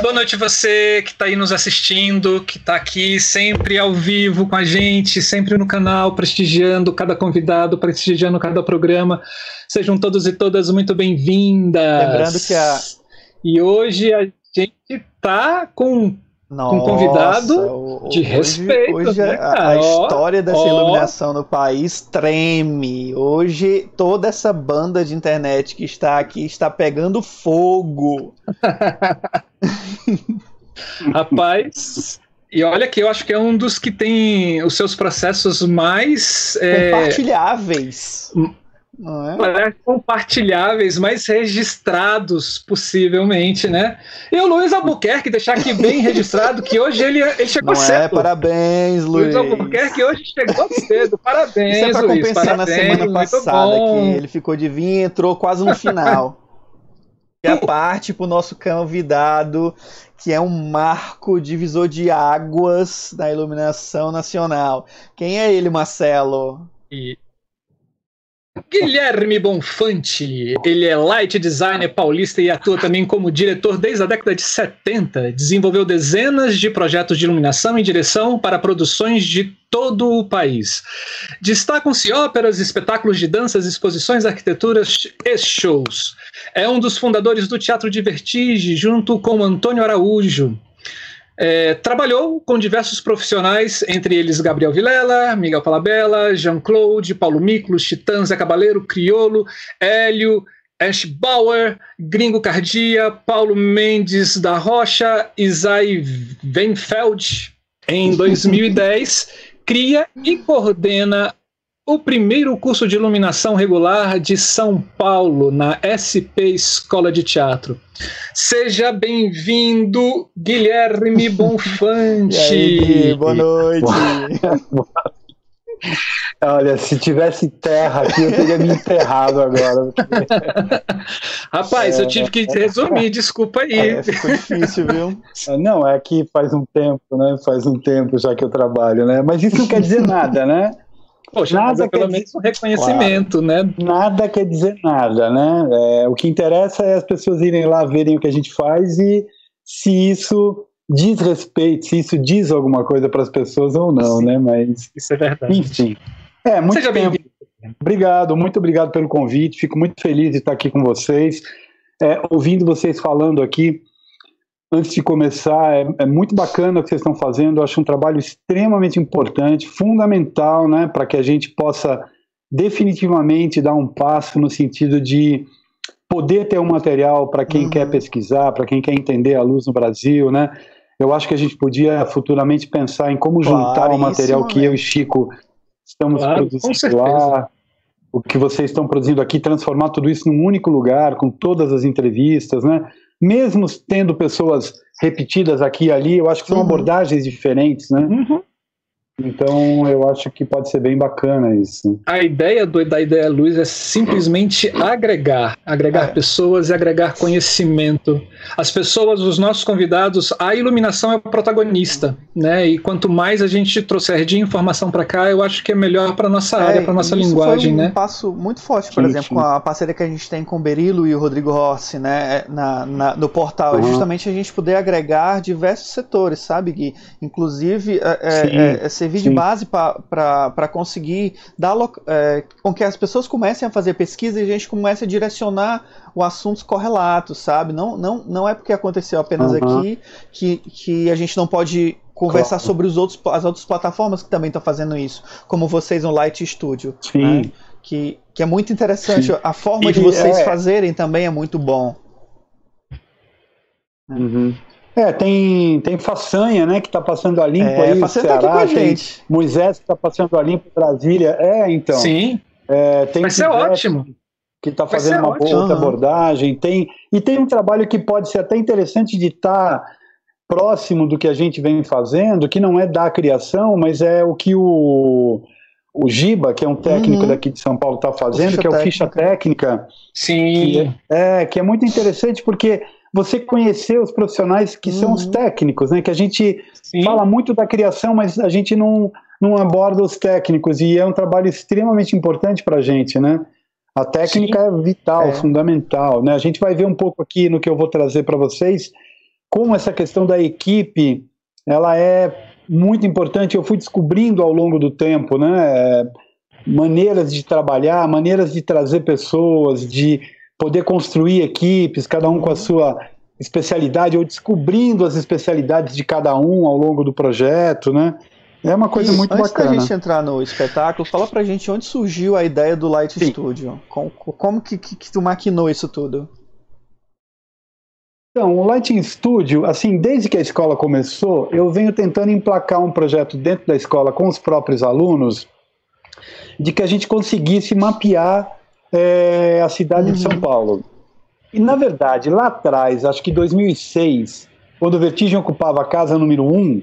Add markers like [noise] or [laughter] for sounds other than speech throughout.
Boa noite você que está aí nos assistindo, que está aqui sempre ao vivo com a gente, sempre no canal, prestigiando cada convidado, prestigiando cada programa. Sejam todos e todas muito bem-vindas. Lembrando que a. E hoje a gente está com Nossa, um convidado o- de hoje- respeito, Hoje, né, a, cara? a Ó, história dessa ó. iluminação no país treme. Hoje toda essa banda de internet que está aqui está pegando fogo. [laughs] [laughs] Rapaz, e olha que eu acho que é um dos que tem os seus processos mais é, Compartilháveis. Hum. É? parece, compartilháveis, mais registrados possivelmente, né? E o Luiz Albuquerque, deixar aqui bem [laughs] registrado que hoje ele, ele chegou Não cedo. é? Parabéns, Luiz Luiz. Albuquerque hoje chegou cedo. Parabéns, Isso é pra Luiz. compensar na Parabéns, semana muito passada bom. que ele ficou de vir e entrou quase no final. [laughs] E a parte pro nosso convidado, que é um marco divisor de águas da iluminação nacional. Quem é ele, Marcelo? E- Guilherme Bonfante, ele é light designer paulista e atua também como diretor desde a década de 70. Desenvolveu dezenas de projetos de iluminação e direção para produções de todo o país. Destacam-se óperas, espetáculos de danças, exposições, arquiteturas e shows. É um dos fundadores do Teatro de Vertigem, junto com Antônio Araújo. É, trabalhou com diversos profissionais, entre eles Gabriel Vilela, Miguel Falabella, Jean-Claude, Paulo Miklos, Titã, Zé Cabaleiro, Criolo, Hélio, Ash Bauer, Gringo Cardia, Paulo Mendes da Rocha, Isai Weinfeld. Em 2010, cria e coordena o primeiro curso de iluminação regular de São Paulo, na SP Escola de Teatro. Seja bem-vindo, Guilherme [laughs] Bonfante. aí, boa noite. [laughs] Olha, se tivesse terra aqui, eu teria me enterrado agora. [laughs] Rapaz, eu tive que resumir, desculpa aí. É, ficou difícil, viu? Não, é que faz um tempo, né? Faz um tempo já que eu trabalho, né? Mas isso não quer dizer nada, né? Poxa, Nada é pelo menos um reconhecimento, né? Nada quer dizer nada, né? É, o que interessa é as pessoas irem lá verem o que a gente faz e se isso diz respeito, se isso diz alguma coisa para as pessoas ou não, Sim. né? Mas, Isso é verdade. enfim. É, muito Seja tempo. Obrigado, muito obrigado pelo convite. Fico muito feliz de estar aqui com vocês. É, ouvindo vocês falando aqui, antes de começar, é, é muito bacana o que vocês estão fazendo. Eu acho um trabalho extremamente importante, fundamental, né, para que a gente possa definitivamente dar um passo no sentido de poder ter um material para quem Uhum. quer pesquisar, para quem quer entender a luz no Brasil, né? Eu acho que a gente podia futuramente pensar em como juntar o material que né? eu e Chico estamos Claro, produzindo lá, o que vocês estão produzindo aqui, transformar tudo isso num único lugar, com todas as entrevistas, né? Mesmo tendo pessoas repetidas aqui e ali, eu acho que são Uhum. abordagens diferentes, né? Uhum. Então eu acho que pode ser bem bacana isso. A ideia do, da ideia luz é simplesmente agregar, agregar É. pessoas e agregar conhecimento. As pessoas, os nossos convidados, a iluminação é o protagonista, né? E quanto mais a gente trouxer de informação para cá, eu acho que é melhor para nossa área, para nossa É, isso linguagem, foi um né? passo muito forte, por Sim, exemplo, sim. com a parceria que a gente tem com o Berilo e o Rodrigo Rossi, né, na, na- no portal, é Uhum. justamente a gente poder agregar diversos setores, sabe, Gui? Inclusive, é, é, é, servir de sim. base para conseguir dar é, com que as pessoas comecem a fazer pesquisa e a gente comece a direcionar o assuntos correlatos, sabe? Não, não, não é porque aconteceu apenas Uhum. aqui que, que a gente não pode conversar Claro. sobre os outros, as outras plataformas que também estão fazendo isso, como vocês no Light Studio. Sim. né? Que, que é muito interessante. Sim. A forma E de vocês é- fazerem também é muito bom. Uhum. É, tem, tem Façanha, né, que está passando a limpo É, aí, Façanha tá aqui Ceará, com a tem gente. Moisés que está passando a limpo Brasília. É, então. Sim, É, tem vai ser ótimo. que está fazendo uma ótimo. boa abordagem. Tem, e tem um trabalho que pode ser até interessante de estar próximo do que a gente vem fazendo, que não é da criação, mas é o que o, o Giba, que é um técnico Uhum. daqui de São Paulo, está fazendo, que é o Ficha Técnica, Sim, é, que é muito interessante porque você conhecer os profissionais que são os Uhum. técnicos, né? Que a gente sim. fala muito da criação, mas a gente não, não aborda os técnicos, e é um trabalho extremamente importante para a gente, né? A técnica é vital, É. fundamental, né? A gente vai ver um pouco aqui no que eu vou trazer para vocês, como essa questão da equipe, ela é muito importante. Eu fui descobrindo ao longo do tempo, né? Maneiras de trabalhar, maneiras de trazer pessoas, de poder construir equipes, cada um com a sua especialidade, ou descobrindo as especialidades de cada um ao longo do projeto, né? É uma coisa e muito antes bacana. Antes da gente entrar no espetáculo, fala pra gente onde surgiu a ideia do Light Sim. Studio. Como, como que, que, que tu maquinou isso tudo? Então, o Lighting Studio, assim, desde que a escola começou, eu venho tentando emplacar um projeto dentro da escola com os próprios alunos, de que a gente conseguisse mapear é, a cidade uhum. de São uhum. Paulo. E, na verdade, lá atrás, acho que 2006, quando o Vertigem ocupava a casa número 1,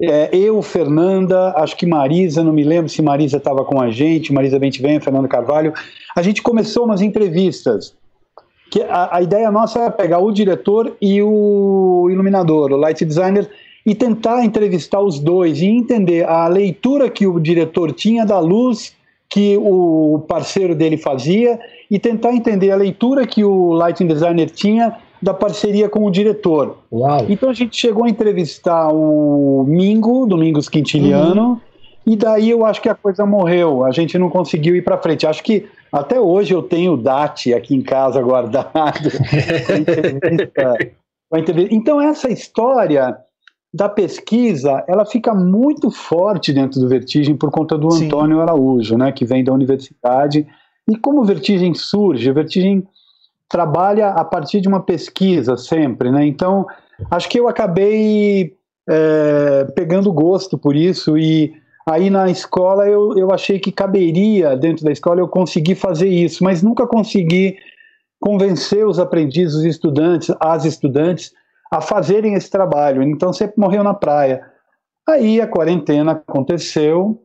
é, eu, Fernanda, acho que Marisa, não me lembro se Marisa estava com a gente, Marisa Bentivem, Fernando Carvalho, a gente começou umas entrevistas. Que a, a ideia nossa era pegar o diretor e o iluminador, o light designer, e tentar entrevistar os dois e entender a leitura que o diretor tinha da luz que o parceiro dele fazia e tentar entender a leitura que o lighting designer tinha da parceria com o diretor. Uau. Então a gente chegou a entrevistar o Mingo, Domingos Quintiliano, uhum. e daí eu acho que a coisa morreu. A gente não conseguiu ir para frente. Acho que até hoje eu tenho o DAT aqui em casa [laughs] guardado. então essa história da pesquisa, ela fica muito forte dentro do Vertigem por conta do Sim. Antônio Araújo, né, que vem da universidade. E como o Vertigem surge? O Vertigem trabalha a partir de uma pesquisa sempre, né? Então, acho que eu acabei é, pegando gosto por isso e aí na escola eu, eu achei que caberia dentro da escola eu conseguir fazer isso, mas nunca consegui convencer os aprendizes, os estudantes, as estudantes a fazerem esse trabalho. Então sempre morreu na praia. Aí a quarentena aconteceu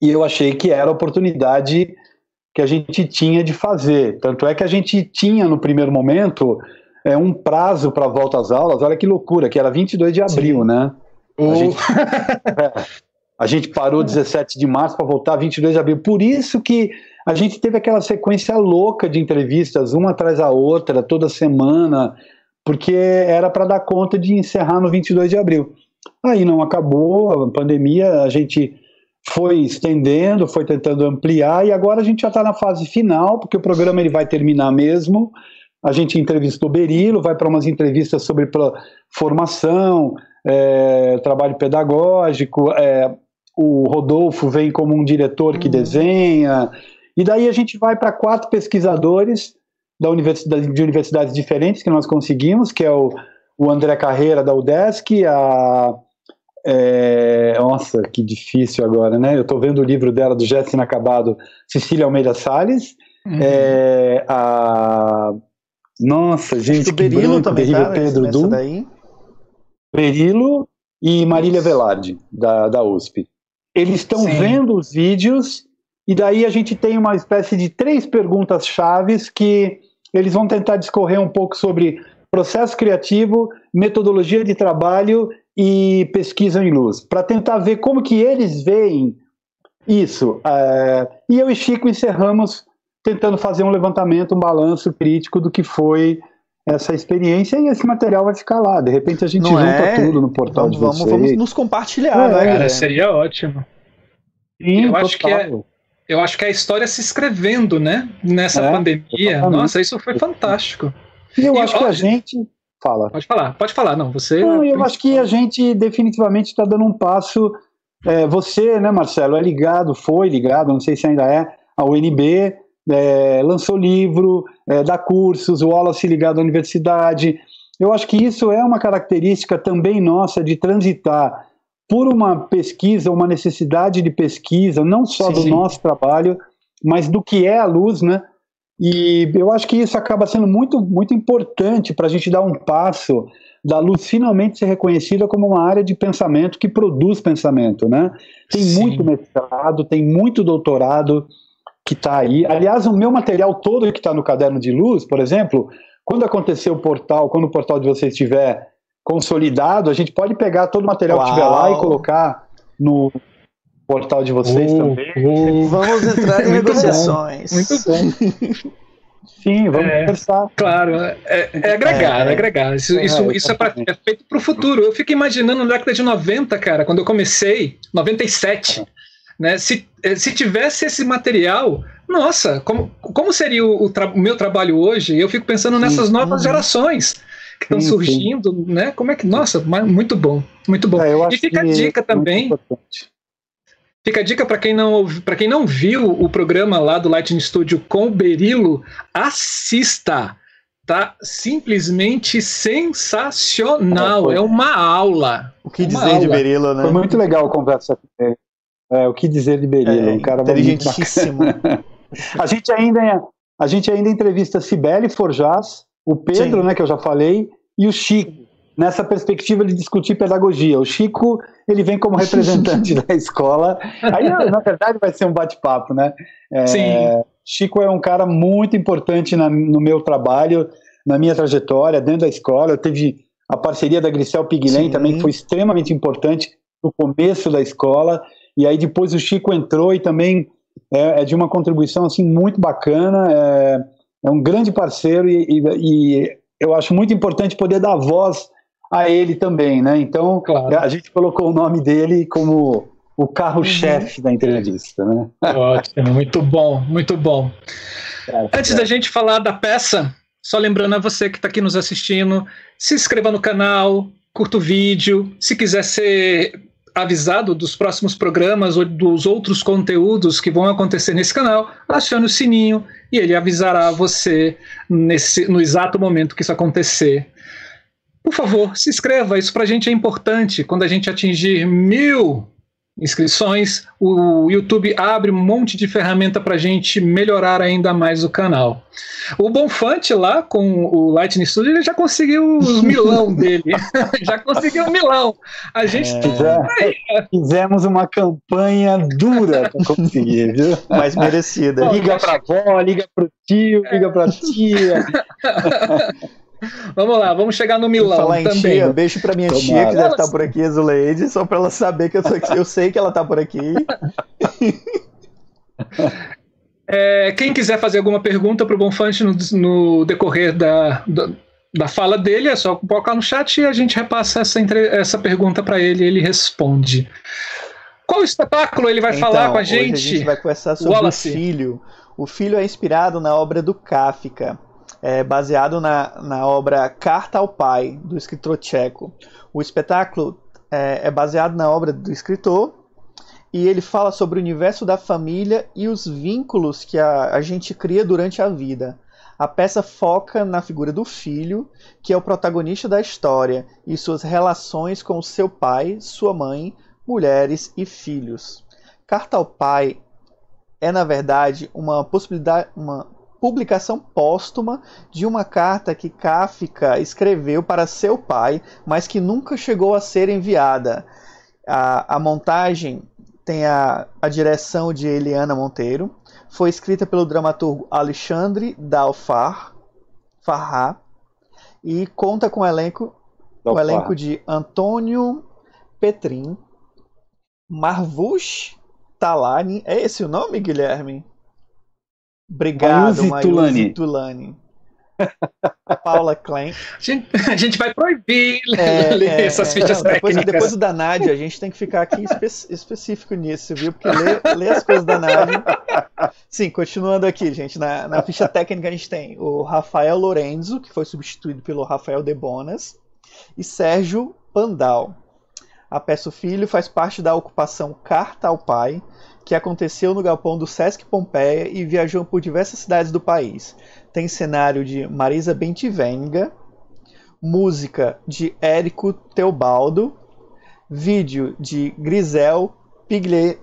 e eu achei que era a oportunidade que a gente tinha de fazer. Tanto é que a gente tinha no primeiro momento é, um prazo para volta às aulas, olha que loucura, que era 22 de abril, Sim. né? A, gente, é, a gente parou 17 de março para voltar 22 de abril. Por isso que a gente teve aquela sequência louca de entrevistas, uma atrás da outra, toda semana, porque era para dar conta de encerrar no 22 de abril. Aí não acabou a pandemia, a gente foi estendendo, foi tentando ampliar e agora a gente já está na fase final, porque o programa ele vai terminar mesmo. A gente entrevistou Berilo, vai para umas entrevistas sobre formação, é, trabalho pedagógico. É, o Rodolfo vem como um diretor que uhum. desenha. E daí a gente vai para quatro pesquisadores da universidade, de universidades diferentes que nós conseguimos, que é o, o André Carreira da UDESC, a é, nossa, que difícil agora, né? Eu estou vendo o livro dela do Gesto Inacabado, Cecília Almeida Salles. Uhum. É, a... Nossa, gente, que Berilo branco, também tá Pedro Du. Daí. Berilo e Marília Velarde, da, da USP. Eles estão vendo os vídeos e daí a gente tem uma espécie de três perguntas chaves que eles vão tentar discorrer um pouco sobre processo criativo, metodologia de trabalho e pesquisa em luz, para tentar ver como que eles veem isso. É, e eu e Chico encerramos tentando fazer um levantamento, um balanço crítico do que foi essa experiência e esse material vai ficar lá. De repente a gente Não junta é? tudo no portal vamos, de vocês. Vamos, nos compartilhar, é, né? Cara, seria ótimo. Sim, eu acho que é, eu acho que é a história se escrevendo, né? Nessa é, pandemia. Totalmente. Nossa, isso foi fantástico. E eu e acho que a gente Fala. Pode falar, pode falar. Não, você. Não, eu acho que a gente definitivamente está dando um passo. É, você, né, Marcelo, é ligado, foi ligado, não sei se ainda é, ao UNB, é, lançou livro, é, dá cursos, o Wallace ligado à universidade. Eu acho que isso é uma característica também nossa de transitar por uma pesquisa, uma necessidade de pesquisa, não só sim, do sim. nosso trabalho, mas do que é a luz, né? E eu acho que isso acaba sendo muito, muito importante para a gente dar um passo da luz finalmente ser reconhecida como uma área de pensamento que produz pensamento, né? Tem Sim. muito mestrado, tem muito doutorado que está aí. Aliás, o meu material todo que está no caderno de luz, por exemplo, quando acontecer o portal, quando o portal de vocês estiver consolidado, a gente pode pegar todo o material Uau. que estiver lá e colocar no, portal de vocês uh, também. Uh. Vamos entrar em negociações. Muito bom. Sim, vamos é, conversar. Claro, é, é agregar, é, é agregar. Isso é, isso, isso é, pra, é feito para o futuro. Eu fico imaginando na década de 90, cara, quando eu comecei, 97, né? Se, eh, se tivesse esse material, nossa, como, como seria o, o, o meu trabalho hoje? Eu fico pensando nessas sim, novas gerações que estão surgindo, sim. né? Como é que, nossa, muito bom, muito bom. É, e fica a dica também. Fica a dica para quem não para quem não viu o programa lá do Lightning Studio com o Berilo, assista. Tá simplesmente sensacional. É uma aula. O que dizer aula. de Berilo, né? Foi muito legal a conversa com ele. É, o que dizer de Berilo, é, um cara inteligentíssimo. [laughs] a gente ainda a gente ainda entrevista Cibele Forjás, o Pedro, Sim. né, que eu já falei, e o Chico, nessa perspectiva de discutir pedagogia. O Chico, ele vem como [laughs] representante da escola. Aí, na verdade, vai ser um bate-papo, né? É, Sim. Chico é um cara muito importante na, no meu trabalho, na minha trajetória, dentro da escola. Eu tive a parceria da Grisel Piglen também, que foi extremamente importante no começo da escola. E aí depois o Chico entrou e também é, é de uma contribuição assim muito bacana. É, é um grande parceiro e, e, e, eu acho muito importante poder dar voz a ele também, né? Então claro. a gente colocou o nome dele como o carro-chefe uhum. da entrevista, né? Ótimo, muito bom, muito bom. É, Antes é. da gente falar da peça, só lembrando a você que está aqui nos assistindo, se inscreva no canal, curta o vídeo. Se quiser ser avisado dos próximos programas ou dos outros conteúdos que vão acontecer nesse canal, acione o sininho e ele avisará você nesse, no exato momento que isso acontecer. Por favor, se inscreva, isso para a gente é importante. Quando a gente atingir mil inscrições, o YouTube abre um monte de ferramenta para a gente melhorar ainda mais o canal. O Bonfante lá com o Lightning Studio ele já conseguiu os [laughs] milão dele, [laughs] já conseguiu o milão. A gente é, fizemos uma campanha dura para conseguir, viu? Mais merecida. Liga para avó, liga para o tio, liga para tia. [laughs] Vamos lá, vamos chegar no Milão falar também. Em tia, beijo pra minha Tomara. tia que deve estar tá por aqui, Zuleide, só pra ela saber que eu tô aqui. Eu sei que ela tá por aqui. [laughs] É, quem quiser fazer alguma pergunta para o Bonfante no, no decorrer da, da, da, fala dele, é só colocar no chat e a gente repassa essa, entre, essa pergunta para ele e ele responde. Qual espetáculo ele vai então, falar com a gente? Hoje a gente vai conversar sobre Wallace. o filho. O filho é inspirado na obra do Kafka é, baseado na, na obra Carta ao Pai, do escritor tcheco. O espetáculo é, é baseado na obra do escritor e ele fala sobre o universo da família e os vínculos que a, a gente cria durante a vida. A peça foca na figura do filho, que é o protagonista da história, e suas relações com seu pai, sua mãe, mulheres e filhos. Carta ao Pai é, na verdade, uma possibilidade, uma publicação póstuma de uma carta que Kafka escreveu para seu pai, mas que nunca chegou a ser enviada. A, a montagem tem a, a direção de Eliana Monteiro, foi escrita pelo dramaturgo Alexandre Dalfar Farrá e conta com o elenco, o elenco de Antônio Petrin, Marvush Talani. É esse o nome, Guilherme? Obrigado, Mayuzi Tulani. Paula Klein. A gente, a gente vai proibir é, [laughs] ler é, essas fichas não, depois, técnicas. Depois da Nádia, a gente tem que ficar aqui espe específico nisso, viu? Porque ler, ler as coisas da Nádia. Sim, continuando aqui, gente. Na, na ficha técnica a gente tem o Rafael Lorenzo, que foi substituído pelo Rafael Debonas, e Sérgio Pandal. A peça Filho faz parte da ocupação Carta ao Pai, que aconteceu no galpão do Sesc Pompeia e viajou por diversas cidades do país. Tem cenário de Marisa Bentivenga, música de Érico Teobaldo, vídeo de Grisel Pigle...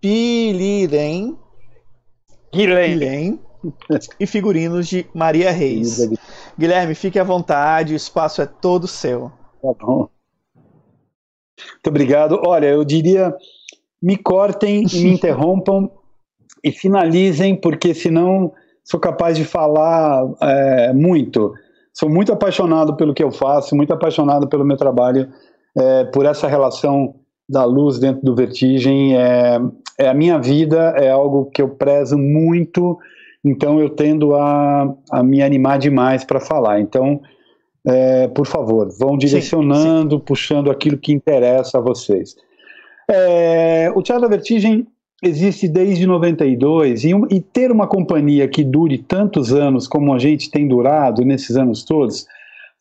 Guilhem e figurinos de Maria Reis. Guilherme, fique à vontade, o espaço é todo seu. Tá bom. Muito obrigado. Olha, eu diria me cortem e me [laughs] interrompam e finalizem, porque senão sou capaz de falar é, muito. Sou muito apaixonado pelo que eu faço, muito apaixonado pelo meu trabalho, é, por essa relação da luz dentro do Vertigem. É, é, a minha vida, é algo que eu prezo muito então eu tendo a, a me animar demais para falar. Então, é, por favor, vão direcionando, sim, sim. puxando aquilo que interessa a vocês. É, o Teatro da Vertigem existe desde 92 e, e ter uma companhia que dure tantos anos como a gente tem durado nesses anos todos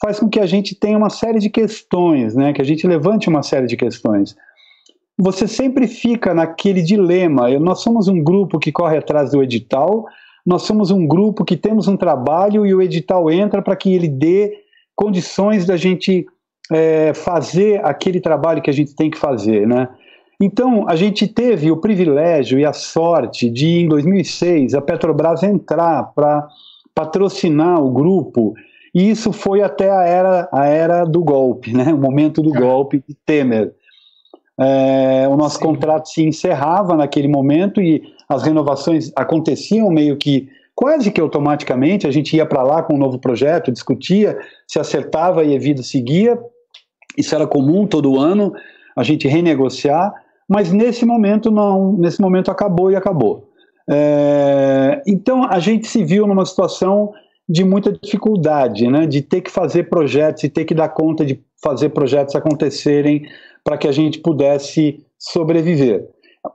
faz com que a gente tenha uma série de questões, né? Que a gente levante uma série de questões. Você sempre fica naquele dilema. Nós somos um grupo que corre atrás do edital, nós somos um grupo que temos um trabalho e o edital entra para que ele dê condições da gente é, fazer aquele trabalho que a gente tem que fazer, né? Então, a gente teve o privilégio e a sorte de, em 2006, a Petrobras entrar para patrocinar o grupo e isso foi até a era, a era do golpe, né? o momento do golpe de Temer. É, o nosso Sim. contrato se encerrava naquele momento e as renovações aconteciam meio que quase que automaticamente. A gente ia para lá com um novo projeto, discutia, se acertava e a vida seguia. Isso era comum todo ano, a gente renegociar. Mas nesse momento não, nesse momento acabou e acabou. É, então a gente se viu numa situação de muita dificuldade, né, de ter que fazer projetos e ter que dar conta de fazer projetos acontecerem para que a gente pudesse sobreviver.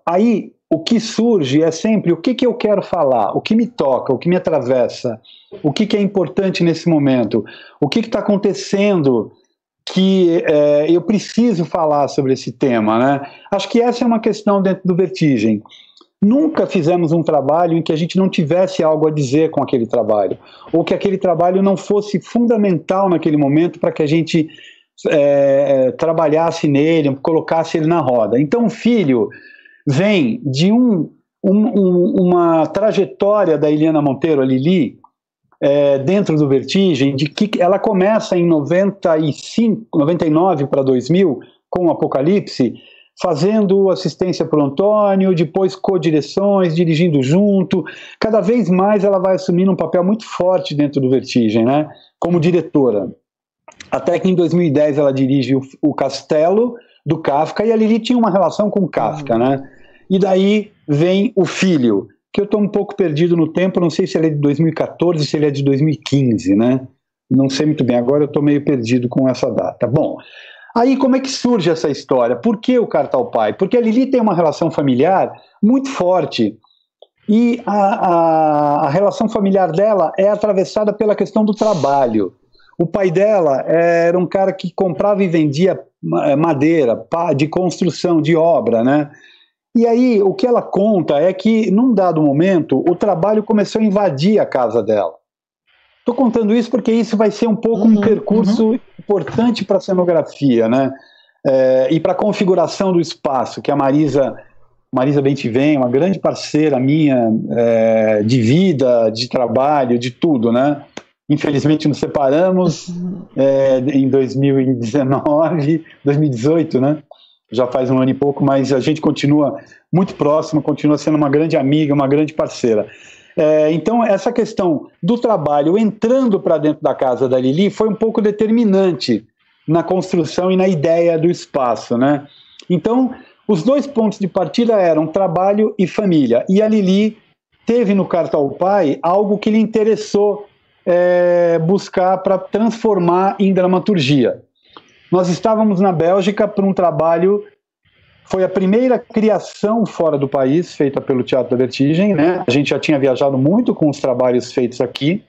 Aí o que surge é sempre o que, que eu quero falar, o que me toca, o que me atravessa, o que, que é importante nesse momento, o que está acontecendo que é, eu preciso falar sobre esse tema. Né? Acho que essa é uma questão dentro do Vertigem. Nunca fizemos um trabalho em que a gente não tivesse algo a dizer com aquele trabalho, ou que aquele trabalho não fosse fundamental naquele momento para que a gente é, trabalhasse nele, colocasse ele na roda. Então, o filho vem de um, um, um, uma trajetória da Eliana Monteiro, a Lili, é, dentro do Vertigem, de que ela começa em 95, 99 para 2000, com o Apocalipse, fazendo assistência para o Antônio, depois co-direções, dirigindo junto. Cada vez mais ela vai assumindo um papel muito forte dentro do Vertigem, né? como diretora. Até que em 2010 ela dirige o, o Castelo do Kafka e a Lili tinha uma relação com o Kafka, né? E daí vem o filho, que eu estou um pouco perdido no tempo, não sei se ele é de 2014, se ele é de 2015, né? Não sei muito bem, agora eu estou meio perdido com essa data. Bom, Aí como é que surge essa história? Por que o cartão pai? Porque a Lili tem uma relação familiar muito forte e a, a, a, relação familiar dela é atravessada pela questão do trabalho. O pai dela era um cara que comprava e vendia eh, madeira de construção, de obra, né? E aí o que ela conta é que, num dado momento, o trabalho começou a invadir a casa dela. Estou contando isso porque isso vai ser um pouco uhum, um percurso uhum. importante para a cenografia, né? É, e para a configuração do espaço, que a Marisa, Marisa Bentivém, uma grande parceira minha é, de vida, de trabalho, de tudo, né? Infelizmente nos separamos uhum. é, em 2019, 2018, né? Já faz um ano e pouco, mas a gente continua muito próximo, continua sendo uma grande amiga, uma grande parceira. É, então, essa questão do trabalho entrando para dentro da casa da Lili foi um pouco determinante na construção e na ideia do espaço. Né? Então, os dois pontos de partida eram trabalho e família. E a Lili teve no Carta Pai algo que lhe interessou é, buscar para transformar em dramaturgia. Nós estávamos na Bélgica para um trabalho foi a primeira criação fora do país feita pelo Teatro da Vertigem. Né? A gente já tinha viajado muito com os trabalhos feitos aqui,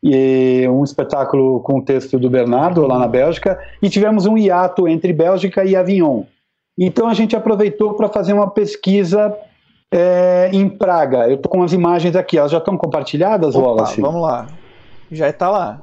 e um espetáculo com o texto do Bernardo lá na Bélgica, e tivemos um hiato entre Bélgica e Avignon. Então a gente aproveitou para fazer uma pesquisa é, em Praga. Eu estou com as imagens aqui, elas já estão compartilhadas, Opa, Wallace? Vamos lá. Já está lá.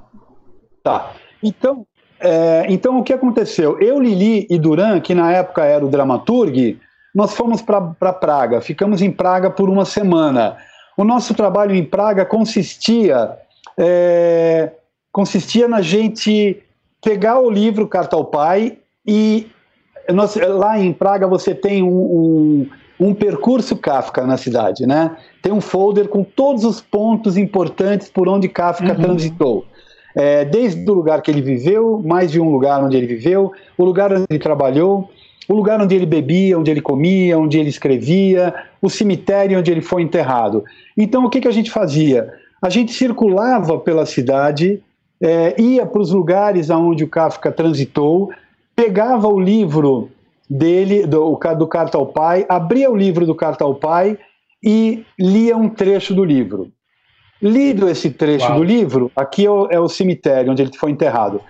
Tá. Então, é, então, o que aconteceu? Eu, Lili e Duran, que na época era o dramaturg, nós fomos para pra Praga, ficamos em Praga por uma semana. O nosso trabalho em Praga consistia, é, consistia na gente pegar o livro Carta ao Pai e nós, lá em Praga você tem um, um, um, percurso Kafka na cidade, né? Tem um folder com todos os pontos importantes por onde Kafka uhum. transitou é, desde o lugar que ele viveu, mais de um lugar onde ele viveu, o lugar onde ele trabalhou, o lugar onde ele bebia, onde ele comia, onde ele escrevia, o cemitério onde ele foi enterrado. Então, o que, que a gente fazia? A gente circulava pela cidade, é, ia para os lugares aonde o Kafka transitou, pegava o livro dele, do, do Carta ao Pai, abria o livro do Carta ao Pai e lia um trecho do livro. Lido esse trecho Uau. do livro, aqui é o, é o, cemitério onde ele foi enterrado.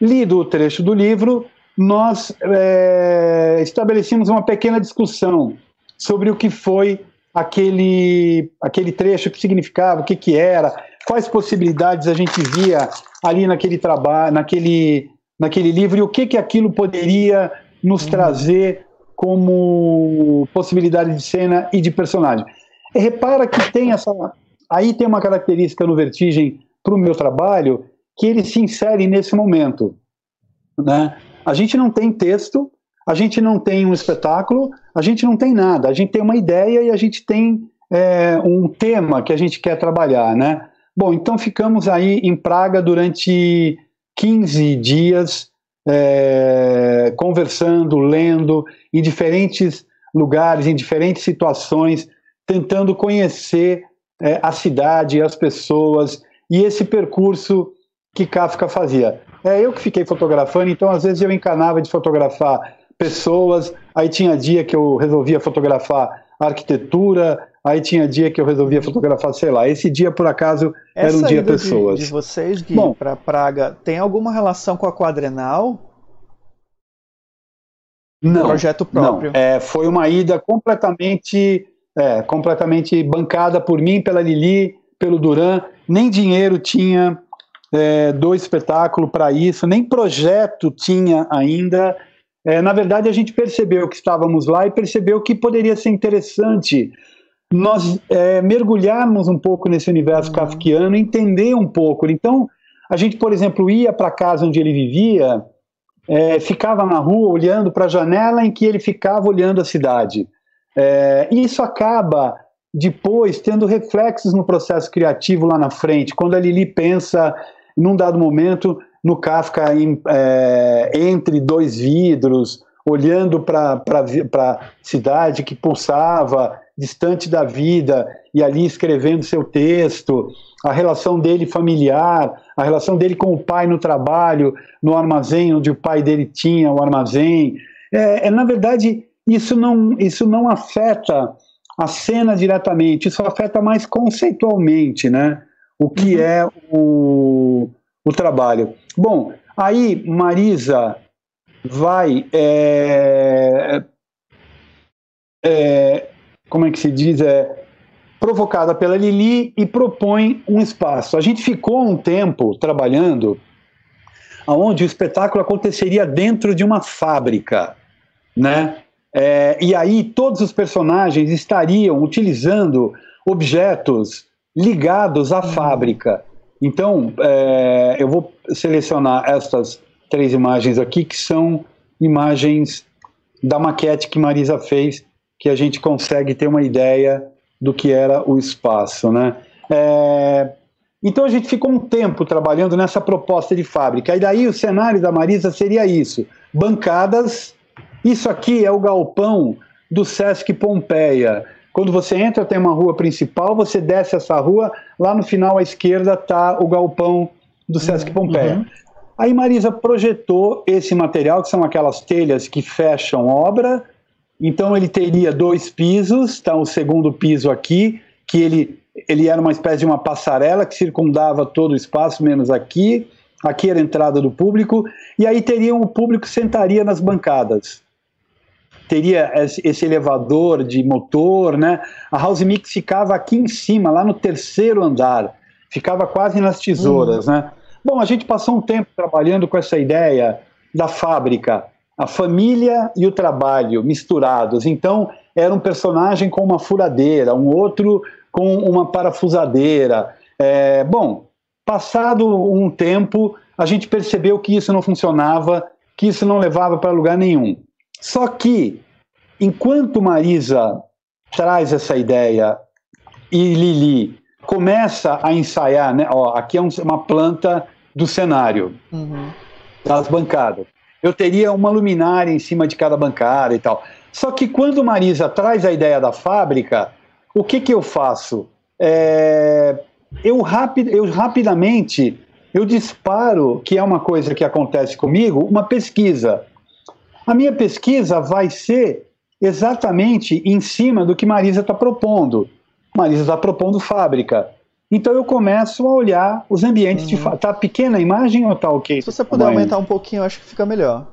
Lido o trecho do livro, nós é, estabelecemos uma pequena discussão sobre o que foi aquele, aquele trecho, o que significava, o que, que era, quais possibilidades a gente via ali naquele trabalho, naquele, naquele livro e o que, que aquilo poderia nos uhum. trazer como possibilidade de cena e de personagem. E repara que tem essa. Aí tem uma característica no Vertigem para o meu trabalho que ele se insere nesse momento. Né? A gente não tem texto, a gente não tem um espetáculo, a gente não tem nada. A gente tem uma ideia e a gente tem é, um tema que a gente quer trabalhar, né? Bom, então ficamos aí em Praga durante 15 dias, é, conversando, lendo, em diferentes lugares, em diferentes situações, tentando conhecer é, a cidade, as pessoas e esse percurso que Kafka fazia. É eu que fiquei fotografando, então às vezes eu encanava de fotografar pessoas, aí tinha dia que eu resolvia fotografar arquitetura, aí tinha dia que eu resolvia fotografar, sei lá, esse dia por acaso Essa era um dia pessoas. De, de vocês, Gui, para Praga, tem alguma relação com a Quadrenal? Não, projeto próprio. Não. É, foi uma ida completamente, é, completamente bancada por mim, pela Lili, pelo Duran. Nem dinheiro tinha é, do espetáculo para isso, nem projeto tinha ainda. É, na verdade, a gente percebeu que estávamos lá e percebeu que poderia ser interessante nós é, mergulharmos um pouco nesse universo uhum. kafkiano, entender um pouco. Então, a gente, por exemplo, ia para a casa onde ele vivia, é, ficava na rua olhando para a janela em que ele ficava olhando a cidade. É, isso acaba depois tendo reflexos no processo criativo lá na frente, quando a Lili pensa num dado momento, no Kafka em, é, entre dois vidros, olhando para a cidade que pulsava, distante da vida, e ali escrevendo seu texto, a relação dele familiar, a relação dele com o pai no trabalho, no armazém onde o pai dele tinha o armazém. É, é na verdade, isso não, isso não afeta a cena diretamente, isso afeta mais conceitualmente, né? o que uhum. é o, o trabalho. Bom, aí Marisa vai. É, é, como é que se diz? É, provocada pela Lili e propõe um espaço. A gente ficou um tempo trabalhando onde o espetáculo aconteceria dentro de uma fábrica, né? É, e aí todos os personagens estariam utilizando objetos ligados à fábrica. Então, é, eu vou selecionar estas três imagens aqui, que são imagens da maquete que Marisa fez, que a gente consegue ter uma ideia do que era o espaço. Né? É, então, a gente ficou um tempo trabalhando nessa proposta de fábrica. E daí o cenário da Marisa seria isso: bancadas. Isso aqui é o galpão do Sesc Pompeia. Quando você entra, tem uma rua principal, você desce essa rua, lá no final à esquerda está o galpão do Sesc Pompeia. Uhum. Aí Marisa projetou esse material, que são aquelas telhas que fecham obra. Então ele teria dois pisos, está o segundo piso aqui, que ele, ele era uma espécie de uma passarela que circundava todo o espaço, menos aqui. Aqui era a entrada do público, e aí teriam o público sentaria nas bancadas teria esse elevador de motor, né? A House Mix ficava aqui em cima, lá no terceiro andar, ficava quase nas tesouras, uhum. né? Bom, a gente passou um tempo trabalhando com essa ideia da fábrica, a família e o trabalho misturados. Então, era um personagem com uma furadeira, um outro com uma parafusadeira. É, bom, passado um tempo, a gente percebeu que isso não funcionava, que isso não levava para lugar nenhum. Só que, enquanto Marisa traz essa ideia e Lili começa a ensaiar, né? Ó, aqui é um, uma planta do cenário, uhum. das bancadas. eu teria uma luminária em cima de cada bancada e tal. Só que quando Marisa traz a ideia da fábrica, o que, que eu faço? É, eu, rapid, eu rapidamente eu disparo, que é uma coisa que acontece comigo, uma pesquisa. A minha pesquisa vai ser exatamente em cima do que Marisa está propondo. Marisa está propondo fábrica. Então eu começo a olhar os ambientes uhum. de fábrica. Tá pequena a imagem ou tá ok? Se você puder aumentar um pouquinho, eu acho que fica melhor.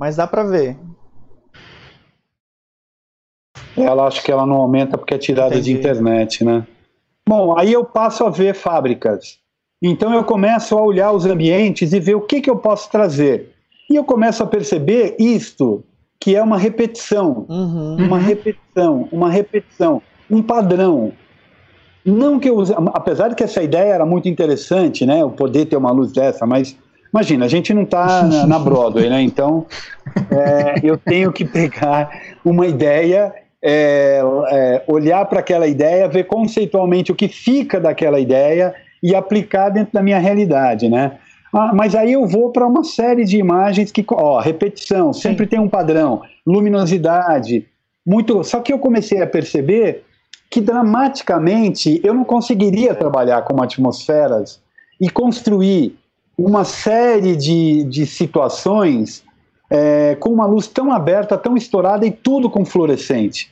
Mas dá para ver. Ela acho que ela não aumenta porque é tirada Entendi. de internet, né? Bom, aí eu passo a ver fábricas. Então eu começo a olhar os ambientes e ver o que, que eu posso trazer. E eu começo a perceber isto, que é uma repetição, uhum. uma repetição, uma repetição, um padrão. Não que eu use, apesar de que essa ideia era muito interessante, né, o poder ter uma luz dessa, mas imagina, a gente não está na, na, Broadway, né, então é, eu tenho que pegar uma ideia, é, é, olhar para aquela ideia, ver conceitualmente o que fica daquela ideia e aplicar dentro da minha realidade, né. Ah, mas aí eu vou para uma série de imagens que, ó, repetição, sempre Sim. tem um padrão, luminosidade, muito. Só que eu comecei a perceber que dramaticamente eu não conseguiria trabalhar com atmosferas e construir uma série de, de situações é, com uma luz tão aberta, tão estourada e tudo com fluorescente.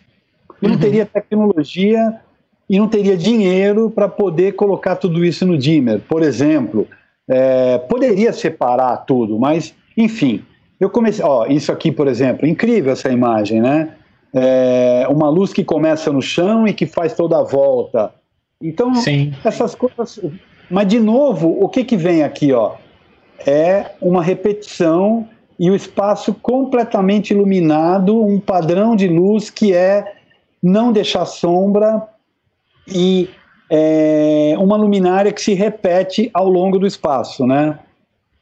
Eu não uhum. teria tecnologia e não teria dinheiro para poder colocar tudo isso no dimmer. Por exemplo, é, poderia separar tudo, mas, enfim, eu comecei. Ó, isso aqui, por exemplo, incrível essa imagem, né? É, uma luz que começa no chão e que faz toda a volta. Então, Sim. essas coisas. Mas, de novo, o que, que vem aqui, ó? É uma repetição e o espaço completamente iluminado, um padrão de luz que é não deixar sombra e é, uma luminária que se repete ao longo do espaço, né?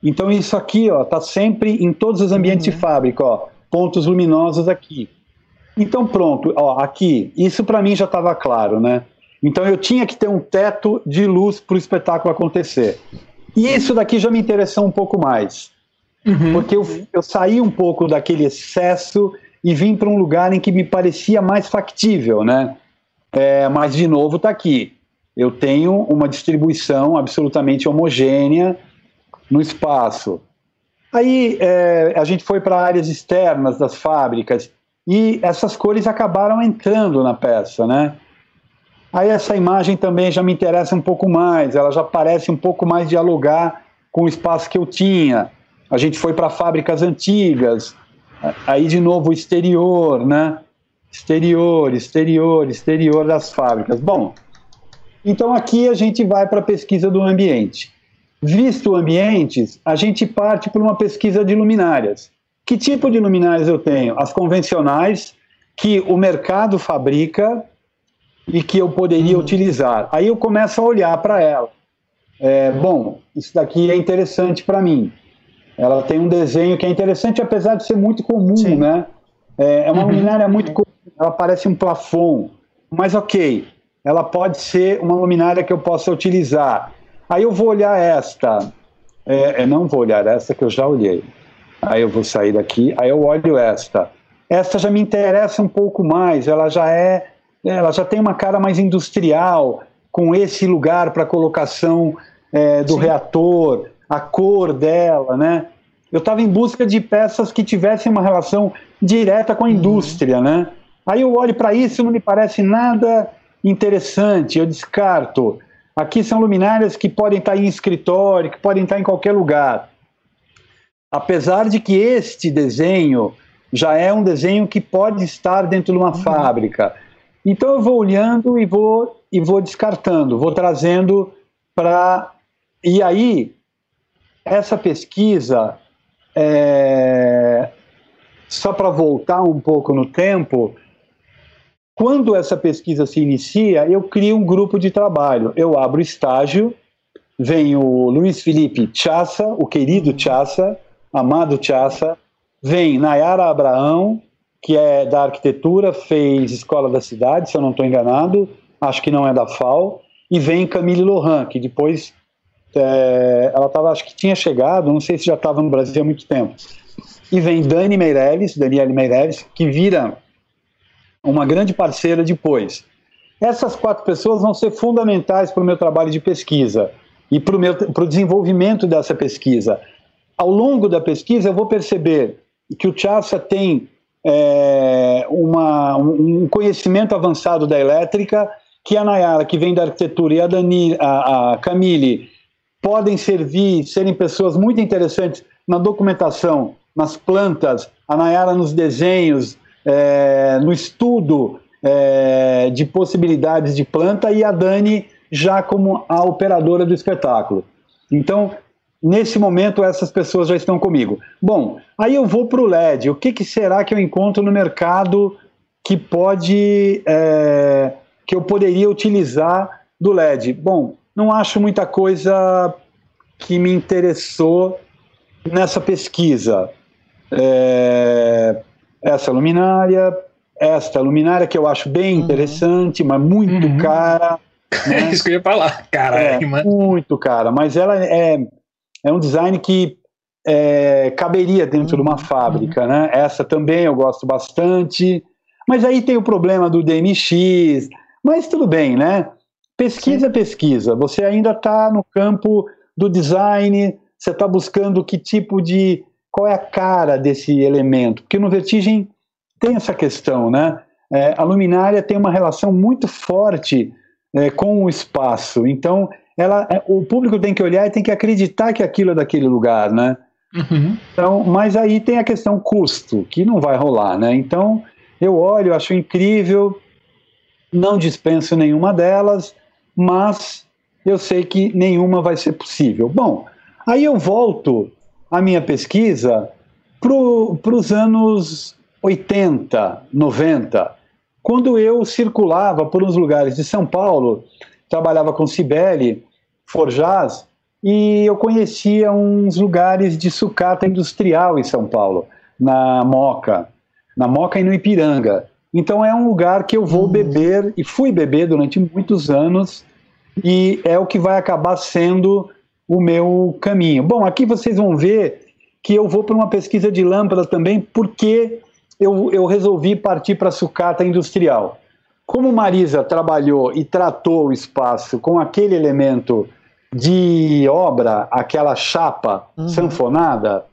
Então isso aqui, ó, tá sempre em todos os ambientes uhum. de fábrica, ó, pontos luminosos aqui. Então pronto, ó, aqui, isso para mim já estava claro, né? Então eu tinha que ter um teto de luz para o espetáculo acontecer. E isso daqui já me interessou um pouco mais, uhum. porque eu, eu saí um pouco daquele excesso e vim para um lugar em que me parecia mais factível, né? É, mas de novo está aqui eu tenho uma distribuição absolutamente homogênea no espaço. Aí é, a gente foi para áreas externas das fábricas e essas cores acabaram entrando na peça, né? Aí essa imagem também já me interessa um pouco mais, ela já parece um pouco mais dialogar com o espaço que eu tinha. A gente foi para fábricas antigas, aí de novo o exterior, né? Exterior, exterior, exterior das fábricas. Bom, então aqui a gente vai para a pesquisa do ambiente. Visto ambientes, a gente parte para uma pesquisa de luminárias. Que tipo de luminárias eu tenho? As convencionais, que o mercado fabrica e que eu poderia uhum. utilizar. Aí eu começo a olhar para ela. É, bom, isso daqui é interessante para mim. Ela tem um desenho que é interessante, apesar de ser muito comum, Sim. né? É, é uma uhum. luminária muito comum, ela parece um plafond. Mas ok, ela pode ser uma luminária que eu possa utilizar. Aí eu vou olhar esta, é, eu não vou olhar esta que eu já olhei. Aí eu vou sair daqui, aí eu olho esta. Esta já me interessa um pouco mais, ela já é, ela já tem uma cara mais industrial, com esse lugar para colocação é, do Sim. reator, a cor dela, né? Eu estava em busca de peças que tivessem uma relação direta com a uhum. indústria, uhum. né? Aí eu olho para isso, não me parece nada interessante, eu descarto. Aqui são luminárias que podem estar em escritório, que podem estar em qualquer lugar. Apesar de que este desenho já é um desenho que pode estar dentro de uma uhum. fábrica. Então eu vou olhando e vou e vou descartando, vou trazendo para e aí essa pesquisa é... só para voltar um pouco no tempo, quando essa pesquisa se inicia, eu crio um grupo de trabalho. Eu abro estágio, vem o Luiz Felipe Chassa, o querido Chassa, amado Chassa, vem Nayara Abraão, que é da arquitetura, fez Escola da Cidade, se eu não estou enganado, acho que não é da FAO, e vem Camille Lohan, que depois é, ela estava, acho que tinha chegado, não sei se já estava no Brasil há muito tempo. E vem Dani Meirelles, Daniele Meirelles, que vira uma grande parceira depois. Essas quatro pessoas vão ser fundamentais para o meu trabalho de pesquisa e para o desenvolvimento dessa pesquisa. Ao longo da pesquisa, eu vou perceber que o Chassa tem é, uma, um conhecimento avançado da elétrica, que a Nayara, que vem da arquitetura, e a, Dani, a, a Camille podem servir, serem pessoas muito interessantes na documentação, nas plantas, a Nayara nos desenhos, é, no estudo é, de possibilidades de planta e a Dani já como a operadora do espetáculo. Então, nesse momento, essas pessoas já estão comigo. Bom, aí eu vou para o LED. O que, que, será que eu encontro no mercado que pode, é, que eu poderia utilizar do LED? Bom, não acho muita coisa que me interessou nessa pesquisa. É, essa luminária, esta luminária que eu acho bem uhum. interessante, mas muito uhum. cara. [laughs] Né? É isso que eu ia falar, cara. É, muito cara, mas ela é, é um design que é, caberia dentro uhum. de uma uhum. fábrica, né? Essa também eu gosto bastante, mas aí tem o problema do DMX, mas tudo bem, né? Pesquisa Sim. é pesquisa, você ainda está no campo do design, você está buscando que tipo de qual é a cara desse elemento? Porque no Vertigem tem essa questão, né? É, a luminária tem uma relação muito forte é, com o espaço. Então, ela, é, o público tem que olhar e tem que acreditar que aquilo é daquele lugar, né? Uhum. Então, mas aí tem a questão custo, que não vai rolar, né? Então, eu olho, acho incrível, não dispenso nenhuma delas, mas eu sei que nenhuma vai ser possível. Bom, aí eu volto a minha pesquisa para os anos 80, 90, quando eu circulava por uns lugares de São Paulo, trabalhava com Cibele, Forjaz, e eu conhecia uns lugares de sucata industrial em São Paulo, na Moca, na Moca e no Ipiranga. Então é um lugar que eu vou hum. beber e fui beber durante muitos anos e é o que vai acabar sendo o meu caminho. Bom, aqui vocês vão ver que eu vou para uma pesquisa de lâmpada também, porque eu, eu resolvi partir para a sucata industrial. Como Marisa trabalhou e tratou o espaço com aquele elemento de obra, aquela chapa uhum. sanfonada,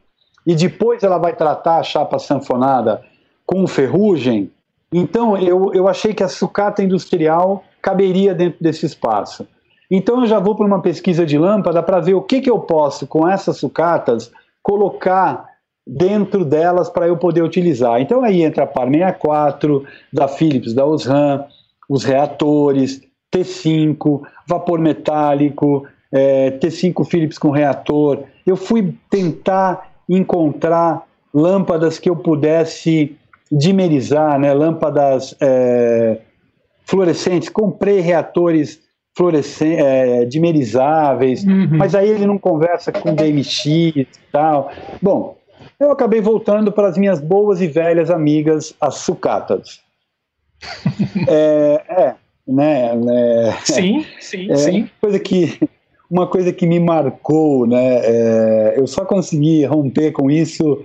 e depois ela vai tratar a chapa sanfonada com ferrugem, então eu, eu achei que a sucata industrial caberia dentro desse espaço. Então eu já vou para uma pesquisa de lâmpada para ver o que, que eu posso, com essas sucatas, colocar dentro delas para eu poder utilizar. Então aí entra a PAR 64, da Philips, da Osram, os reatores, T5, vapor metálico, é, T5 Philips com reator. Eu fui tentar encontrar lâmpadas que eu pudesse dimerizar, né, lâmpadas é, fluorescentes. Comprei reatores fluorescentes, é, dimerizáveis, uhum. mas aí ele não conversa com DMX e tal. Bom, eu acabei voltando para as minhas boas e velhas amigas, as sucatas. [laughs] é, é, né, né, Sim, sim, é, sim. Coisa que, uma coisa que me marcou, né? É, eu só consegui romper com isso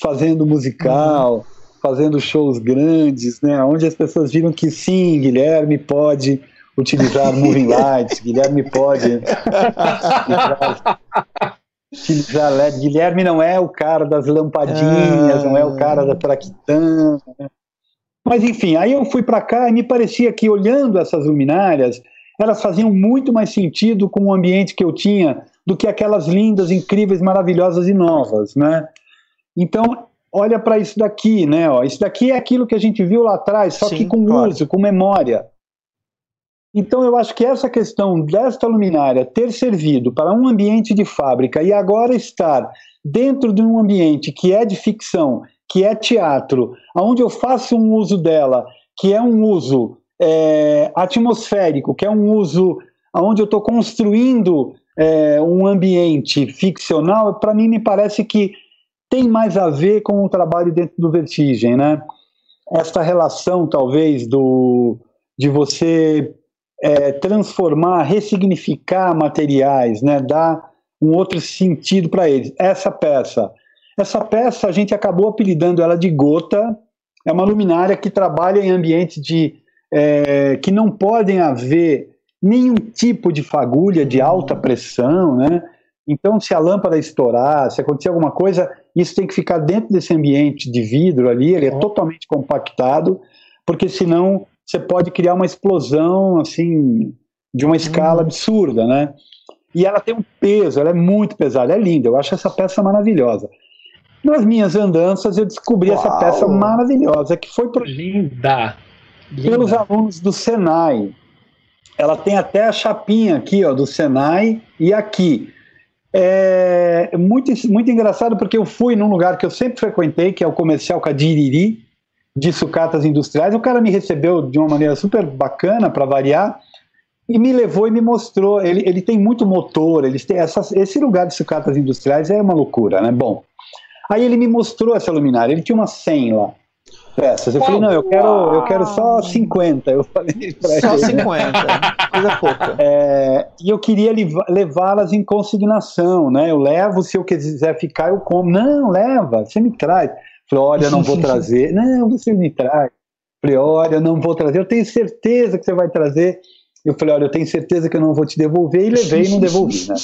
fazendo musical, uhum. fazendo shows grandes, né? Onde as pessoas viram que sim, Guilherme pode utilizar moving lights, Guilherme pode utilizar LED. Guilherme não é o cara das lampadinhas, ah. não é o cara da traquitana. Né? Mas enfim, aí eu fui para cá e me parecia que olhando essas luminárias, elas faziam muito mais sentido com o ambiente que eu tinha do que aquelas lindas, incríveis, maravilhosas e novas, né? Então, olha para isso daqui, né? Ó, isso daqui é aquilo que a gente viu lá atrás, só Sim, que com claro. uso, com memória. Então, eu acho que essa questão desta luminária ter servido para um ambiente de fábrica e agora estar dentro de um ambiente que é de ficção, que é teatro, onde eu faço um uso dela, que é um uso é, atmosférico, que é um uso onde eu estou construindo é, um ambiente ficcional, para mim me parece que tem mais a ver com o trabalho dentro do Vertigem, né? Esta relação, talvez, do, de você é, transformar, ressignificar materiais, né, dar um outro sentido para eles. Essa peça, essa peça a gente acabou apelidando ela de gota. É uma luminária que trabalha em ambientes de é, que não podem haver nenhum tipo de fagulha de alta pressão, né? Então, se a lâmpada estourar, se acontecer alguma coisa, isso tem que ficar dentro desse ambiente de vidro ali, ele é uhum. totalmente compactado, porque senão você pode criar uma explosão, assim, de uma escala uhum. absurda, né? E ela tem um peso, ela é muito pesada, é linda, eu acho essa peça maravilhosa. Nas minhas andanças, eu descobri Uau. essa peça maravilhosa, que foi pro... linda. linda. pelos alunos do Senai. Ela tem até a chapinha aqui, ó, do Senai, e aqui. É muito, muito engraçado porque eu fui num lugar que eu sempre frequentei, que é o comercial Cadiriri, de sucatas industriais. O cara me recebeu de uma maneira super bacana, para variar, e me levou e me mostrou. Ele, ele tem muito motor, eles têm essas, esse lugar de sucatas industriais é uma loucura, né? Bom, aí ele me mostrou essa luminária, ele tinha uma 100 lá peças. Eu falei, não, eu quero, eu quero só 50. Eu falei só ele. 50, coisa pouca. É, e eu queria levá-las em consignação, né? Eu levo, se eu quiser ficar, eu como. Não, leva, você me traz. Eu falei, olha, eu não vou [laughs] trazer. não, você me traz. Eu falei, olha, eu não vou trazer. Eu tenho certeza que você vai trazer. Eu falei, olha, eu tenho certeza que eu não vou te devolver, e levei e não devolvi, né?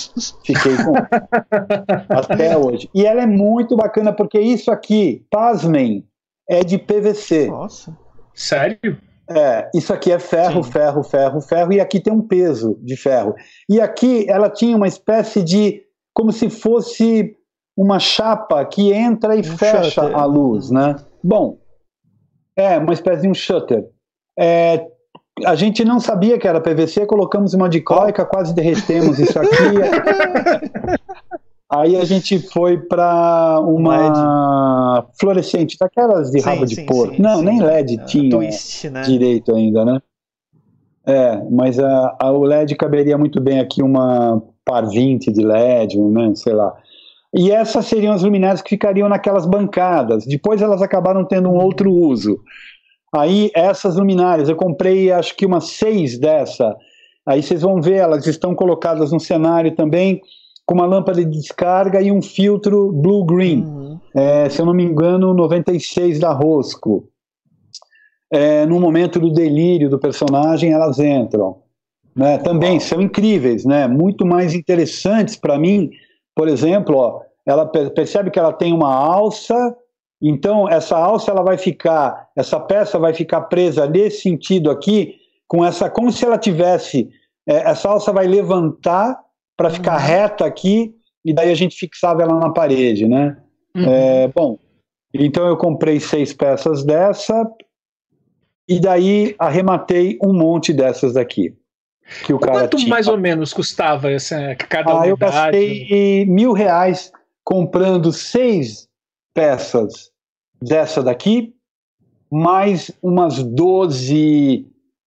Fiquei com [laughs] até hoje. E ela é muito bacana, porque isso aqui, pasmem, é de PVC. Nossa. Sério? É, isso aqui é ferro, Sim. ferro, ferro, ferro, e aqui tem um peso de ferro. E aqui ela tinha uma espécie de. como se fosse uma chapa que entra e um fecha shutter. a luz, né? Bom, é uma espécie de um shutter. É, a gente não sabia que era PVC, colocamos uma dicóica, quase derretemos isso aqui. [laughs] Aí a gente foi para uma LED. fluorescente, daquelas de sim, rabo de porco. Não, sim. nem LED uh, tinha twist, né? direito ainda, né? É, mas a, a, o LED caberia muito bem aqui uma par 20 de LED, né, sei lá. E essas seriam as luminárias que ficariam naquelas bancadas. Depois elas acabaram tendo um outro uso. Aí essas luminárias, eu comprei acho que umas seis dessa. Aí vocês vão ver, elas estão colocadas no cenário também com uma lâmpada de descarga e um filtro blue-green. Uhum. É, se eu não me engano, 96 da Rosco. É, no momento do delírio do personagem, elas entram. Né? Também são incríveis, né? muito mais interessantes para mim. Por exemplo, ó, ela percebe que ela tem uma alça, então essa alça ela vai ficar, essa peça vai ficar presa nesse sentido aqui, com essa, como se ela tivesse, é, essa alça vai levantar para ficar uhum. reta aqui e daí a gente fixava ela na parede, né? Uhum. É, bom, então eu comprei seis peças dessa e daí arrematei um monte dessas daqui. Que o cara Quanto tinha. mais ou menos custava essa cada ah, unidade? Eu gastei mil reais comprando seis peças dessa daqui, mais umas doze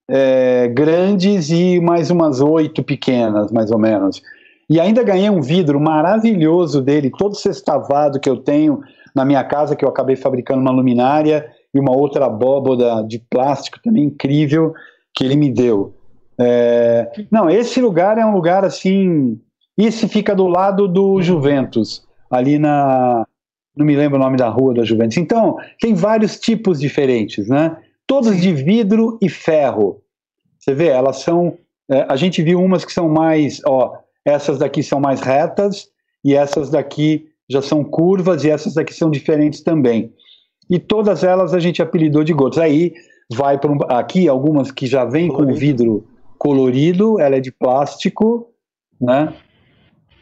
é, grandes e mais umas oito pequenas, mais ou menos. E ainda ganhei um vidro maravilhoso dele, todo sextavado que eu tenho na minha casa, que eu acabei fabricando uma luminária e uma outra abóboda de plástico também incrível que ele me deu. É... Não, esse lugar é um lugar assim. Esse fica do lado do Juventus, ali na. Não me lembro o nome da rua da Juventus. Então, tem vários tipos diferentes, né? Todos de vidro e ferro. Você vê, elas são. É, a gente viu umas que são mais. Ó, essas daqui são mais retas e essas daqui já são curvas e essas daqui são diferentes também. E todas elas a gente apelidou de gotas. Aí vai para um, aqui algumas que já vêm com vidro colorido, ela é de plástico, né?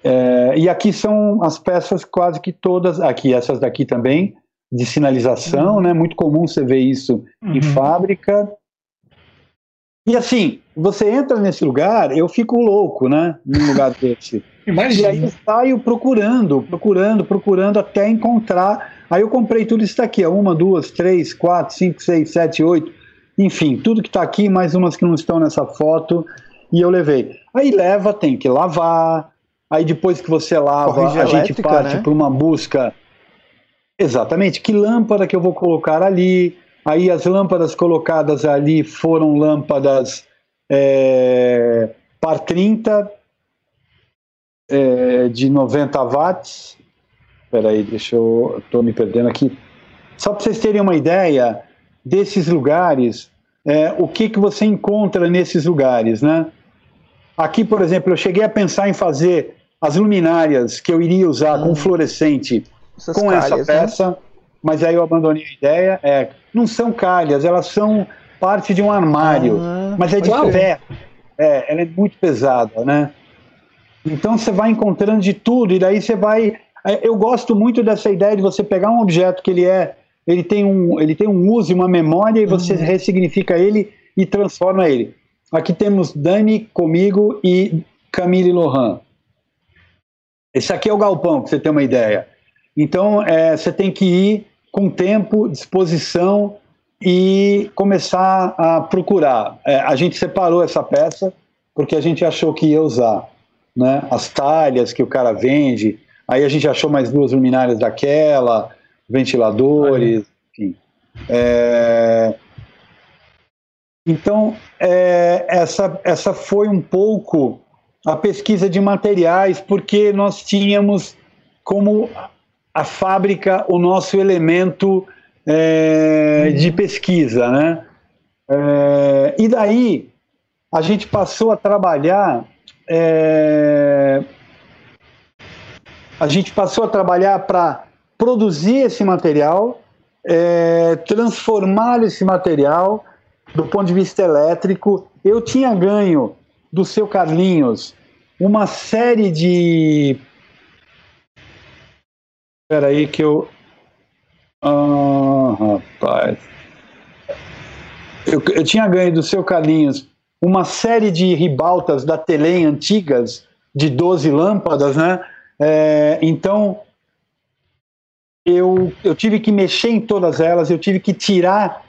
É, e aqui são as peças quase que todas, aqui essas daqui também de sinalização, uhum. né? Muito comum você ver isso uhum. em fábrica. E assim, você entra nesse lugar, eu fico louco, né? Num lugar [laughs] desse. Imagina. E aí eu saio procurando, procurando, procurando até encontrar. Aí eu comprei tudo isso daqui, uma, duas, três, quatro, cinco, seis, sete, oito, enfim, tudo que está aqui, mais umas que não estão nessa foto, e eu levei. Aí leva, tem que lavar. Aí depois que você lava, Corrige a gente parte né? para uma busca. Exatamente, que lâmpada que eu vou colocar ali? Aí as lâmpadas colocadas ali foram lâmpadas é, par 30 é, de 90 watts. Espera aí, deixa eu. Estou me perdendo aqui. Só para vocês terem uma ideia desses lugares, é, o que, que você encontra nesses lugares, né? Aqui, por exemplo, eu cheguei a pensar em fazer as luminárias que eu iria usar hum. com fluorescente Essas com calhas, essa né? peça, né? mas aí eu abandonei a ideia. É, não são calhas, elas são parte de um armário, ah, mas é de ferro. É, ela é muito pesada, né? Então você vai encontrando de tudo e daí você vai. É, eu gosto muito dessa ideia de você pegar um objeto que ele é, ele tem um, ele tem um uso, uma memória e você uhum. ressignifica ele e transforma ele. Aqui temos Dani comigo e Camille Lohan. Esse aqui é o galpão, para você ter uma ideia. Então é, você tem que ir com tempo, disposição e começar a procurar. É, a gente separou essa peça porque a gente achou que ia usar né? as talhas que o cara vende. Aí a gente achou mais duas luminárias daquela, ventiladores, enfim. É... Então, é, essa, essa foi um pouco a pesquisa de materiais, porque nós tínhamos como a fábrica o nosso elemento é, de pesquisa, né? É, e daí a gente passou a trabalhar é, a gente passou a trabalhar para produzir esse material, é, transformar esse material do ponto de vista elétrico. Eu tinha ganho do seu Carlinhos uma série de. Espera aí que eu. Ah, rapaz. Eu, eu tinha ganho do seu Carlinhos uma série de ribaltas da Telem antigas, de 12 lâmpadas, né? É, então, eu, eu tive que mexer em todas elas, eu tive que tirar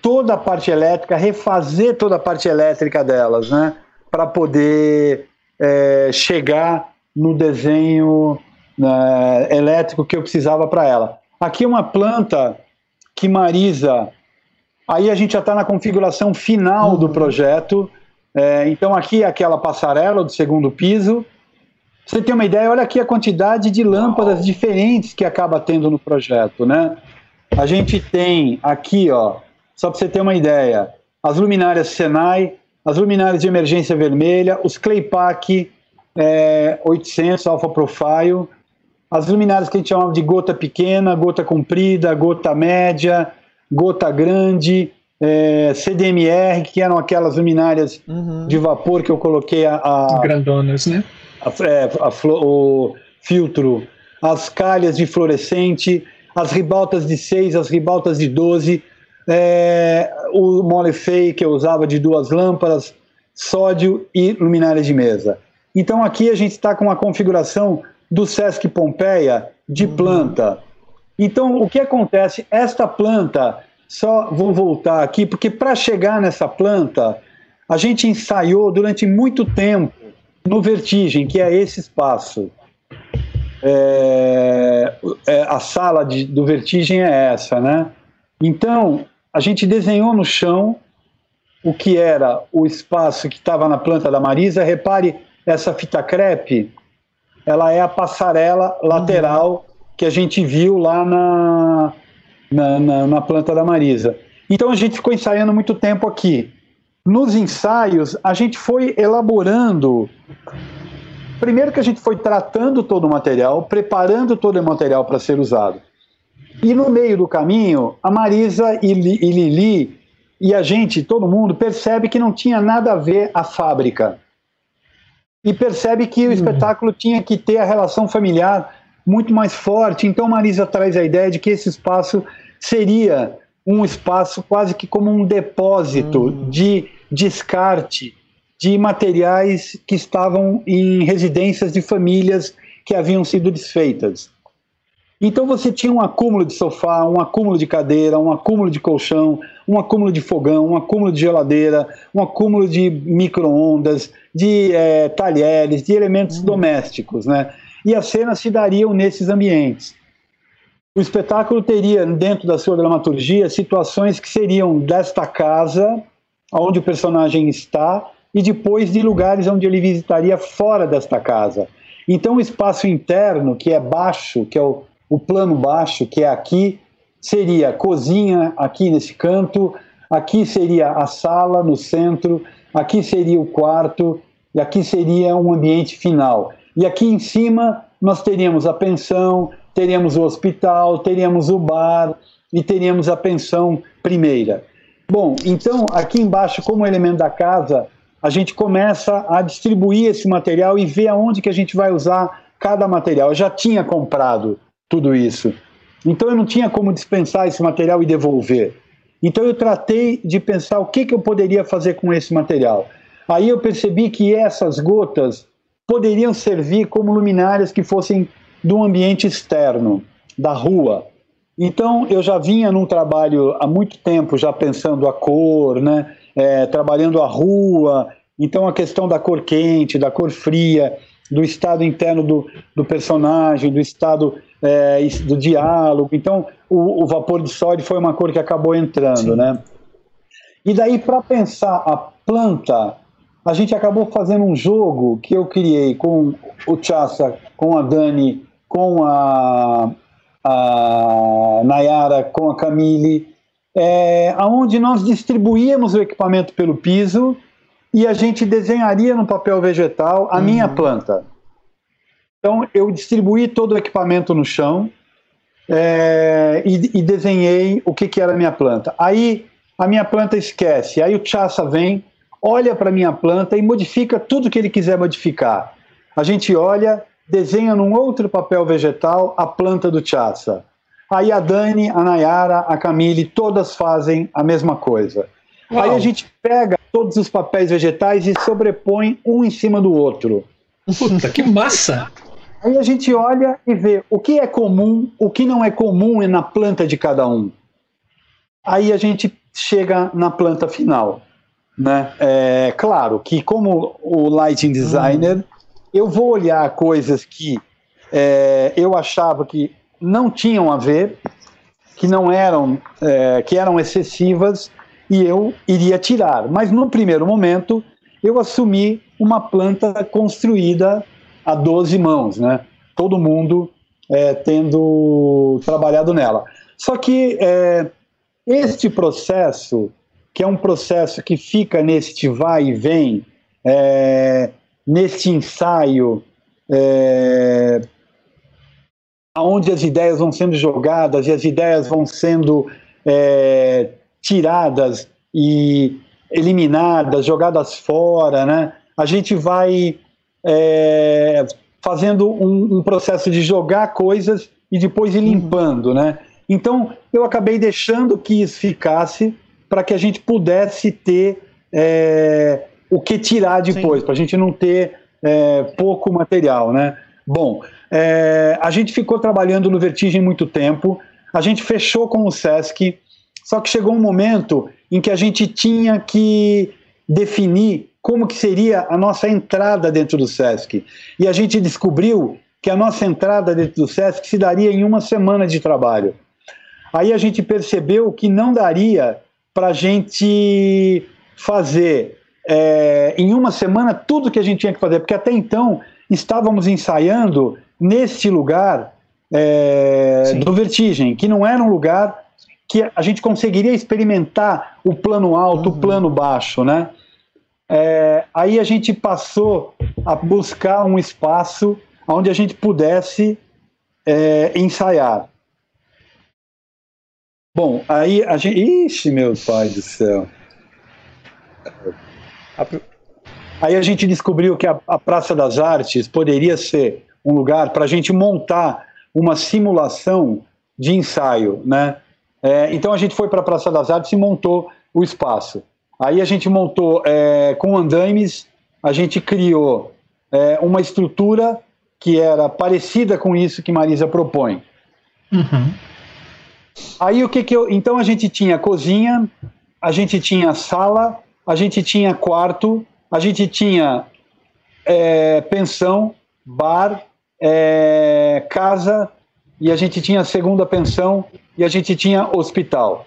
toda a parte elétrica, refazer toda a parte elétrica delas, né? Para poder é, chegar no desenho né, elétrico que eu precisava para ela. Aqui é uma planta que Marisa Aí a gente já está na configuração final uhum. do projeto. É, então aqui é aquela passarela do segundo piso. Você tem uma ideia? Olha aqui a quantidade de lâmpadas diferentes que acaba tendo no projeto, né? A gente tem aqui, ó, só para você ter uma ideia, as luminárias Senai, as luminárias de emergência vermelha, os Claypack é, 800 Alpha Profile, as luminárias que a gente chamava de gota pequena, gota comprida, gota média, gota grande, é, CDMR, que eram aquelas luminárias uhum. de vapor que eu coloquei a. a Grandonas, né? A, é, a, o filtro, as calhas de fluorescente, as ribaltas de 6, as ribaltas de 12, é, o Mollefei que eu usava de duas lâmpadas, sódio e luminária de mesa. Então aqui a gente está com uma configuração do Sesc Pompeia de uhum. planta. Então, o que acontece? Esta planta, só vou voltar aqui, porque para chegar nessa planta, a gente ensaiou durante muito tempo no Vertigem, que é esse espaço. É, é, a sala de, do Vertigem é essa, né? Então, a gente desenhou no chão o que era o espaço que estava na planta da Marisa. Repare, essa fita crepe, ela é a passarela lateral uhum que a gente viu lá na, na, na, na planta da Marisa. Então a gente ficou ensaiando muito tempo aqui. Nos ensaios, a gente foi elaborando. Primeiro que a gente foi tratando todo o material, preparando todo o material para ser usado. E no meio do caminho, a Marisa e, e Lili e a gente, todo mundo, percebe que não tinha nada a ver a fábrica. E percebe que o uhum. espetáculo tinha que ter a relação familiar muito mais forte. Então, Marisa traz a ideia de que esse espaço seria um espaço quase que como um depósito uhum. de descarte de materiais que estavam em residências de famílias que haviam sido desfeitas. Então você tinha um acúmulo de sofá, um acúmulo de cadeira, um acúmulo de colchão, um acúmulo de fogão, um acúmulo de geladeira, um acúmulo de micro-ondas, de é, talheres, de elementos uhum. domésticos, né? e as cenas se dariam nesses ambientes. O espetáculo teria, dentro da sua dramaturgia, situações que seriam desta casa onde o personagem está e depois de lugares onde ele visitaria fora desta casa. Então, o espaço interno, que é baixo, que é o, o plano baixo, que é aqui, seria cozinha aqui nesse canto, aqui seria a sala no centro, aqui seria o quarto e aqui seria um ambiente final. E aqui em cima nós teríamos a pensão, teríamos o hospital, teríamos o bar e teríamos a pensão primeira. Bom, então aqui embaixo, como elemento da casa, a gente começa a distribuir esse material e ver aonde que a gente vai usar cada material. Eu já tinha comprado tudo isso, então eu não tinha como dispensar esse material e devolver. Então eu tratei de pensar o que, que eu poderia fazer com esse material. Aí eu percebi que essas gotas poderiam servir como luminárias que fossem do ambiente externo, da rua. Então eu já vinha num trabalho há muito tempo já pensando a cor, né? É, trabalhando a rua. Então a questão da cor quente, da cor fria, do estado interno do, do personagem, do estado é, do diálogo. Então o, o, vapor de sódio foi uma cor que acabou entrando, Sim. né? E daí para pensar a planta a gente acabou fazendo um jogo que eu criei com o Chassa, com a Dani, com a, a Nayara, com a Camille, é, onde nós distribuíamos o equipamento pelo piso e a gente desenharia no papel vegetal a uhum. minha planta. Então eu distribuí todo o equipamento no chão é, e, e, desenhei o que, que era a minha planta. Aí a minha planta esquece, aí o Chassa vem olha para a minha planta e modifica tudo que ele quiser modificar. A gente olha, desenha num outro papel vegetal a planta do Chassa. Aí a Dani, a Nayara, a Camille, todas fazem a mesma coisa. Uau. Aí a gente pega todos os papéis vegetais e sobrepõe um em cima do outro. Puta, que massa! Aí a gente olha e vê o que é comum, o que não é comum é na planta de cada um. Aí a gente chega na planta final. Né? É, claro que, como o lighting designer, hum. Eu vou olhar coisas que é, eu achava que não tinham a ver, que não eram, é, que eram excessivas, e eu iria tirar. Mas no primeiro momento, eu assumi uma planta construída a 12 mãos, né? todo mundo é, tendo trabalhado nela. Só que é, este processo que é um processo que fica neste vai e vem, é, neste ensaio, é, onde as ideias vão sendo jogadas e as ideias vão sendo é, tiradas e eliminadas, jogadas fora, né? A gente vai é, fazendo um, um, processo de jogar coisas e depois ir uhum. limpando, né? Então eu acabei deixando que isso ficasse para que a gente pudesse ter é, o que tirar depois, para a gente não ter é, pouco material, né? Bom, é, a gente ficou trabalhando no Vertigem muito tempo, a gente fechou com o Sesc, só que chegou um momento em que a gente tinha que definir como que seria a nossa entrada dentro do Sesc. E a gente descobriu que a nossa entrada dentro do Sesc se daria em uma semana de trabalho. Aí a gente percebeu que não daria para a gente fazer é, em uma semana tudo que a gente tinha que fazer, porque até então estávamos ensaiando neste lugar é, do Vertigem, que não era um lugar que a gente conseguiria experimentar o plano alto, uhum. o plano baixo, né? É, aí a gente passou a buscar um espaço onde a gente pudesse é, ensaiar. Bom, aí a gente. Ixi, meu pai do céu. Aí a gente descobriu que a, a Praça das Artes poderia ser um lugar para a gente montar uma simulação de ensaio, né? É, então a gente foi para a Praça das Artes e montou o espaço. Aí a gente montou é, com andaimes, a gente criou é, uma estrutura que era parecida com isso que Marisa propõe. Uhum. Aí o que que eu. Então a gente tinha cozinha, a gente tinha sala, a gente tinha quarto, a gente tinha é, pensão, bar, é, casa, e a gente tinha segunda pensão e a gente tinha hospital.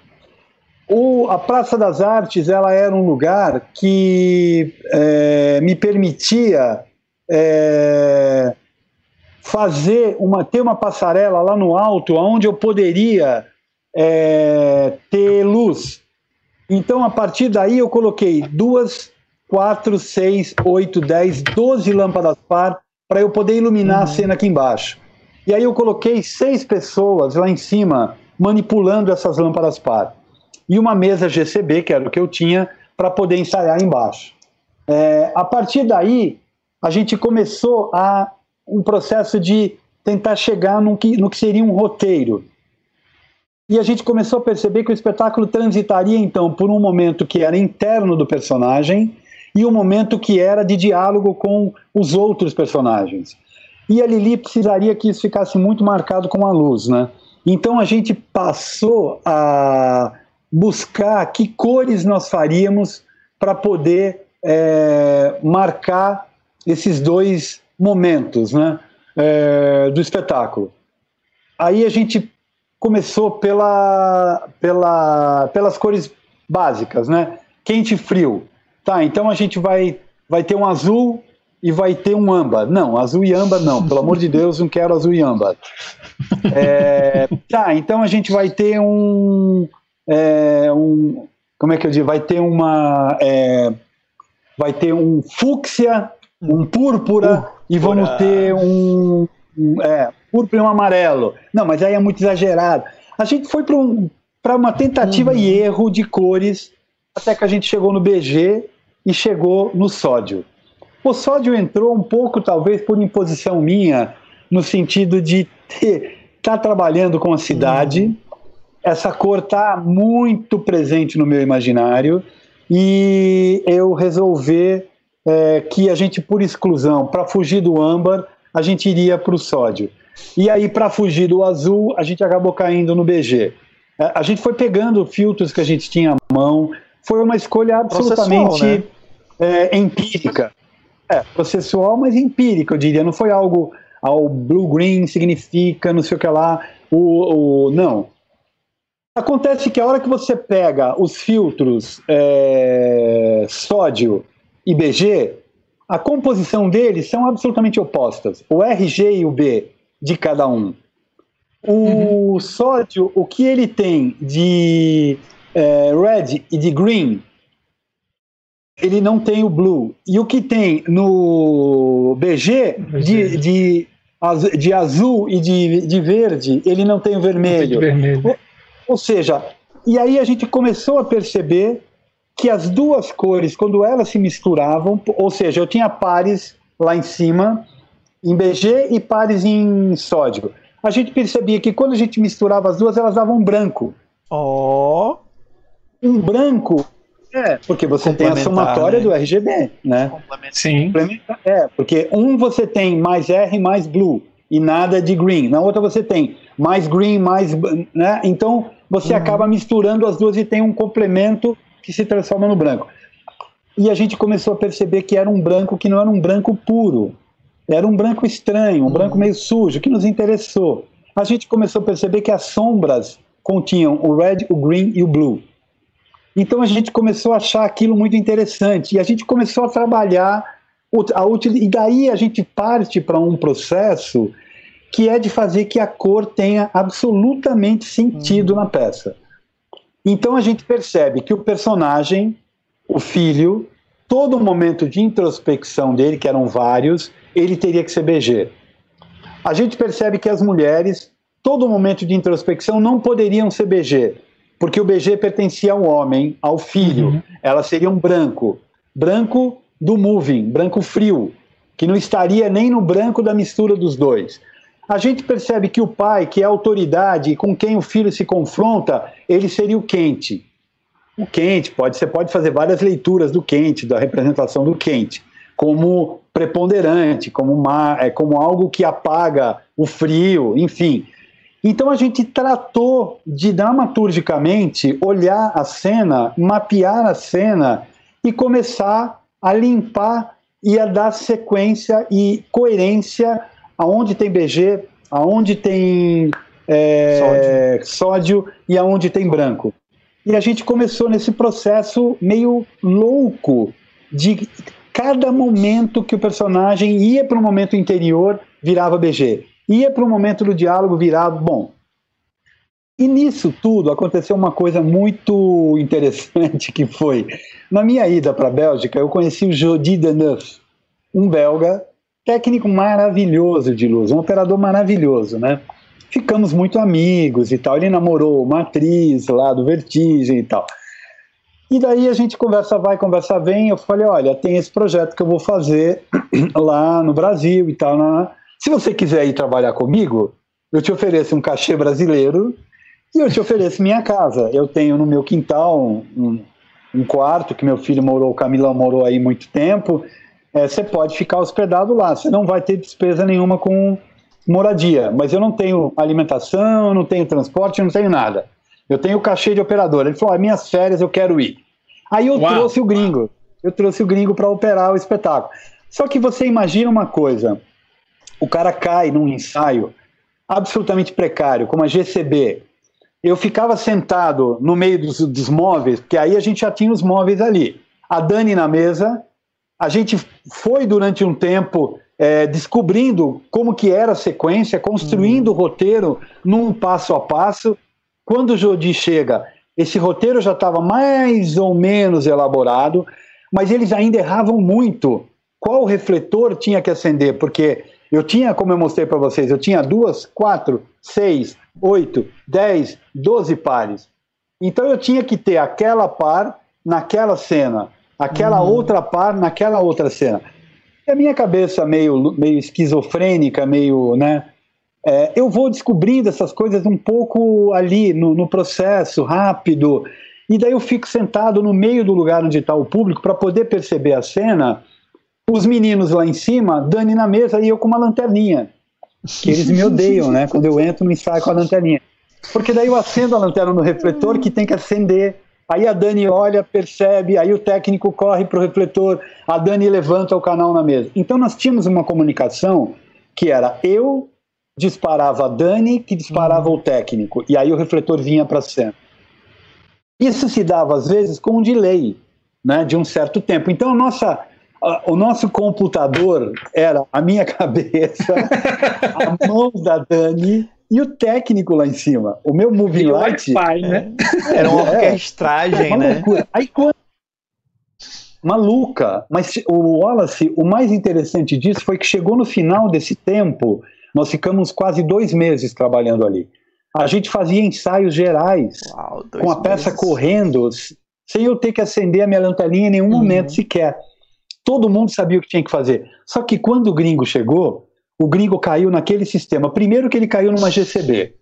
o, a Praça das Artes ela era um lugar que é, me permitia é, fazer uma ter uma passarela lá no alto, onde eu poderia é, ter luz. Então, a partir daí, eu coloquei duas, quatro, seis, oito, dez, doze lâmpadas par para eu poder iluminar uhum. a cena aqui embaixo. E aí eu coloquei seis pessoas lá em cima manipulando essas lâmpadas par e uma mesa GCB, que era o que eu tinha, para poder ensaiar embaixo. É, a partir daí, a gente começou a um processo de tentar chegar no que, no que seria um roteiro. E a gente começou a perceber que o espetáculo transitaria então por um momento que era interno do personagem e um momento que era de diálogo com os outros personagens. E a Lili precisaria que isso ficasse muito marcado com a luz, né? Então a gente passou a buscar que cores nós faríamos para poder é, marcar esses dois momentos né, é, do espetáculo. Aí a gente começou pela, pela, pelas cores básicas, né? Quente e frio. Tá, então a gente vai, vai ter um azul e vai ter um âmbar. Não, azul e âmbar não, pelo amor de Deus, não quero azul e âmbar. É, tá, então a gente vai ter um, é, um como é que eu digo? Vai ter uma é, vai ter um fúcsia, um púrpura e vamos ter um, um é, púrpura e um amarelo. Não, mas aí é muito exagerado. A gente foi para um, uma tentativa uhum. e erro de cores até que a gente chegou no BG e chegou no sódio. O sódio entrou um pouco, talvez, por imposição minha, no sentido de estar tá trabalhando com a cidade. Uhum essa cor está muito presente no meu imaginário e eu resolver é, que a gente, por exclusão, para fugir do âmbar, a gente iria para o sódio. E aí, para fugir do azul, a gente acabou caindo no BG. É, a gente foi pegando filtros que a gente tinha à mão, foi uma escolha absolutamente né? é, empírica. É, processual, mas empírica, eu diria. Não foi algo ao blue green significa não sei o que lá. O, o, não, Acontece que a hora que você pega os filtros é, sódio e BG, a composição deles são absolutamente opostas. O RG e o B de cada um. O uhum. sódio, o que ele tem de é, red e de green, ele não tem o blue. E o que tem no BG, de, de, de azul e de, de verde, ele não tem o vermelho. vermelho. Ou seja, e aí a gente começou a perceber que as duas cores, quando elas se misturavam, ou seja, eu tinha pares lá em cima, em BG e pares em sódio. A gente percebia que quando a gente misturava as duas, elas davam branco. Ó! Oh. Um branco é, porque você tem a somatória né? do RGB, né? Sim. É, porque um você tem mais R mais blue e nada de green. Na outra você tem mais green, mais. Né? Então você uhum. acaba misturando as duas e tem um complemento que se transforma no branco. E a gente começou a perceber que era um branco que não era um branco puro, era um branco estranho, um uhum. branco meio sujo, que nos interessou. A gente começou a perceber que as sombras continham o red, o green e o blue. Então a gente começou a achar aquilo muito interessante e a gente começou a trabalhar a util... e daí a gente parte para um processo que é de fazer que a cor tenha absolutamente sentido uhum. na peça. Então a gente percebe que o personagem, o filho, todo o momento de introspecção dele, que eram vários, ele teria que ser BG. A gente percebe que as mulheres, todo momento de introspecção, não poderiam ser BG, porque o BG pertencia ao homem, ao filho. Uhum. Elas seriam branco. Branco do moving, branco frio, que não estaria nem no branco da mistura dos dois a gente percebe que o pai, que é a autoridade com quem o filho se confronta, ele seria o quente. O quente, pode, você pode fazer várias leituras do quente, da representação do quente, como preponderante, como, uma, é, como algo que apaga o frio, enfim. Então a gente tratou de dramaturgicamente olhar a cena, mapear a cena e começar a limpar e a dar sequência e coerência aonde tem BG, aonde tem é, sódio. sódio. e aonde tem branco. E a gente começou nesse processo meio louco de cada momento que o personagem ia para um momento interior, virava BG. Ia para um momento do diálogo, virava. Bom. E nisso tudo aconteceu uma coisa muito [laughs] interessante que foi, na minha ida para a Bélgica, eu conheci o Jody Deneuf, um belga, técnico maravilhoso de luz, um operador maravilhoso, né? ficamos muito amigos e tal. Ele namorou uma atriz lá do Vertigem e tal. E daí a gente conversa vai, conversa vem. Eu falei: olha, tem esse projeto que eu vou fazer [clears throat] lá no Brasil e tal. Se você quiser ir trabalhar comigo, eu te ofereço um cachê brasileiro e eu te ofereço minha casa. Eu tenho no meu quintal um, um quarto que meu filho morou, o Camilão morou aí muito tempo. É, você pode ficar hospedado lá. Você não vai ter despesa nenhuma com moradia, mas eu não tenho alimentação, não tenho transporte, não tenho nada. Eu tenho cachê de operador. Ele falou: ah, minhas férias eu quero ir. Aí eu Uau. trouxe o gringo. Eu trouxe o gringo para operar o espetáculo. Só que você imagina uma coisa: o cara cai num ensaio absolutamente precário, como a GCB. Eu ficava sentado no meio dos, dos móveis, porque aí a gente já tinha os móveis ali. A Dani na mesa, a gente foi durante um tempo é, descobrindo como que era a sequência, construindo uhum. o roteiro num passo a passo. Quando o Jodi chega, esse roteiro já estava mais ou menos elaborado, mas eles ainda erravam muito. Qual refletor tinha que acender? Porque eu tinha, como eu mostrei para vocês, eu tinha duas, quatro, seis, oito, dez, doze pares. Então eu tinha que ter aquela par naquela cena, aquela uhum. outra par naquela outra cena. E a minha cabeça meio, meio esquizofrênica, meio, né? É, eu vou descobrindo essas coisas um pouco ali no, no, processo, rápido, e daí eu fico sentado no meio do lugar onde está o público para poder perceber a cena. Os meninos lá em cima, Dani na mesa e eu com uma lanterninha. Que eles me odeiam, né? Quando eu entro no ensaio com a lanterninha. Porque daí eu acendo a lanterna no refletor que tem que acender Aí a Dani olha, percebe, aí o técnico corre para o refletor, a Dani levanta o canal na mesa. Então nós tínhamos uma comunicação que era eu disparava a Dani, que disparava uhum. o técnico, e aí o refletor vinha para a cena. Isso se dava às vezes com um delay, né, de um certo tempo. Então a nossa, a, o nosso computador era a minha [laughs] cabeça, a mão da Dani e o técnico lá em cima. O meu moving light. Wi né? Era uma [laughs] é. orquestragem, é, uma né? Loucura. Aí quando. Maluca. Mas o Wallace, o mais interessante disso foi que chegou no final desse tempo, nós ficamos quase dois meses trabalhando ali. A gente fazia ensaios gerais, Uau, com a peça meses. correndo, sem eu ter que acender a minha lanterninha em nenhum uhum. momento sequer. Todo mundo sabia o que tinha que fazer. Só que quando o gringo chegou, o gringo caiu naquele sistema. Primeiro que ele caiu numa GCB,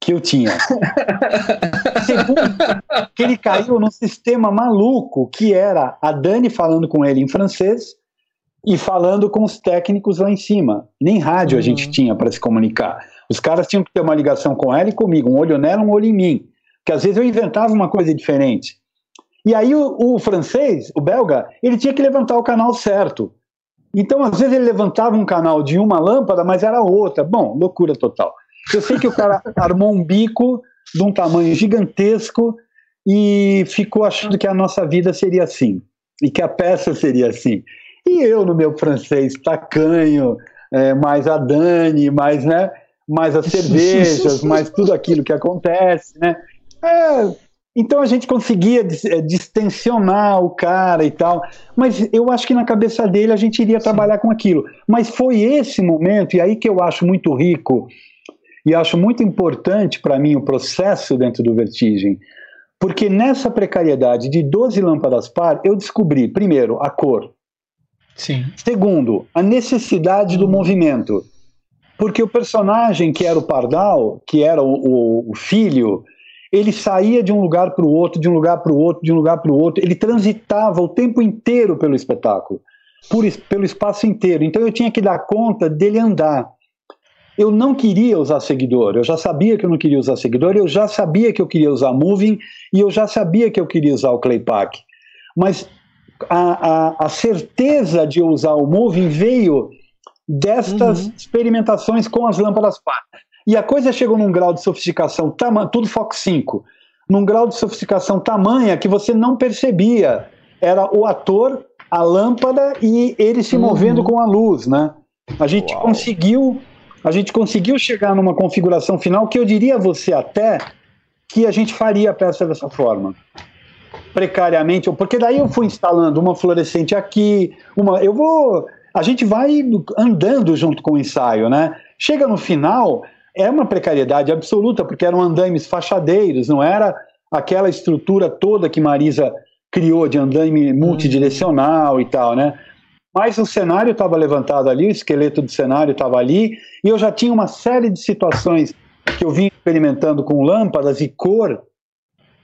que eu tinha. [laughs] Segundo, que ele caiu num sistema maluco, que era a Dani falando com ele em francês e falando com os técnicos lá em cima. Nem rádio uhum. a gente uhum. tinha para se comunicar. Os caras tinham que ter uma ligação com ela e comigo, um olho nela, um olho em mim. Porque às vezes eu inventava uma coisa diferente. E aí o, o francês, o belga, ele tinha que levantar o canal certo. Então, às vezes, ele levantava um canal de uma lâmpada, mas era outra. Bom, loucura total. Eu sei que o cara [laughs] armou um bico de um tamanho gigantesco e ficou achando que a nossa vida seria assim, e que a peça seria assim. E eu, no meu francês tacanho, é, mais a Dani, mais, né, mais as [laughs] cervejas, mais tudo aquilo que acontece, né? É, então a gente conseguia eh, distensionar o cara e tal, mas eu acho que na cabeça dele a gente iria trabalhar Sim. com aquilo. Mas foi esse momento, e aí que eu acho muito rico e acho muito importante para mim o processo dentro do Vertigem, porque nessa precariedade de 12 lâmpadas par, eu descobri, primeiro, a cor. Sim. Segundo, a necessidade do movimento. Porque o personagem que era o Pardal, que era o, o, o filho ele saía de um lugar para o outro, de um lugar para o outro, de um lugar para o outro, ele transitava o tempo inteiro pelo espetáculo, por, pelo espaço inteiro. Então eu tinha que dar conta dele andar. Eu não queria usar seguidor, eu já sabia que eu não queria usar seguidor, eu já sabia que eu queria usar moving e eu já sabia que eu queria usar o claypack. Mas a, a, a certeza de usar o moving veio destas uhum. experimentações com as lâmpadas par. E a coisa chegou num grau de sofisticação, tudo Fox 5. num grau de sofisticação tamanha que você não percebia. Era o ator, a lâmpada e ele se movendo uhum. com a luz, né? A gente Uau. conseguiu, a gente conseguiu chegar numa configuração final que eu diria a você até que a gente faria a peça dessa forma precariamente, porque daí eu fui instalando uma fluorescente aqui, uma, eu vou, a gente vai andando junto com o ensaio, né? Chega no final, é uma precariedade absoluta, porque eram andaimes fachadeiros, não era aquela estrutura toda que Marisa criou de andaime multidirecional e tal, né? Mas o cenário estava levantado ali, o esqueleto do cenário estava ali, e eu já tinha uma série de situações que eu vim experimentando com lâmpadas e cor.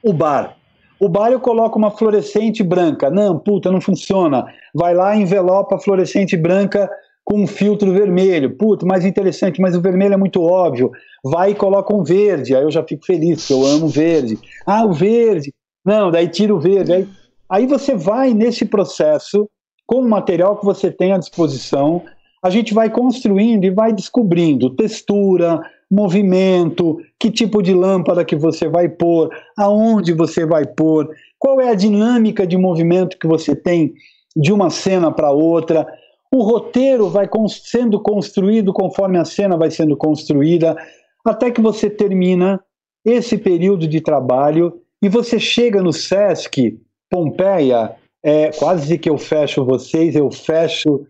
O bar. O bar eu coloco uma fluorescente branca. Não, puta, não funciona. Vai lá, envelopa a fluorescente branca com um filtro vermelho. Puta, mais interessante, mas o vermelho é muito óbvio. Vai e coloca um verde. Aí eu já fico feliz, porque eu amo verde. Ah, o verde. Não, daí tira o verde. Aí, aí você vai nesse processo com o material que você tem à disposição. A gente vai construindo e vai descobrindo textura, movimento, que tipo de lâmpada que você vai pôr, aonde você vai pôr, qual é a dinâmica de movimento que você tem de uma cena para outra. O roteiro vai sendo construído conforme a cena vai sendo construída, até que você termina esse período de trabalho e você chega no Sesc Pompeia, é, quase que eu fecho vocês, eu fecho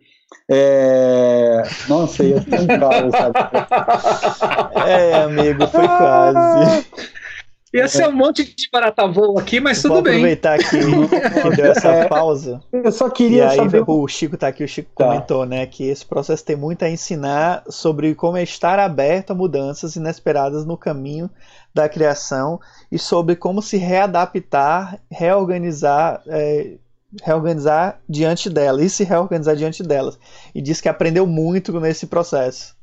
é... Nossa, ia ser um caos, sabe? [laughs] É, amigo, foi quase. Ia ser um monte de barata voa aqui, mas tudo bem. aproveitar que, que deu essa [laughs] é, pausa. Eu só queria e aí, saber... O Chico tá aqui, o Chico tá. comentou, né, que esse processo tem muito a ensinar sobre como é estar aberto a mudanças inesperadas no caminho da criação e sobre como se readaptar, reorganizar é, reorganizar diante dela e se reorganizar diante delas. E diz que aprendeu muito nesse processo.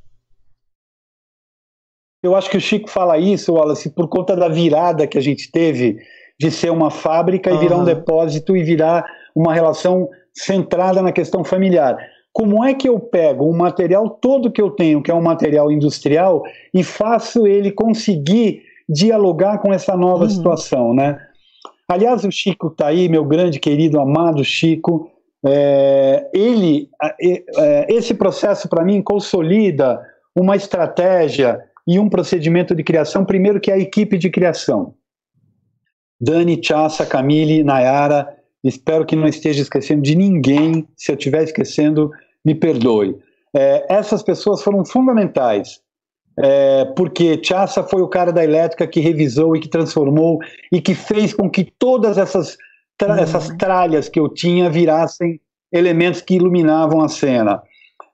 Eu acho que o Chico fala isso, Wallace, por conta da virada que a gente teve de ser uma fábrica e virar um depósito e virar uma relação centrada na questão familiar. Como é que eu pego o material todo que eu tenho, que é um material industrial, e faço ele conseguir dialogar com essa nova uhum. situação, né? Aliás, o Chico está aí, meu grande, querido, amado Chico. É, ele, é, esse processo para mim consolida uma estratégia e um procedimento de criação, primeiro que é a equipe de criação. Dani, Chassa, Camille, Nayara, espero que não esteja esquecendo de ninguém. Se eu estiver esquecendo, me perdoe. É, essas pessoas foram fundamentais é, porque Chassa foi o cara da elétrica que revisou e que transformou e que fez com que todas essas, tra uhum. essas tralhas que eu tinha virassem elementos que iluminavam a cena.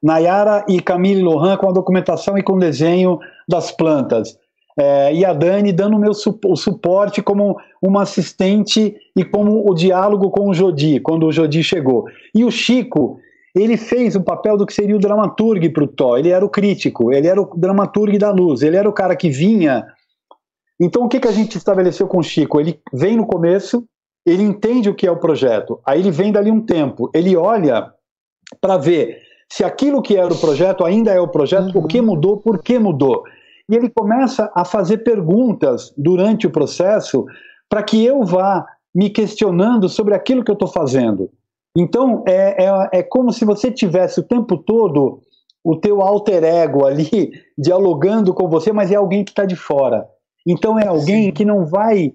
Nayara e Camille Lohan com a documentação e com o desenho das plantas. É, e a Dani dando o meu su o suporte como uma assistente e como o diálogo com o Jodi, quando o Jodi chegou. E o Chico, ele fez o papel do que seria o dramaturgo para o Thor. Ele era o crítico, ele era o dramaturgo da luz, ele era o cara que vinha. Então, o que, que a gente estabeleceu com o Chico? Ele vem no começo, ele entende o que é o projeto, aí ele vem dali um tempo, ele olha para ver se aquilo que era o projeto ainda é o projeto, uhum. o que mudou, por que mudou. E ele começa a fazer perguntas durante o processo para que eu vá me questionando sobre aquilo que eu estou fazendo. Então, é, é, é como se você tivesse o tempo todo o teu alter ego ali [laughs] dialogando com você, mas é alguém que está de fora. Então, é alguém Sim. que não vai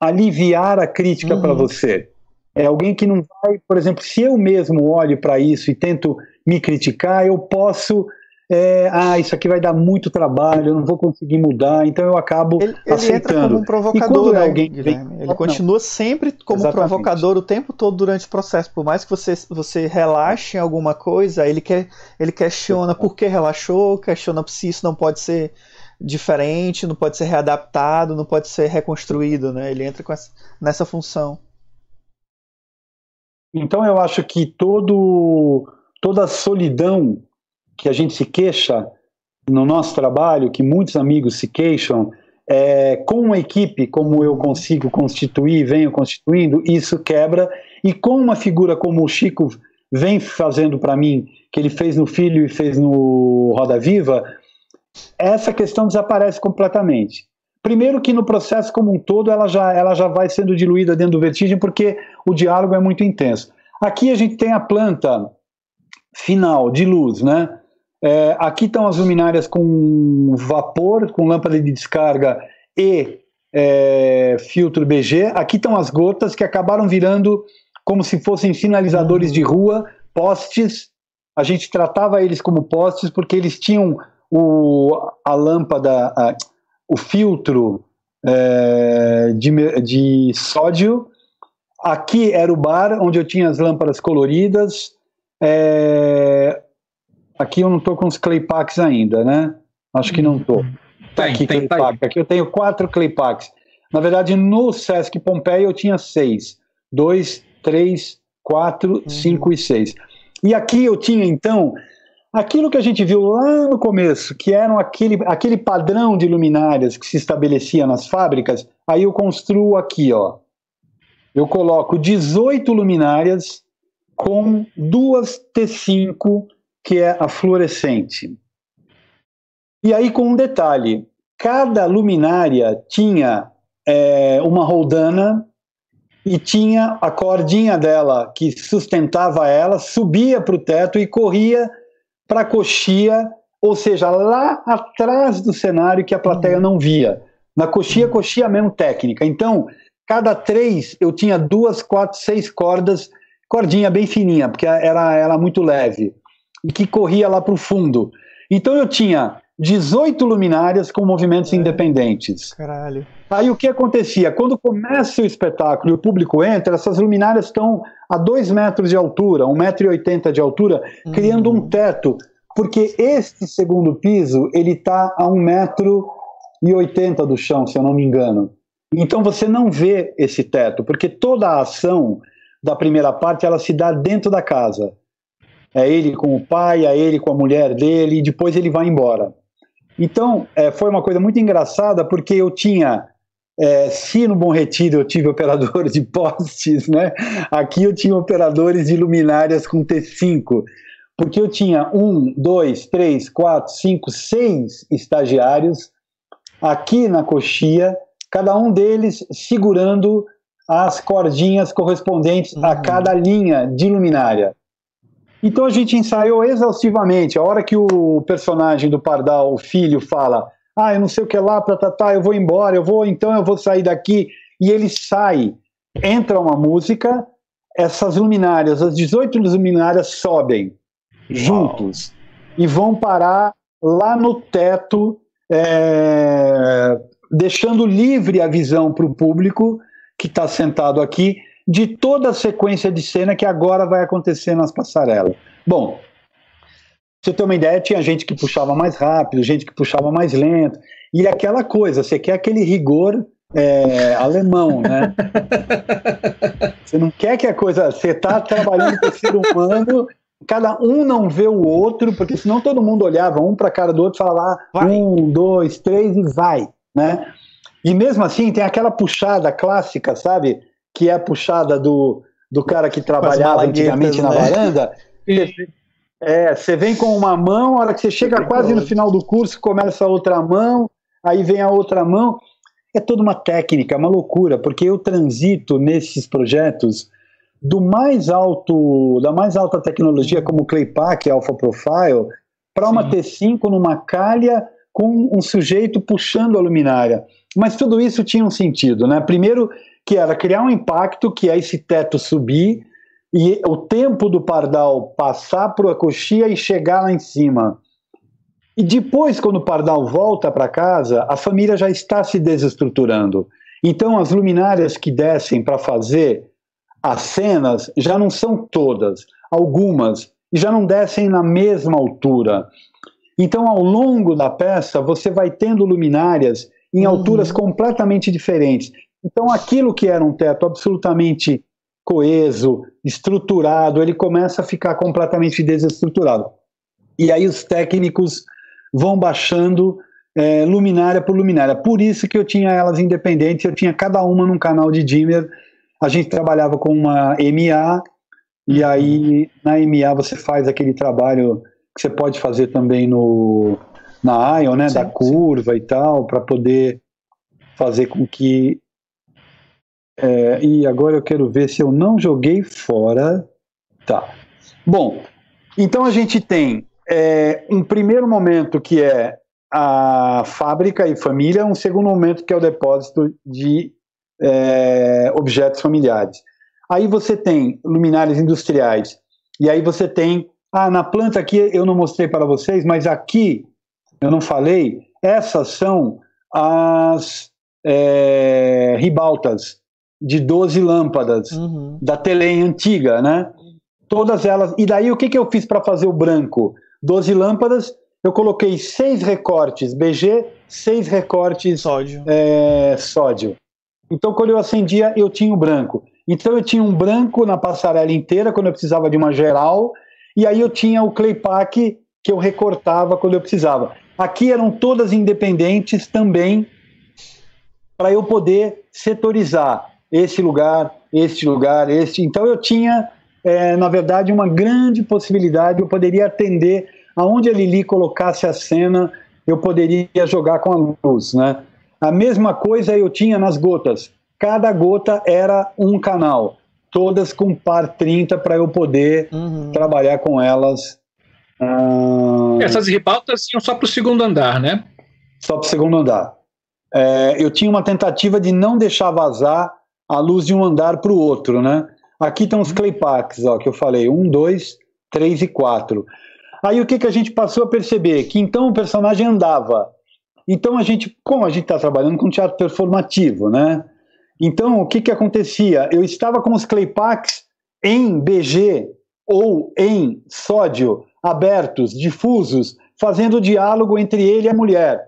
aliviar a crítica uhum. para você. É alguém que não vai, por exemplo, se eu mesmo olho para isso e tento me criticar, eu posso é, ah, isso aqui vai dar muito trabalho, eu não vou conseguir mudar, então eu acabo ele, ele aceitando. Entra como um provocador, né, alguém vem, Ele continua não. sempre como Exatamente. provocador o tempo todo durante o processo. Por mais que você, você relaxe em alguma coisa, ele, quer, ele questiona por que relaxou, questiona se isso não pode ser diferente, não pode ser readaptado, não pode ser reconstruído, né? Ele entra essa, nessa função. Então eu acho que todo, toda a solidão que a gente se queixa no nosso trabalho, que muitos amigos se queixam, é, com uma equipe como eu consigo constituir, venho constituindo, isso quebra. E com uma figura como o Chico vem fazendo para mim, que ele fez no Filho e fez no Roda Viva, essa questão desaparece completamente. Primeiro que no processo como um todo ela já, ela já vai sendo diluída dentro do vertigem porque o diálogo é muito intenso. Aqui a gente tem a planta final de luz, né? É, aqui estão as luminárias com vapor, com lâmpada de descarga e é, filtro BG. Aqui estão as gotas que acabaram virando como se fossem sinalizadores de rua, postes. A gente tratava eles como postes porque eles tinham o, a lâmpada, a, o filtro é, de, de sódio. Aqui era o bar onde eu tinha as lâmpadas coloridas. É, aqui eu não estou com os claypacks ainda, né? Acho que não estou. Tá aqui, tem, claypack. Aqui eu tenho quatro claypacks. Na verdade, no Sesc Pompeia eu tinha seis. Dois, três, quatro, uhum. cinco e seis. E aqui eu tinha, então, aquilo que a gente viu lá no começo, que eram aquele, aquele padrão de luminárias que se estabelecia nas fábricas, aí eu construo aqui, ó. Eu coloco 18 luminárias com duas T5, que é a fluorescente. E aí, com um detalhe: cada luminária tinha é, uma roldana e tinha a cordinha dela que sustentava ela, subia para o teto e corria para a coxia, ou seja, lá atrás do cenário que a plateia uhum. não via. Na coxia, coxia mesmo técnica. Então, cada três eu tinha duas, quatro, seis cordas, cordinha bem fininha, porque era, era muito leve, e que corria lá para o fundo. Então eu tinha 18 luminárias com movimentos é. independentes. Caralho. Aí o que acontecia? Quando começa o espetáculo e o público entra, essas luminárias estão a 2 metros de altura, 1,80m de altura, uhum. criando um teto. Porque este segundo piso, ele está a 1,80m do chão, se eu não me engano. Então você não vê esse teto, porque toda a ação da primeira parte ela se dá dentro da casa. É ele com o pai, é ele com a mulher dele, e depois ele vai embora. Então, é, foi uma coisa muito engraçada, porque eu tinha é, se no Bom Retiro eu tive [laughs] operadores de postes, né? Aqui eu tinha operadores de luminárias com T5, porque eu tinha um, dois, três, quatro, cinco, seis estagiários aqui na coxia, cada um deles segurando as cordinhas correspondentes uhum. a cada linha de luminária. Então a gente ensaiou exaustivamente. A hora que o personagem do Pardal, o filho, fala: Ah, eu não sei o que lá, tá, tá, tá, eu vou embora, eu vou, então eu vou sair daqui. E ele sai, entra uma música, essas luminárias, as 18 luminárias sobem juntos e vão parar lá no teto, é, deixando livre a visão para o público que está sentado aqui de toda a sequência de cena que agora vai acontecer nas passarelas. Bom, você ter uma ideia, tinha gente que puxava mais rápido, gente que puxava mais lento, e aquela coisa, você quer aquele rigor é, alemão, né? [laughs] Você não quer que a coisa. Você está trabalhando com o ser humano, cada um não vê o outro, porque senão todo mundo olhava um para a cara do outro e falava ah, um, dois, três e vai, né? E mesmo assim tem aquela puxada clássica, sabe? Que é puxada do, do cara que trabalhava antigamente na né? varanda. É, você vem com uma mão, a hora que você chega quase no final do curso, começa a outra mão, aí vem a outra mão. É toda uma técnica, uma loucura, porque eu transito nesses projetos do mais alto, da mais alta tecnologia, como o Claypack, Alpha Profile, para uma Sim. T5 numa calha com um sujeito puxando a luminária. Mas tudo isso tinha um sentido, né? Primeiro, que era criar um impacto, que é esse teto subir e o tempo do pardal passar para a coxia e chegar lá em cima. E depois, quando o pardal volta para casa, a família já está se desestruturando. Então, as luminárias que descem para fazer as cenas já não são todas, algumas, e já não descem na mesma altura. Então, ao longo da peça, você vai tendo luminárias em uhum. alturas completamente diferentes. Então, aquilo que era um teto absolutamente coeso, estruturado, ele começa a ficar completamente desestruturado. E aí os técnicos vão baixando é, luminária por luminária. Por isso que eu tinha elas independentes, eu tinha cada uma num canal de dimmer. A gente trabalhava com uma MA, e aí na MA você faz aquele trabalho que você pode fazer também no, na Ion, né, sim, da curva sim. e tal, para poder fazer com que. É, e agora eu quero ver se eu não joguei fora. Tá. Bom, então a gente tem é, um primeiro momento que é a fábrica e família, um segundo momento que é o depósito de é, objetos familiares. Aí você tem luminárias industriais, e aí você tem. Ah, na planta aqui eu não mostrei para vocês, mas aqui eu não falei, essas são as é, ribaltas de 12 lâmpadas uhum. da Telem antiga, né? Todas elas. E daí o que, que eu fiz para fazer o branco? 12 lâmpadas, eu coloquei seis recortes BG, seis recortes sódio. É, sódio. Então, quando eu acendia, eu tinha o branco. Então, eu tinha um branco na passarela inteira, quando eu precisava de uma geral, e aí eu tinha o clay pack que eu recortava quando eu precisava. Aqui eram todas independentes também, para eu poder setorizar esse lugar, este lugar, este. Então, eu tinha, é, na verdade, uma grande possibilidade, eu poderia atender aonde a Lili colocasse a cena, eu poderia jogar com a luz, né? A mesma coisa eu tinha nas gotas. Cada gota era um canal, todas com par 30 para eu poder uhum. trabalhar com elas. Uh... Essas ribaltas iam só para o segundo andar, né? Só para o segundo andar. É, eu tinha uma tentativa de não deixar vazar a luz de um andar para o outro, né? Aqui estão os claypacks, ó, que eu falei, um, dois, três e quatro. Aí o que, que a gente passou a perceber? Que então o personagem andava. Então a gente, como a gente está trabalhando com teatro performativo, né? Então o que, que acontecia? Eu estava com os claypacks em BG ou em sódio, abertos, difusos, fazendo diálogo entre ele e a mulher.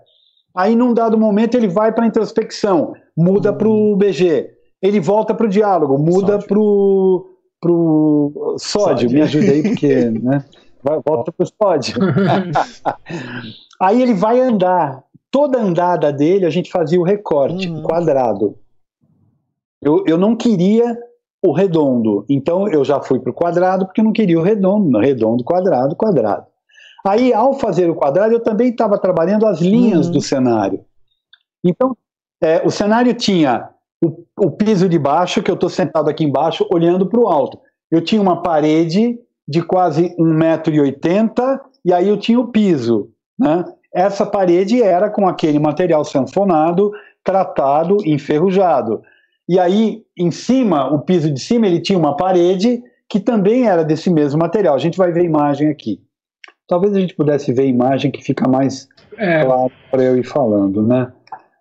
Aí, num dado momento, ele vai para a introspecção, muda para o BG. Ele volta para o diálogo, muda para o sódio. sódio. Me ajuda aí, porque. [laughs] Né? Volta para o pódio. [laughs] Aí ele vai andar. Toda andada dele, a gente fazia o recorte, uhum. quadrado. Eu, eu não queria o redondo. Então eu já fui para o quadrado porque eu não queria o redondo. Redondo, quadrado, quadrado. Aí, ao fazer o quadrado, eu também estava trabalhando as linhas uhum. do cenário. Então, é, o cenário tinha o, o, piso de baixo, que eu estou sentado aqui embaixo, olhando para o alto. Eu tinha uma parede de quase 1,80m, e aí eu tinha o piso. Né? Essa parede era com aquele material sanfonado, tratado, enferrujado. E aí, em cima, o piso de cima, ele tinha uma parede que também era desse mesmo material. A gente vai ver a imagem aqui. Talvez a gente pudesse ver a imagem que fica mais é. claro para eu ir falando, né?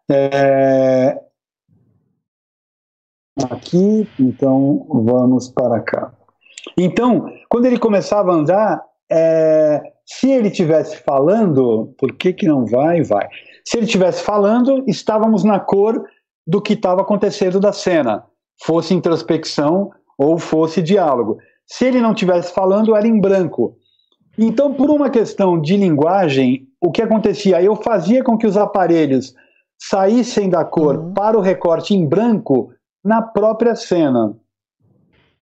É... Aqui, então vamos para cá. Então, quando ele começava a andar, é, se ele tivesse falando, por que, que não vai? Vai. Se ele tivesse falando, estávamos na cor do que estava acontecendo da cena, fosse introspecção ou fosse diálogo. Se ele não tivesse falando, era em branco. Então, por uma questão de linguagem, o que acontecia? Eu fazia com que os aparelhos saíssem da cor uhum. para o recorte em branco na própria cena.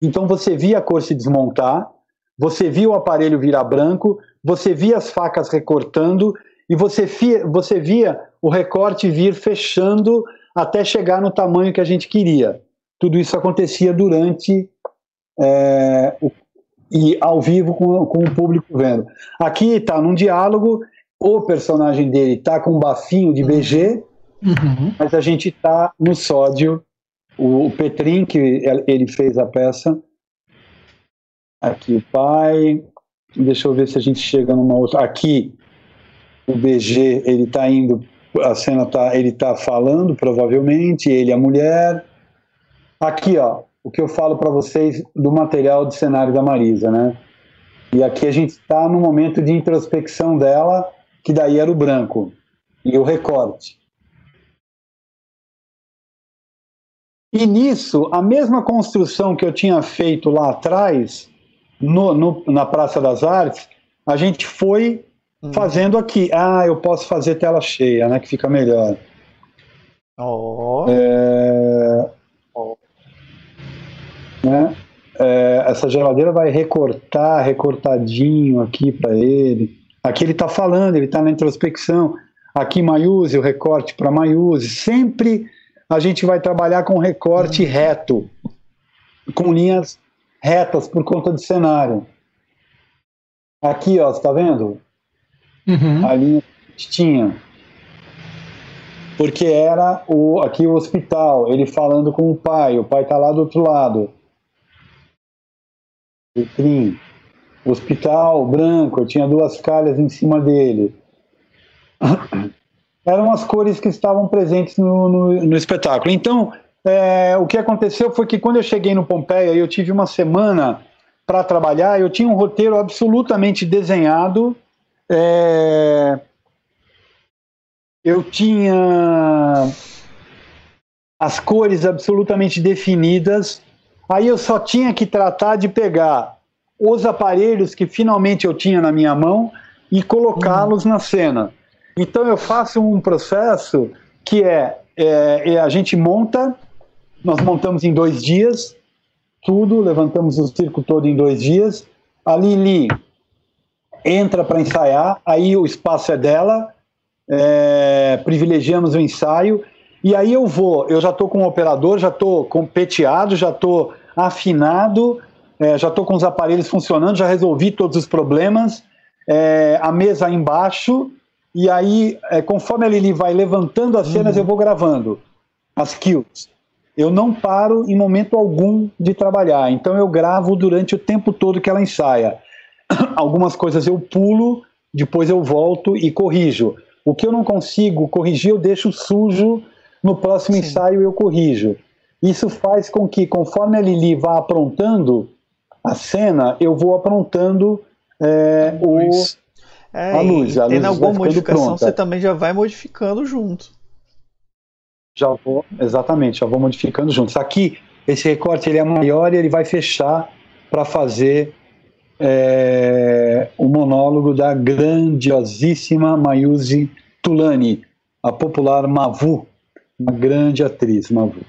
Então você via a cor se desmontar, você via o aparelho virar branco, você via as facas recortando e você via, você via o recorte vir fechando até chegar no tamanho que a gente queria. Tudo isso acontecia durante é, o, e ao vivo com, com o público vendo. Aqui está num diálogo, o personagem dele está com um bafinho de BG, uhum. mas a gente está no sódio o Petrin, que ele fez a peça. Aqui o pai. Deixa eu ver se a gente chega numa outra. Aqui o BG, ele está indo. A cena tá, ele está falando, provavelmente, ele a mulher. Aqui, ó, o que eu falo para vocês do material de cenário da Marisa, né? E aqui a gente está no momento de introspecção dela, que daí era o branco e o recorte. E nisso, a mesma construção que eu tinha feito lá atrás, no, no, na Praça das Artes, a gente foi hum. fazendo aqui. Ah, eu posso fazer tela cheia, né? Que fica melhor. Oh. É... oh. Né? É, essa geladeira vai recortar, recortadinho aqui para ele. Aqui ele está falando, ele está na introspecção. aqui Maiuse, o recorte para Maiuse. Sempre a gente vai trabalhar com recorte reto, com linhas retas por conta do cenário. Aqui, ó, você tá vendo? Uhum. A linha que tinha. Porque era o, aqui o hospital, ele falando com o pai, o pai tá lá do outro lado. Vitrim. Hospital branco, tinha duas calhas em cima dele. Eram as cores que estavam presentes no, no, no espetáculo. Então, é, o que aconteceu foi que quando eu cheguei no Pompeia, eu tive uma semana para trabalhar, eu tinha um roteiro absolutamente desenhado. É, eu tinha as cores absolutamente definidas. Aí eu só tinha que tratar de pegar os aparelhos que finalmente eu tinha na minha mão e colocá-los uhum. na cena. Então eu faço um processo que é, é, é, a gente monta, nós montamos em dois dias, tudo, levantamos o circo todo em dois dias. A Lili entra para ensaiar, aí o espaço é dela, é, privilegiamos o ensaio, e aí eu vou, eu já estou com o operador, já estou competeado, já estou afinado, é, já estou com os aparelhos funcionando, já resolvi todos os problemas, é, a mesa embaixo, e aí, é, conforme a Lili vai levantando as cenas, uhum. eu vou gravando as kills. Eu não paro em momento algum de trabalhar, então eu gravo durante o tempo todo que ela ensaia. [coughs] Algumas coisas eu pulo, depois eu volto e corrijo. O que eu não consigo corrigir, eu deixo sujo, no próximo Sim. ensaio eu corrijo. Isso faz com que, conforme a Lili vá aprontando a cena, eu vou aprontando é, o, é, a luz. A luz alguma modificação, pronta. você também já vai modificando junto. Já vou, exatamente, já vou modificando juntos. Aqui, esse recorte ele é maior e ele vai fechar para fazer é, o monólogo da grandiosíssima Mayuzi Tulani, a popular Mavu, uma grande atriz, Mavu.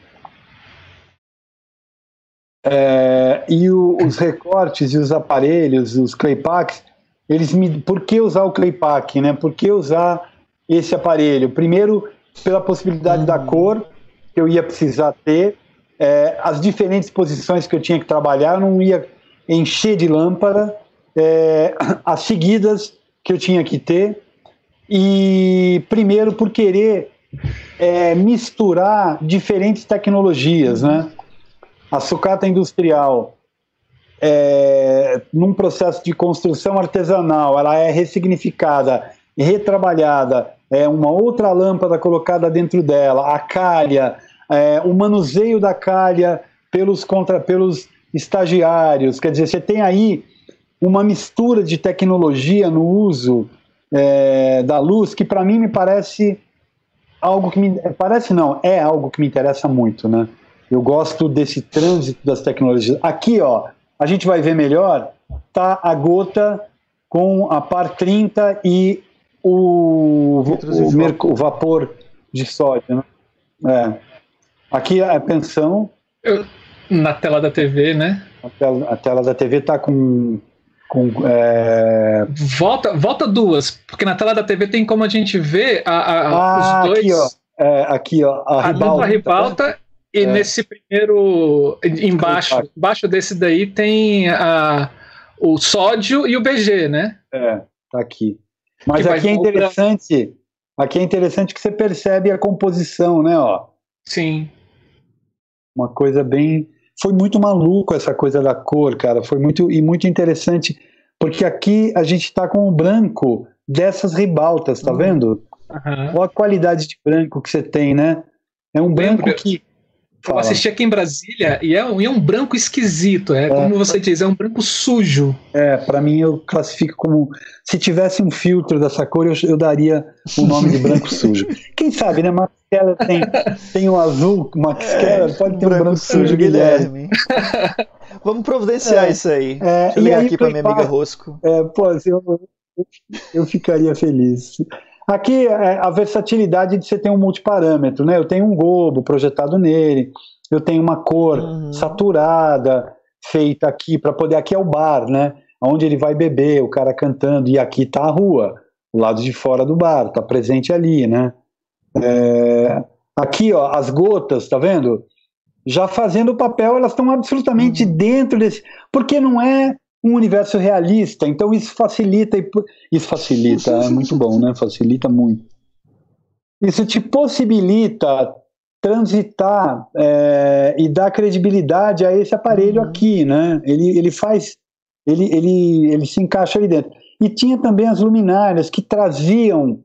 É, e o, os recortes e os aparelhos, os claypacks, eles me, por que usar o claypack, né? Por que usar esse aparelho? Primeiro, pela possibilidade uhum. da cor que eu ia precisar ter, é, as diferentes posições que eu tinha que trabalhar, eu não ia encher de lâmpada, é, [clears throat] as seguidas que eu tinha que ter, e primeiro por querer é, misturar diferentes tecnologias, né? A sucata industrial, é, num processo de construção artesanal, ela é ressignificada, retrabalhada, é uma outra lâmpada colocada dentro dela, a calha, é, o manuseio da calha pelos, contra, pelos estagiários, quer dizer, você tem aí uma mistura de tecnologia no uso é, da luz que para mim me parece algo que me parece não é algo que me interessa muito, né? Eu gosto desse trânsito das tecnologias. Aqui, ó, a gente vai ver melhor, tá a gota com a par 30 e o, o, o vapor de sódio. Né? É. Aqui é a pensão. Eu, na tela da TV, né? A tela, a tela da TV está com. com é... volta, volta duas, porque na tela da TV tem como a gente ver a, a, ah, os dois. Aqui, ó. É, aqui, ó a, a ribalta, ribalta tá e é. nesse primeiro, embaixo, embaixo desse daí tem a, o sódio e o BG, né? É, tá aqui. Mas aqui é interessante, aqui é interessante que você percebe a composição, né, ó. Sim. Uma coisa bem, foi muito maluco essa coisa da cor, cara, foi muito e muito interessante, porque aqui a gente tá com o branco dessas ribaltas, tá uhum. vendo? Uhum. Olha a qualidade de branco que você tem, né? É um branco que Fala. Eu assisti aqui em Brasília e é, um, e é um branco esquisito, é, é, como você diz, é um branco sujo. É, para mim eu classifico como se tivesse um filtro dessa cor, eu, eu daria o nome de branco [laughs] sujo. Quem sabe, né? Max Keller tem, tem um azul, Max é, Keller pode ter um branco, branco sujo, Guilherme. [laughs] Vamos providenciar é, isso aí. É, Deixa eu ligar aqui para minha amiga Rosco. É, pô, assim, eu, eu ficaria feliz. Aqui é a versatilidade de você ter um multiparâmetro, né? Eu tenho um globo projetado nele, eu tenho uma cor uhum. saturada feita aqui para poder. Aqui é o bar, né? Onde ele vai beber, o cara cantando, e aqui tá a rua. o lado de fora do bar, está presente ali, né? É, aqui, ó, as gotas, tá vendo? Já fazendo o papel, elas estão absolutamente uhum. dentro desse. Porque não é um universo realista, então isso facilita. Isso facilita, é muito bom, né? Facilita muito. Isso te possibilita transitar é, e dar credibilidade a esse aparelho uhum. aqui, né? Ele, ele faz, ele, ele, ele se encaixa ali dentro. E tinha também as luminárias que traziam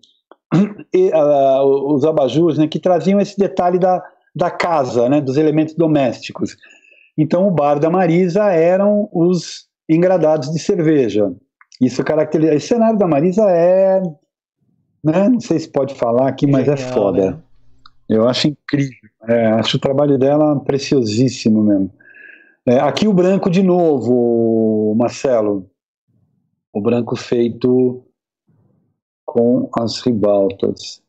[clears throat] e, uh, os abajures, né? Que traziam esse detalhe da, da casa, né? Dos elementos domésticos. Então o bar da Marisa eram os engradados de cerveja. Isso caracteriza. Esse cenário da Marisa é, né? Não sei se pode falar aqui, mas é é foda. Né? Eu acho incrível. É, acho o trabalho dela preciosíssimo mesmo. É, aqui o branco de novo, Marcelo. O branco feito com as ribaltas.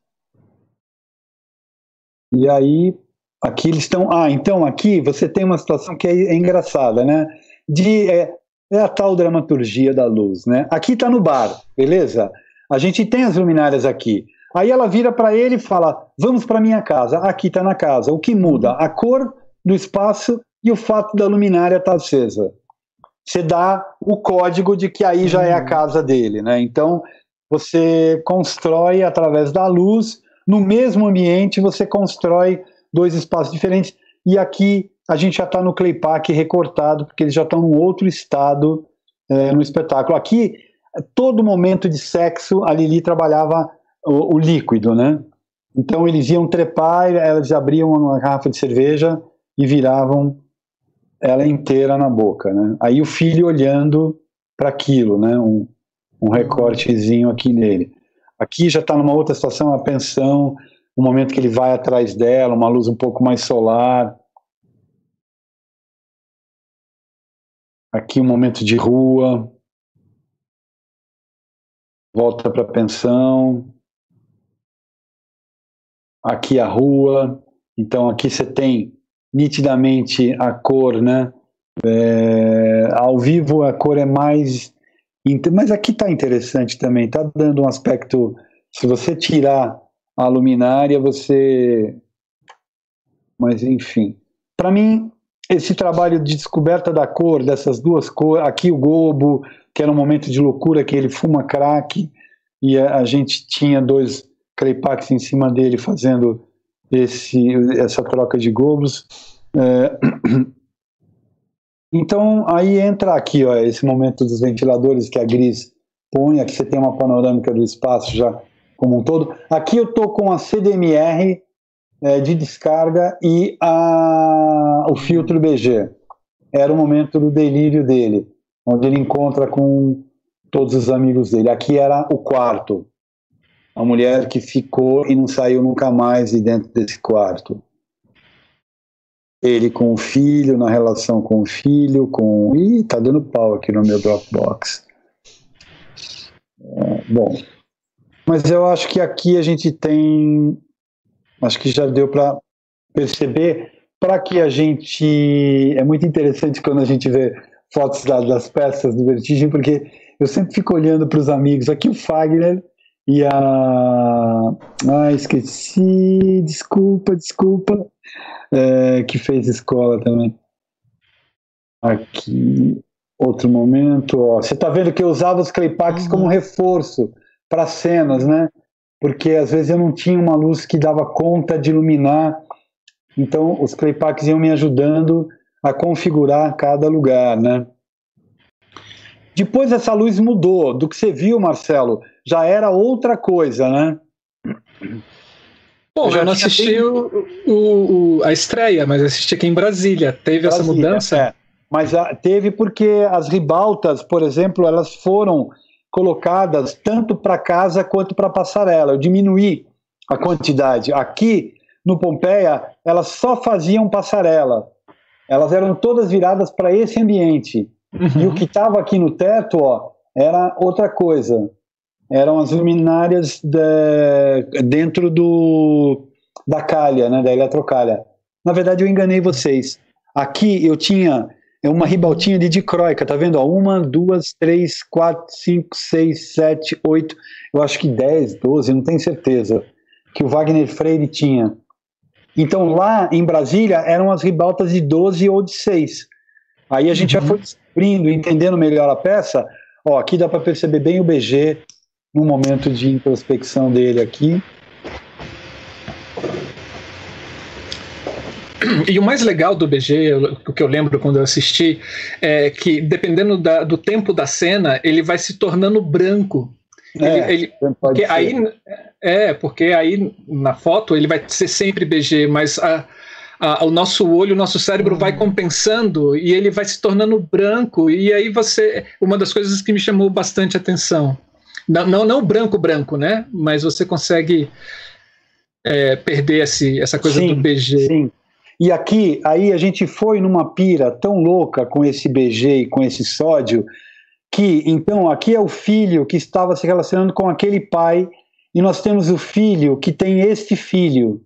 E aí, aqui eles estão. Ah, então aqui você tem uma situação que é, é engraçada, né? De, é, é, a tal dramaturgia da luz, né? Aqui está no bar, beleza? A gente tem as luminárias aqui. Aí ela vira para ele e fala: Vamos para minha casa. Aqui está na casa. O que muda? A cor do espaço e o fato da luminária estar tá acesa. Você dá o código de que aí já é a uhum. casa dele, né? Então você constrói através da luz, no mesmo ambiente você constrói dois espaços diferentes. E aqui a gente já está no Claypack recortado, porque eles já estão num outro estado é, no espetáculo. Aqui, todo momento de sexo, a Lili trabalhava o, o, líquido, né? Então eles iam trepar, elas abriam uma garrafa de cerveja e viravam ela inteira na boca, né? Aí o filho olhando para aquilo, né? Um, um recortezinho aqui nele. Aqui já está numa outra situação, a pensão, o momento que ele vai atrás dela, uma luz um pouco mais solar. Aqui um momento de rua. Volta para a pensão aqui a rua, então aqui você tem nitidamente a cor, né? É, ao vivo a cor é mais. Mas aqui está interessante também, está dando um aspecto. Se você tirar a luminária, você. Mas enfim. Para mim, esse trabalho de descoberta da cor, dessas duas cores, aqui o Gobo, que era um momento de loucura, que ele fuma crack, e a, a gente tinha dois Claypax em cima dele fazendo esse, essa troca de gobos. É, [clears throat] então aí entra aqui ó, esse momento dos ventiladores que a Gris põe, aqui você tem uma panorâmica do espaço já como um todo. Aqui eu estou com a CDMR é, de descarga e a, o filtro BG. Era o momento do delírio dele, onde ele encontra com todos os amigos dele. Aqui era o quarto a mulher que ficou e não saiu nunca mais de dentro desse quarto. Ele com o filho, na relação com o filho, com. Ih, tá dando pau aqui no meu Dropbox. É, bom, mas eu acho que aqui a gente tem. Acho que já deu para perceber. Para que a gente. É muito interessante quando a gente vê fotos das peças do Vertigem, porque eu sempre fico olhando para os amigos. Aqui o Fagner e a. Ah, esqueci, desculpa, desculpa. É, que fez escola também. Aqui, outro momento. Ó. Você está vendo que eu usava os claypacks uhum. como reforço para cenas, né? Porque às vezes eu não tinha uma luz que dava conta de iluminar. Então os claypacks iam me ajudando a configurar cada lugar, né? Depois essa luz mudou. Do que você viu, Marcelo, já era outra coisa, né? Bom, eu, eu não assisti bem... o, o, a estreia, mas assisti aqui em Brasília. Teve Brasília, essa mudança? É. Mas a, ah, teve porque as ribaltas, por exemplo, elas foram colocadas tanto para casa quanto para passarela. Eu diminuí a quantidade. Aqui no Pompeia, elas só faziam passarela. Elas eram todas viradas para esse ambiente. Uhum. E o que estava aqui no teto, ó, era outra coisa eram as luminárias de, dentro do, da calha, né, da eletrocalha. Na verdade, eu enganei vocês. Aqui eu tinha uma ribaltinha de dicróica, tá vendo? Ó, uma, duas, três, quatro, cinco, seis, sete, oito, eu acho que dez, doze, não tenho certeza, que o Wagner Freire tinha. Então lá em Brasília eram as ribaltas de 12 ou de 6. Aí a gente uhum. já foi descobrindo, entendendo melhor a peça. Ó, aqui dá para perceber bem o BG no momento de introspecção dele aqui. E o mais legal do BG, o que eu lembro quando eu assisti, é que dependendo da, do tempo da cena, ele vai se tornando branco. É, ele, ele, porque aí, é, porque aí na foto ele vai ser sempre BG, mas a, a, o nosso olho, o nosso cérebro vai hum. compensando e ele vai se tornando branco. E aí você. Uma das coisas que me chamou bastante atenção. Não, não, não branco, branco, né? Mas você consegue é, perder esse, essa coisa sim, do BG. Sim. E aqui, aí a gente foi numa pira tão louca com esse BG e com esse sódio, que então aqui é o filho que estava se relacionando com aquele pai, e nós temos o filho que tem este filho.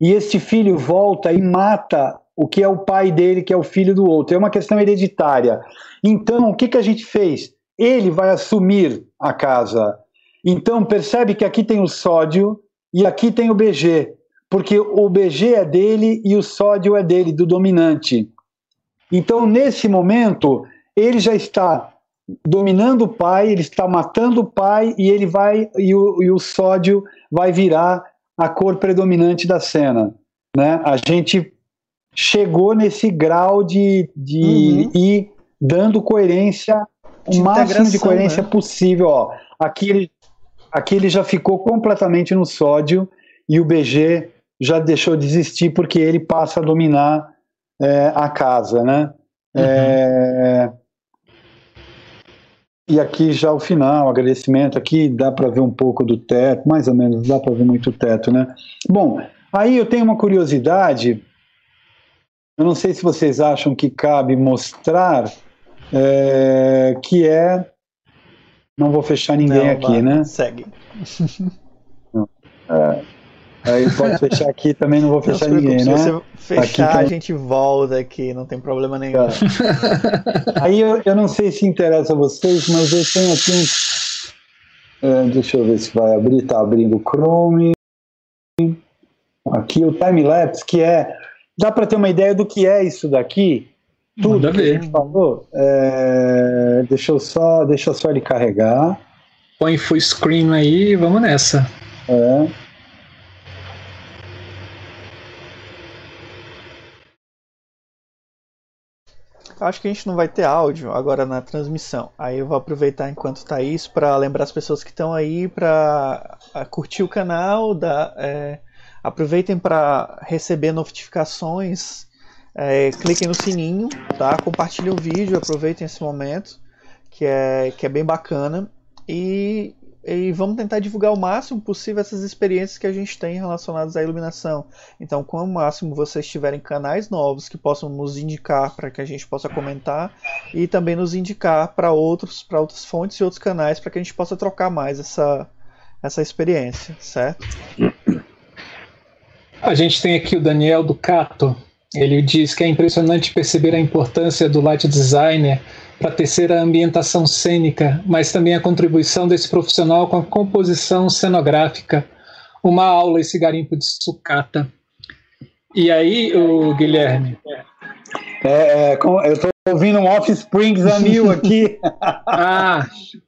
E este filho volta e mata o que é o pai dele, que é o filho do outro. É uma questão hereditária. Então, o que, que a gente fez? Ele vai assumir a casa. Então, percebe que aqui tem o sódio e aqui tem o BG porque o BG é dele e o sódio é dele, do dominante. Então, nesse momento, ele já está dominando o pai, ele está matando o pai e ele vai e o, e o sódio vai virar a cor predominante da cena, né? A gente chegou nesse grau de, de uhum. ir dando coerência, o máximo de coerência né? possível. Ó, aqui, ele, aqui ele já ficou completamente no sódio e o BG já deixou de existir porque ele passa a dominar é, a casa, né? Uhum. É... E aqui já o final, agradecimento. Aqui dá para ver um pouco do teto, mais ou menos, dá para ver muito teto, né? Bom, aí eu tenho uma curiosidade. Eu não sei se vocês acham que cabe mostrar, é, que é. Não vou fechar ninguém não, aqui, né? Segue. É, Aí pode [laughs] fechar aqui também, não vou fechar não ninguém, né? Se você fechar, aqui, a gente volta aqui, não tem problema nenhum. Tá. [laughs] Aí eu, eu não sei se interessa a vocês, mas eu tenho aqui um. É, deixa eu ver se vai abrir, tá abrindo o Chrome. Aqui o time-lapse, que é. Dá para ter uma ideia do que é isso daqui? Tudo Manda que ver. a gente falou. É, deixa, eu só, deixa eu só ele carregar. Põe full screen aí e vamos nessa. É. Acho que a gente não vai ter áudio agora na transmissão. Aí eu vou aproveitar enquanto tá isso para lembrar as pessoas que estão aí para curtir o canal, da, é, aproveitem para receber notificações, é, cliquem no sininho, tá? Compartilhem o vídeo, aproveitem esse momento que é, que é bem bacana e e vamos tentar divulgar o máximo possível essas experiências que a gente tem relacionadas à iluminação. Então, com o máximo vocês tiverem canais novos que possam nos indicar para que a gente possa comentar e também nos indicar para outros, para outras fontes e outros canais para que a gente possa trocar mais essa essa experiência, certo? A gente tem aqui o Daniel Ducato. Ele diz que é impressionante perceber a importância do light designer para tecer a ambientação cênica, mas também a contribuição desse profissional com a composição cenográfica. Uma aula esse garimpo de sucata. E aí, o Guilherme? É, é eu estou ouvindo um Offsprings a mil aqui. [laughs] ah!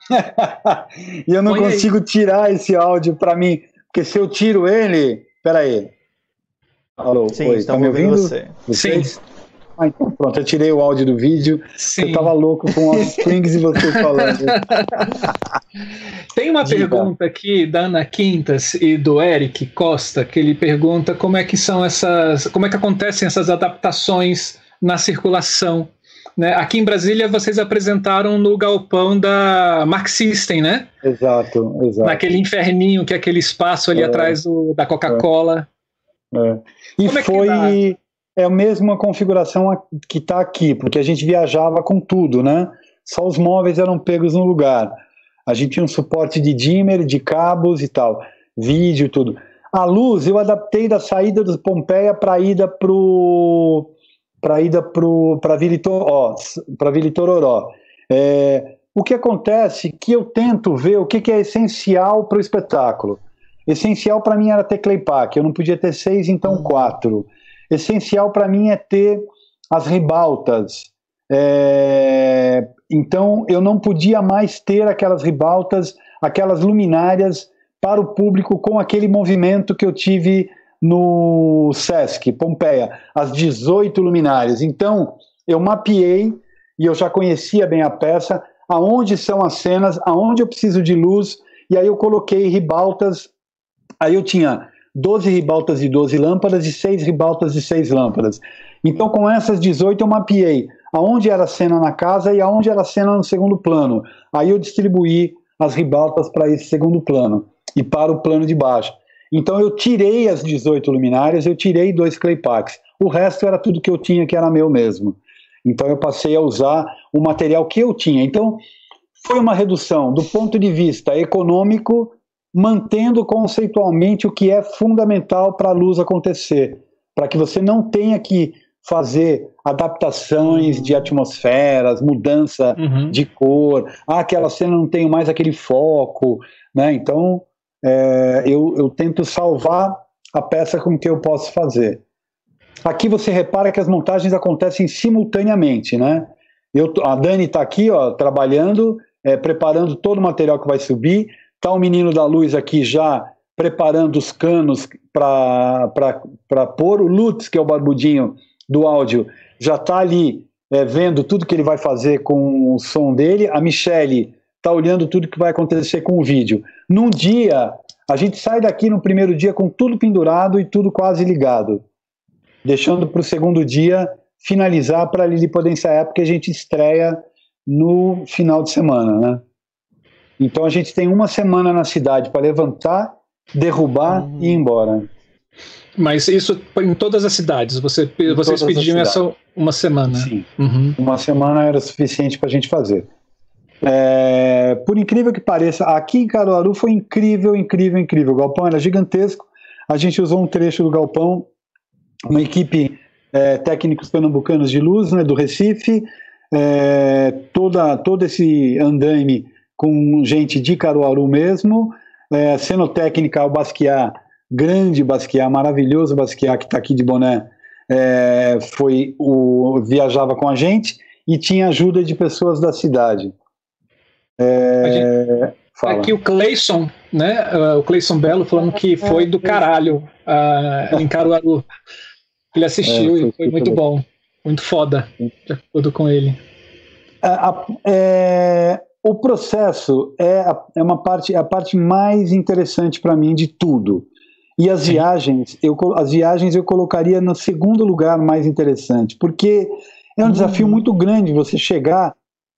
[laughs] e eu não Põe consigo aí. tirar esse áudio para mim, porque se eu tiro ele. Peraí. Alô, Sim, oi, tá me ouvindo? Você. Vocês? Sim. Ah, então pronto, eu tirei o áudio do vídeo. Sim. Eu tava louco com os strings e você falando. [laughs] Tem uma Diga. pergunta aqui da Ana Quintas e do Eric Costa, que ele pergunta como é que são essas. como é que acontecem essas adaptações na circulação. Né? Aqui em Brasília vocês apresentaram no galpão da Mark System, né? Exato, exato. Naquele inferninho que é aquele espaço ali é, atrás do, da Coca-Cola. É. É. E Como foi é a mesma configuração que está aqui, porque a gente viajava com tudo, né? Só os móveis eram pegos no lugar. A gente tinha um suporte de dimmer, de cabos e tal, vídeo e tudo. A luz eu adaptei da saída do Pompeia para a ida pro para a ida para Vila Itororó. É, o que acontece que eu tento ver o que, que é essencial para o espetáculo. Essencial para mim era ter claypack, eu não podia ter seis, então hum. quatro. Essencial para mim é ter as ribaltas. É, então eu não podia mais ter aquelas ribaltas, aquelas luminárias para o público com aquele movimento que eu tive no Sesc Pompeia, as 18 luminárias. Então eu mapeei e eu já conhecia bem a peça, aonde são as cenas, aonde eu preciso de luz, e aí eu coloquei ribaltas Aí eu tinha 12 ribaltas de 12 lâmpadas e 6 ribaltas de 6 lâmpadas. Então, com essas 18, eu mapeei aonde era a cena na casa e aonde era a cena no segundo plano. Aí eu distribuí as ribaltas para esse segundo plano e para o plano de baixo. Então, eu tirei as 18 luminárias, eu tirei dois claypacks. O resto era tudo que eu tinha, que era meu mesmo. Então, eu passei a usar o material que eu tinha. Então, foi uma redução do ponto de vista econômico mantendo conceitualmente o que é fundamental para a luz acontecer, para que você não tenha que fazer adaptações de atmosferas, mudança uhum. de cor, ah, aquela cena não tem mais aquele foco, né? Então é, eu, eu tento salvar a peça com que eu posso fazer. Aqui você repara que as montagens acontecem simultaneamente, né? Eu, a Dani está aqui, ó, trabalhando, é, preparando todo o material que vai subir. Está o menino da luz aqui já preparando os canos para pôr. O Lutz, que é o barbudinho do áudio, já está ali é, vendo tudo que ele vai fazer com o som dele. A Michele está olhando tudo que vai acontecer com o vídeo. Num dia, a gente sai daqui no primeiro dia com tudo pendurado e tudo quase ligado, deixando para o segundo dia finalizar para Lili poder ensaiar, porque a gente estreia no final de semana, né? Então a gente tem uma semana na cidade para levantar, derrubar uhum. e ir embora. Mas isso em todas as cidades? Você, em vocês pediam essa uma semana? Sim. Uhum. Uma semana era suficiente para a gente fazer. É, por incrível que pareça, aqui em Caruaru foi incrível, incrível, incrível. O galpão era gigantesco. A gente usou um trecho do galpão, uma equipe é, técnicos pernambucanos de luz, né, do Recife, é, toda, todo esse andaime com gente de Caruaru mesmo, é, cenotécnica, o Basquiat, grande Basquiat, maravilhoso Basquiat, que está aqui de boné, é, foi o, viajava com a gente e tinha ajuda de pessoas da cidade. É, aqui o Cleison, né? Uh, o Cleison Belo falando que foi do caralho uh, em Caruaru. Ele assistiu é, foi, e foi muito bom, muito foda, de acordo com ele. É, o processo é, a, é uma parte, é a parte mais interessante para mim de tudo. E as Sim. viagens, eu, as viagens eu colocaria no segundo lugar mais interessante, porque é um hum. desafio muito grande você chegar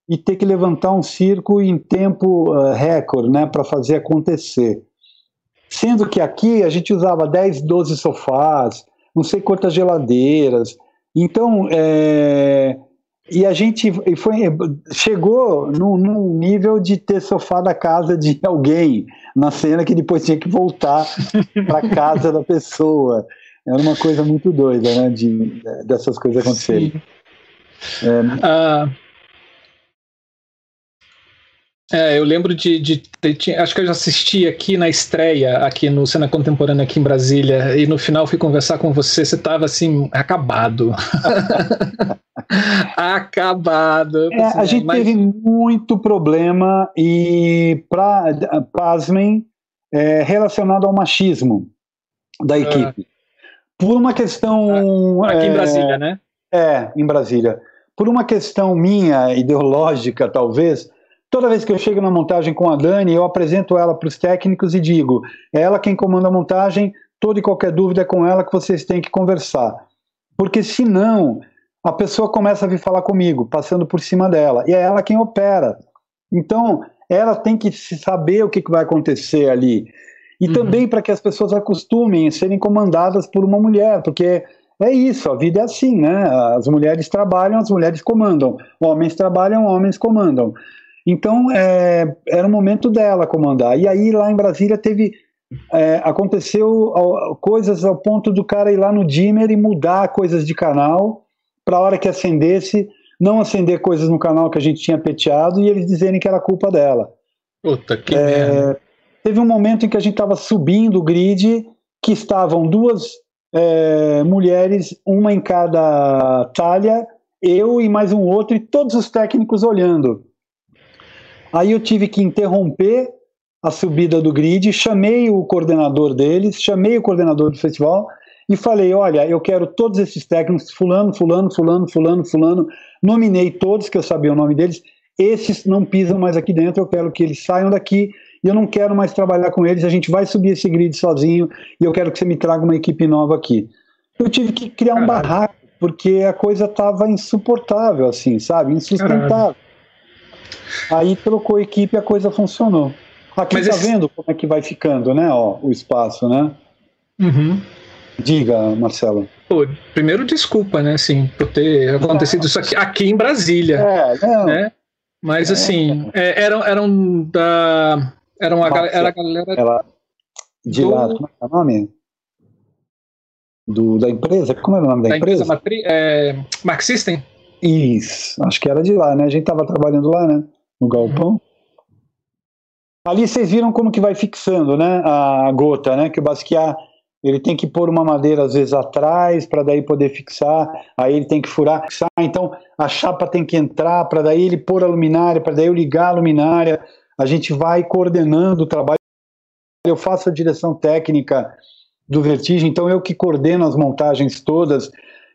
e ter que levantar um circo em tempo uh, recorde, né, para fazer acontecer. Sendo que aqui a gente usava 10, 12 sofás, não sei quantas geladeiras. Então, é, e a gente foi, chegou num, num, nível de ter sofá da casa de alguém na cena que depois tinha que voltar [laughs] para a casa da pessoa. Era uma coisa muito doida, né? De, dessas coisas acontecerem. É, uh, é, eu lembro de, de, de, Acho que eu já assisti aqui na estreia, aqui no Cena Contemporânea, aqui em Brasília, e no final fui conversar com você, você estava assim, acabado. [laughs] acabado. É, a gente mas... teve muito problema e, pra, pasmem, é, relacionado ao machismo da ah. equipe. Por uma questão. Aqui é, em Brasília, né? É, em Brasília. Por uma questão minha, ideológica, talvez Toda vez que eu chego na montagem com a Dani, eu apresento ela para os técnicos e digo: é ela quem comanda a montagem, toda e qualquer dúvida é com ela que vocês têm que conversar. Porque senão, a pessoa começa a vir falar comigo, passando por cima dela, e é ela quem opera. Então, ela tem que saber o que, vai acontecer ali. E uhum. também para que as pessoas acostumem a serem comandadas por uma mulher, porque é isso, a vida é assim, né? As mulheres trabalham, as mulheres comandam. Homens trabalham, homens comandam. Então, é, era o momento dela comandar. E aí, lá em Brasília, teve. É, aconteceu coisas ao ponto do cara ir lá no Dimmer e mudar coisas de canal para a hora que acendesse, não acender coisas no canal que a gente tinha peteado e eles dizerem que era culpa dela. Puta que é, merda. Teve um momento em que a gente estava subindo o grid, que estavam duas é, mulheres, uma em cada talha, eu e mais um outro, e todos os técnicos olhando. Aí eu tive que interromper a subida do grid, chamei o coordenador deles, chamei o coordenador do festival e falei: olha, eu quero todos esses técnicos, fulano, fulano, fulano, fulano, fulano, nominei todos, que eu sabia o nome deles, esses não pisam mais aqui dentro, eu quero que eles saiam daqui e eu não quero mais trabalhar com eles, a gente vai subir esse grid sozinho e eu quero que você me traga uma equipe nova aqui. Eu tive que criar um barraco, porque a coisa estava insuportável, assim, sabe? Insustentável. Caralho. Aí trocou a equipe e a coisa funcionou. Aqui Mas tá esse... vendo como é que vai ficando, né, ó, o espaço, né? Uhum. Diga, Marcelo. Pô, primeiro, desculpa, né, assim, por ter acontecido isso aqui, aqui em Brasília. É, não. Né? Mas, é. assim, é, eram, eram da... Eram a, era a galera... Ela, de do... lá, como é, é o nome? Do, da empresa? Como é o nome da, da empresa? empresa matri... é, Mark System? Isso, acho que era de lá, né? A gente tava trabalhando lá, né? No galpão. Ali vocês viram como que vai fixando, né? A gota, né? Que o Basquiat ele tem que pôr uma madeira às vezes atrás para daí poder fixar, aí ele tem que furar, fixar, então a chapa tem que entrar para daí ele pôr a luminária, para daí eu ligar a luminária, a gente vai coordenando o trabalho. Eu faço a direção técnica do Vertigem, então eu que coordeno as montagens todas,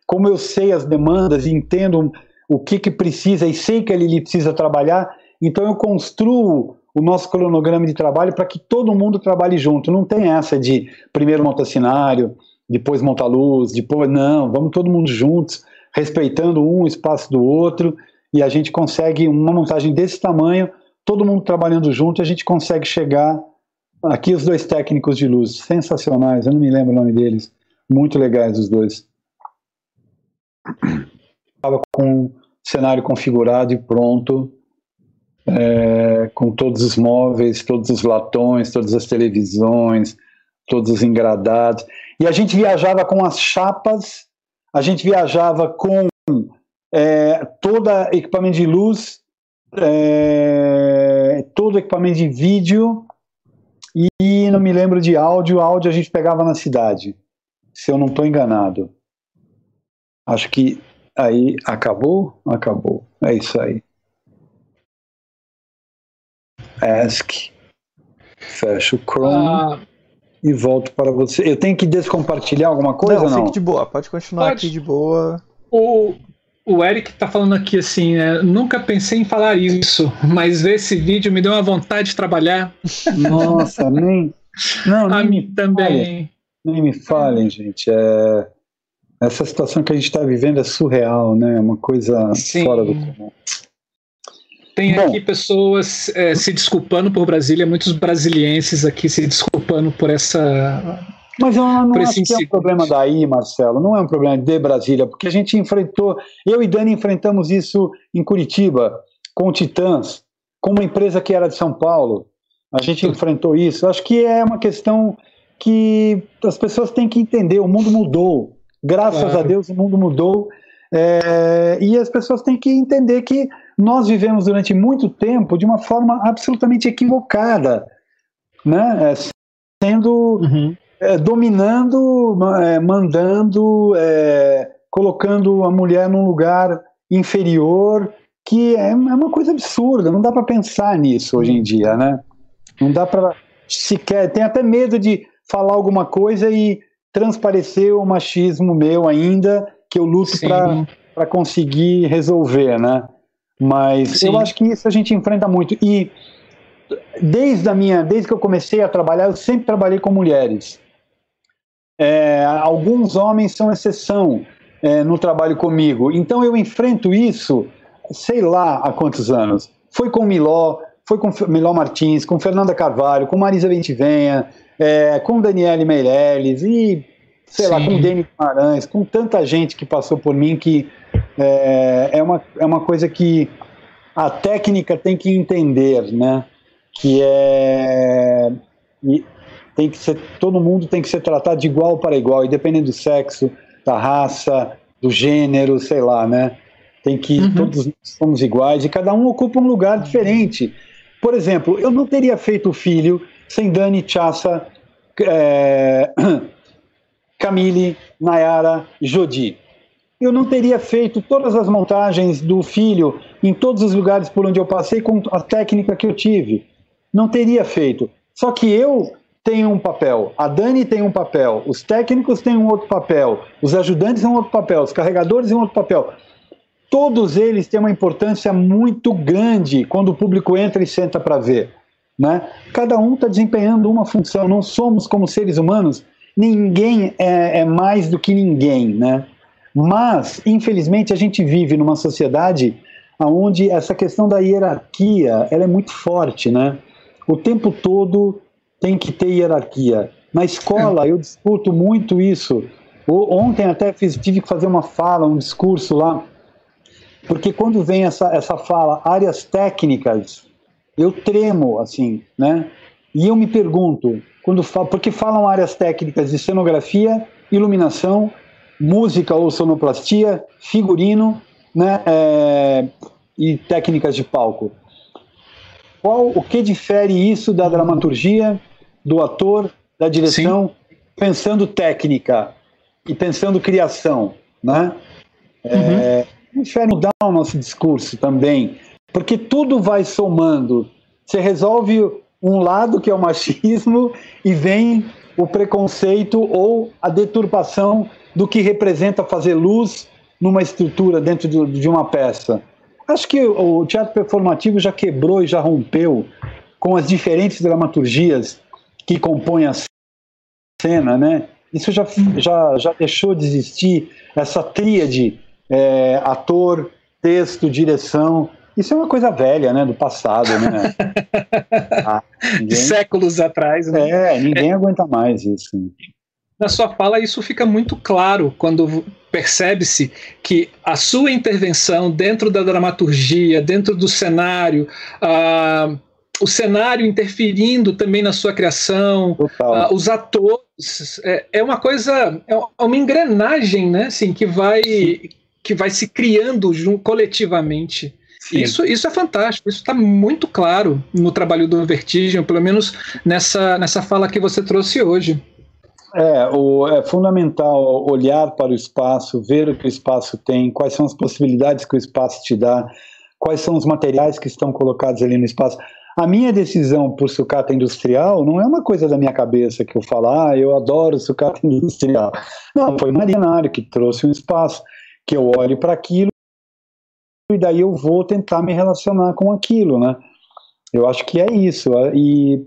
como eu sei as demandas e entendo o que que precisa e sei que ele precisa trabalhar, então eu construo o nosso cronograma de trabalho para que todo mundo trabalhe junto. Não tem essa de primeiro monta cenário, depois monta luz, depois não, vamos todo mundo juntos, respeitando um espaço do outro, e a gente consegue uma montagem desse tamanho, todo mundo trabalhando junto, a gente consegue chegar aqui os dois técnicos de luz, sensacionais, eu não me lembro o nome deles, muito legais os dois. Estava com o cenário configurado e pronto, é, com todos os móveis, todos os latões, todas as televisões, todos os engradados. E a gente viajava com as chapas, a gente viajava com é, todo equipamento de luz, é, todo equipamento de vídeo e não me lembro de áudio. Áudio a gente pegava na cidade, se eu não estou enganado. Acho que aí acabou? Acabou. É isso aí. Ask, fecho o Chrome ah. e volto para você. Eu tenho que descompartilhar alguma coisa não? Não, fique de boa, pode continuar pode. aqui de boa. O, o Eric tá falando aqui assim, né? Nunca pensei em falar isso, mas ver esse vídeo me deu uma vontade de trabalhar. Nossa, nem. [laughs] Não, a mim também. Falem, nem me falem, gente. É, essa situação que a gente está vivendo é surreal, né? É uma coisa Sim. fora do comum. Tem Bom, aqui pessoas é, se desculpando por Brasília, muitos brasilienses aqui se desculpando por essa. Mas eu não acho que é um problema daí, Marcelo, não é um problema de Brasília, porque a gente enfrentou, eu e Dani enfrentamos isso em Curitiba, com o Titãs, com uma empresa que era de São Paulo. A gente enfrentou isso. Acho que é uma questão que as pessoas têm que entender. O mundo mudou. Graças claro. a Deus, o mundo mudou. É, e as pessoas têm que entender que nós vivemos durante muito tempo de uma forma absolutamente equivocada, né? É, sendo uhum. é, dominando, é, mandando, é, colocando a mulher num lugar inferior, que é, é uma coisa absurda. Não dá para pensar nisso hoje em dia, né? Não dá para sequer. Tem até medo de falar alguma coisa e transparecer o machismo meu ainda, que eu luto para conseguir resolver, né? Mas Sim. eu acho que isso a gente enfrenta muito. E desde a minha, desde que eu comecei a trabalhar, eu sempre trabalhei com mulheres. É, alguns homens são exceção é, no trabalho comigo. Então eu enfrento isso, sei lá há quantos anos. Foi com Miló, foi com Miló Martins, com Fernanda Carvalho, com Marisa Bentivenha, é, com Daniele Meirelles e sei Sim. lá, com Denis Guimarães, com tanta gente que passou por mim que é, é, uma, é uma coisa que a técnica tem que entender, né? Que é. Tem que ser, todo mundo tem que ser tratado de igual para igual, independente do sexo, da raça, do gênero, sei lá, né? Tem que uhum. todos somos iguais e cada um ocupa um lugar diferente. Por exemplo, eu não teria feito filho sem Dani Chassa, é, [clears throat] Camille, Nayara, Jodi. Eu não teria feito todas as montagens do filho em todos os lugares por onde eu passei com a técnica que eu tive. Não teria feito. Só que eu tenho um papel, a Dani tem um papel, os técnicos têm um outro papel, os ajudantes têm um outro papel, os carregadores têm um outro papel. Todos eles têm uma importância muito grande quando o público entra e senta para ver. Né? Cada um está desempenhando uma função, não somos como seres humanos, ninguém é, é mais do que ninguém. Né? Mas, infelizmente, a gente vive numa sociedade onde essa questão da hierarquia ela é muito forte, né? O tempo todo tem que ter hierarquia. Na escola, eu discuto muito isso. Ontem até fiz, tive que fazer uma fala, um discurso lá, porque quando vem essa, essa fala, áreas técnicas, eu tremo, assim, né? E eu me pergunto, quando porque falam áreas técnicas de cenografia, iluminação, música ou sonoplastia, figurino né, é, e técnicas de palco. Qual, o que difere isso da dramaturgia, do ator, da direção, Sim. pensando técnica e pensando criação, né? É, uhum. difere mudar o nosso discurso também, porque tudo vai somando. Você resolve um lado que é o machismo e vem o preconceito ou a deturpação do que representa fazer luz numa estrutura dentro de, uma peça. Acho que o teatro performativo já quebrou e já rompeu com as diferentes dramaturgias que compõem a cena, né? Isso já, já, já deixou de existir, essa tríade é, ator, texto, direção. Isso é uma coisa velha, né? Do passado, né? [laughs] ah, ninguém... Séculos atrás, né? É, ninguém é... aguenta mais isso na sua fala isso fica muito claro quando percebe-se que a sua intervenção dentro da dramaturgia, dentro do cenário, uh, o cenário interferindo também na sua criação, uh, os atores, é, é, uma coisa, é uma engrenagem, né, assim, que vai que vai se criando coletivamente. Isso, isso é fantástico, isso está muito claro no trabalho do Vertigem, pelo menos nessa, nessa fala que você trouxe hoje. É, o, é fundamental olhar para o espaço, ver o que o espaço tem, quais são as possibilidades que o espaço te dá, quais são os materiais que estão colocados ali no espaço. A minha decisão por sucata industrial não é uma coisa da minha cabeça que eu falo, ah, eu adoro sucata industrial. Não, foi Marinário que trouxe um espaço que eu olho para aquilo e daí eu vou tentar me relacionar com aquilo, né? Eu acho que é isso. E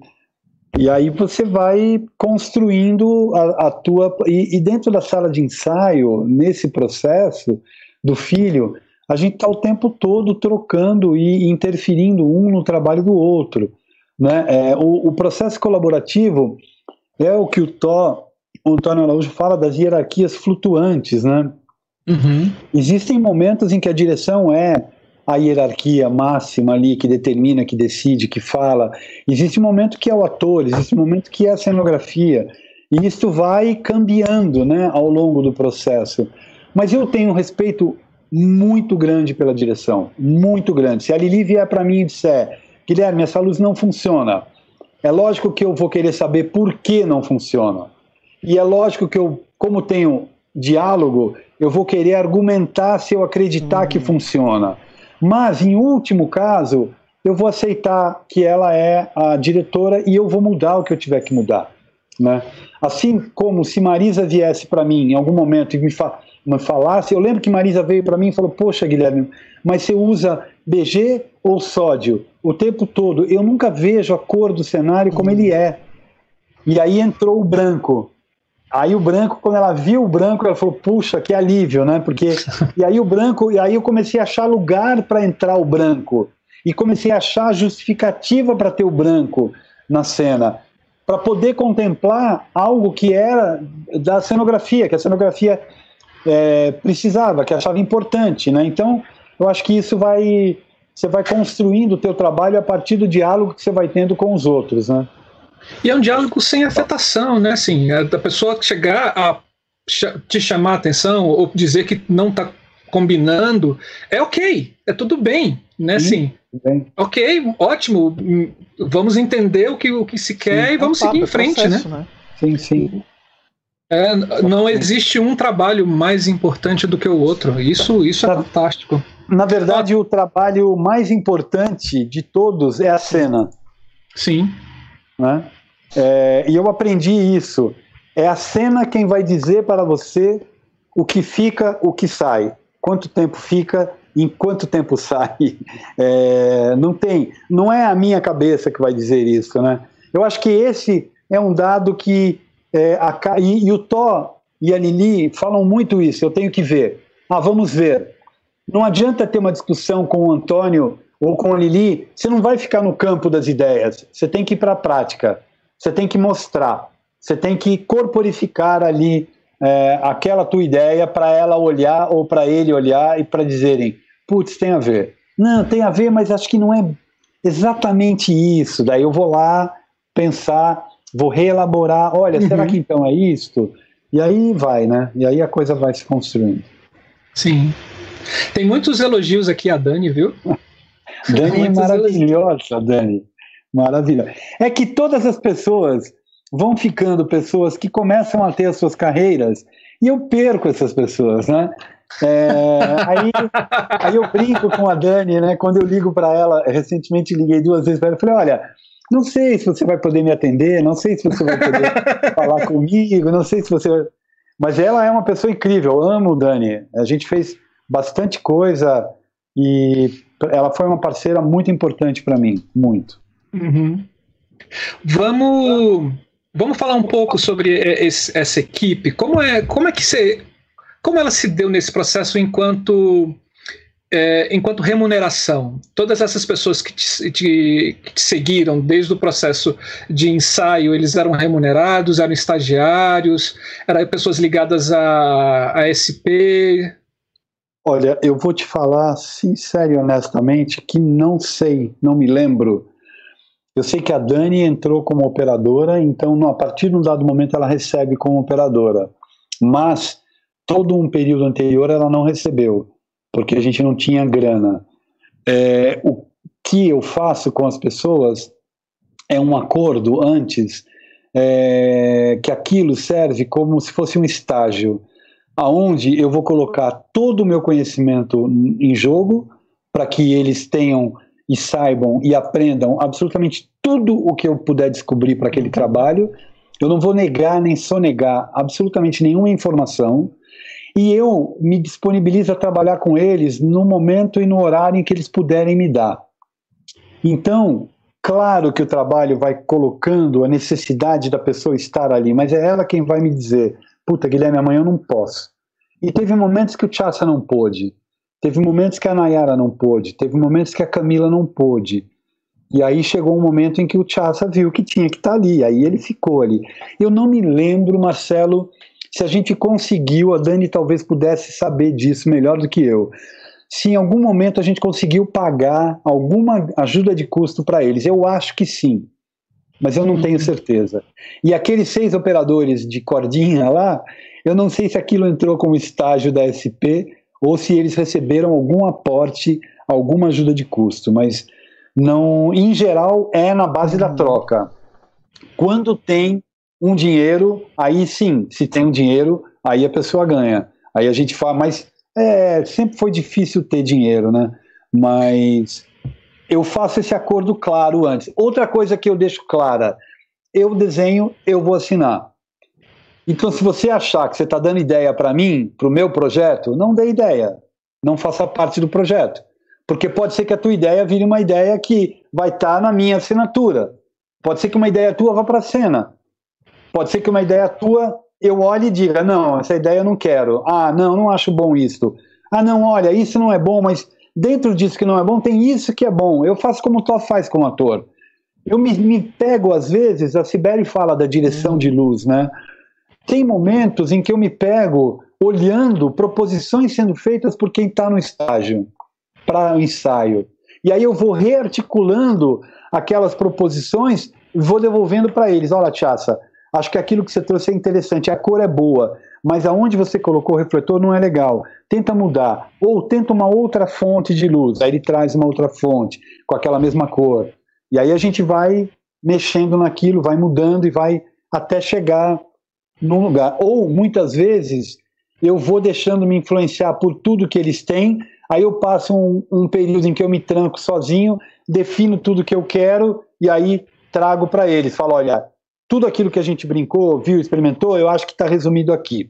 e aí você vai construindo a, a tua. E, e, dentro da sala de ensaio, nesse processo do filho, a gente está o tempo todo trocando e interferindo um no trabalho do outro. Né? É, o, o, processo colaborativo é o que o Tó, o Antônio Araújo fala das hierarquias flutuantes. Né? Uhum. Existem momentos em que a direção é a hierarquia máxima ali que determina, que decide, que fala. Existe um momento que é o ator, existe um momento que é a cenografia. E isso vai cambiando né, ao longo do processo. Mas eu tenho um respeito muito grande pela direção, muito grande. Se a Lili vier para mim e disser, Guilherme, essa luz não funciona, é lógico que eu vou querer saber por que não funciona. E é lógico que eu, como tenho diálogo, eu vou querer argumentar se eu acreditar que uhum. funciona. Mas, em último caso, eu vou aceitar que ela é a diretora e eu vou mudar o que eu tiver que mudar. Né? Assim como se Marisa viesse para mim em algum momento e me, fa me falasse, eu lembro que Marisa veio para mim e falou: Poxa, Guilherme, mas você usa BG ou sódio o tempo todo? Eu nunca vejo a cor do cenário como ele é. E aí entrou o branco. Aí o branco, quando ela viu o branco, ela falou: "Puxa, que alívio, né?" Porque [laughs] e aí o branco, e aí eu comecei a achar lugar para entrar o branco e comecei a achar justificativa para ter o branco na cena, para poder contemplar algo que era da cenografia, que a cenografia é, precisava, que achava importante, né? Então, eu acho que isso vai você vai construindo o teu trabalho a partir do diálogo que você vai tendo com os outros, né? E é um diálogo sem afetação, né? Assim, é da pessoa chegar a te chamar a atenção ou dizer que não está combinando, é ok, é tudo bem, né? Sim, assim, ok, ótimo, vamos entender o que, o que se quer sim, e vamos é seguir em frente, processo, né? né? Sim, sim. É, não existe um trabalho mais importante do que o outro. Isso, isso é fantástico. Na verdade, o trabalho mais importante de todos é a cena. Sim. Né? É, e eu aprendi isso. É a cena quem vai dizer para você o que fica, o que sai, quanto tempo fica, em quanto tempo [laughs] sai. É, não tem, não é a minha cabeça que vai dizer isso, né? Eu acho que esse é um dado que é, a, e, e, o Tó e a Lili falam muito isso. Eu tenho que ver. Ah, vamos ver. Não adianta ter uma discussão com o Antônio ou com a Lili. Você não vai ficar no campo das ideias. Você tem que ir para a prática. Você tem que mostrar. Você tem que corporificar ali é, aquela tua ideia para ela olhar ou para ele olhar e para dizerem: putz, tem a ver. Não, tem a ver, mas acho que não é exatamente isso. Daí eu vou lá pensar vou reelaborar, olha, uhum. será que então é isto? E aí vai, né? E aí a coisa vai se construindo. Sim. Tem muitos elogios aqui a Dani, viu? [laughs] Dani é maravilhosa. Dani. Maravilha. É que todas as pessoas vão ficando pessoas que começam a ter as suas carreiras e eu perco essas pessoas, né? É, [laughs] aí, aí eu brinco com a Dani, né? Quando eu ligo para ela, recentemente liguei duas vezes para ela, falei, olha, não sei se você vai poder me atender, não sei se você vai poder [laughs] falar comigo, não sei se você. Mas ela é uma pessoa incrível, eu amo Dani. A gente fez bastante coisa e ela foi uma parceira muito importante para mim, muito. Uhum. Vamos, vamos falar um pouco sobre esse, essa equipe. Como é, como é que você, como ela se deu nesse processo enquanto é, enquanto remuneração, todas essas pessoas que te, te, que te, seguiram desde o processo de ensaio, eles eram remunerados, eram estagiários, eram pessoas ligadas a, a SP? Olha, eu vou te falar sincero e honestamente que não sei, não me lembro. Eu sei que a Dani entrou como operadora, então a partir de um dado momento ela recebe como operadora, mas todo um período anterior ela não recebeu porque a gente não tinha grana. É, o que eu faço com as pessoas é um acordo antes é, que aquilo serve como se fosse um estágio, aonde eu vou colocar todo o meu conhecimento em jogo para que eles tenham e saibam e aprendam absolutamente tudo o que eu puder descobrir para aquele trabalho. Eu não vou negar nem sonegar absolutamente nenhuma informação e eu me disponibilizo a trabalhar com eles no momento e no horário em que eles puderem me dar. Então, claro que o trabalho vai colocando a necessidade da pessoa estar ali, mas é ela quem vai me dizer: puta, Guilherme, amanhã eu não posso. E teve momentos que o Chassa não pôde, teve momentos que a Nayara não pôde, teve momentos que a Camila não pôde. E aí chegou um momento em que o Chassa viu que tinha que estar ali, aí ele ficou ali. Eu não me lembro, Marcelo, se a gente conseguiu, a Dani talvez pudesse saber disso melhor do que eu. Se em algum momento a gente conseguiu pagar alguma ajuda de custo para eles, eu acho que sim, mas eu não tenho uhum. certeza. E aqueles seis operadores de cordinha lá, eu não sei se aquilo entrou como estágio da SP ou se eles receberam algum aporte, alguma ajuda de custo, mas não, em geral, é na base da uhum. troca. Quando tem um dinheiro, aí sim, se tem um dinheiro, aí a pessoa ganha. Aí a gente fala, mas é, sempre foi difícil ter dinheiro, né? Mas eu faço esse acordo claro antes. Outra coisa que eu deixo clara, eu desenho, eu vou assinar. Então, se você achar que você está dando ideia para mim, para o meu projeto, não dê ideia, não faça parte do projeto. Porque pode ser que a tua ideia vire uma ideia que vai estar tá na minha assinatura. Pode ser que uma ideia tua vá para a cena. Pode ser que uma ideia tua eu olhe e diga: não, essa ideia eu não quero. Ah, não, não acho bom isso. Ah, não, olha, isso não é bom, mas dentro disso que não é bom, tem isso que é bom. Eu faço como o Tó faz como ator. Eu me, me pego, às vezes, a Sibeli fala da direção de luz, né? Tem momentos em que eu me pego olhando proposições sendo feitas por quem está no estágio para o ensaio. E aí eu vou rearticulando aquelas proposições e vou devolvendo para eles. Olha, Tiaça, Acho que aquilo que você trouxe é interessante. A cor é boa, mas aonde você colocou o refletor não é legal. Tenta mudar. Ou tenta uma outra fonte de luz. Aí ele traz uma outra fonte com aquela mesma cor. E aí a gente vai mexendo naquilo, vai mudando e vai até chegar num lugar. Ou muitas vezes eu vou deixando me influenciar por tudo que eles têm, aí eu passo um, um período em que eu me tranco sozinho, defino tudo que eu quero e aí trago para eles. Falo, olha, tudo aquilo que a gente brincou, viu, experimentou, eu acho que está resumido aqui.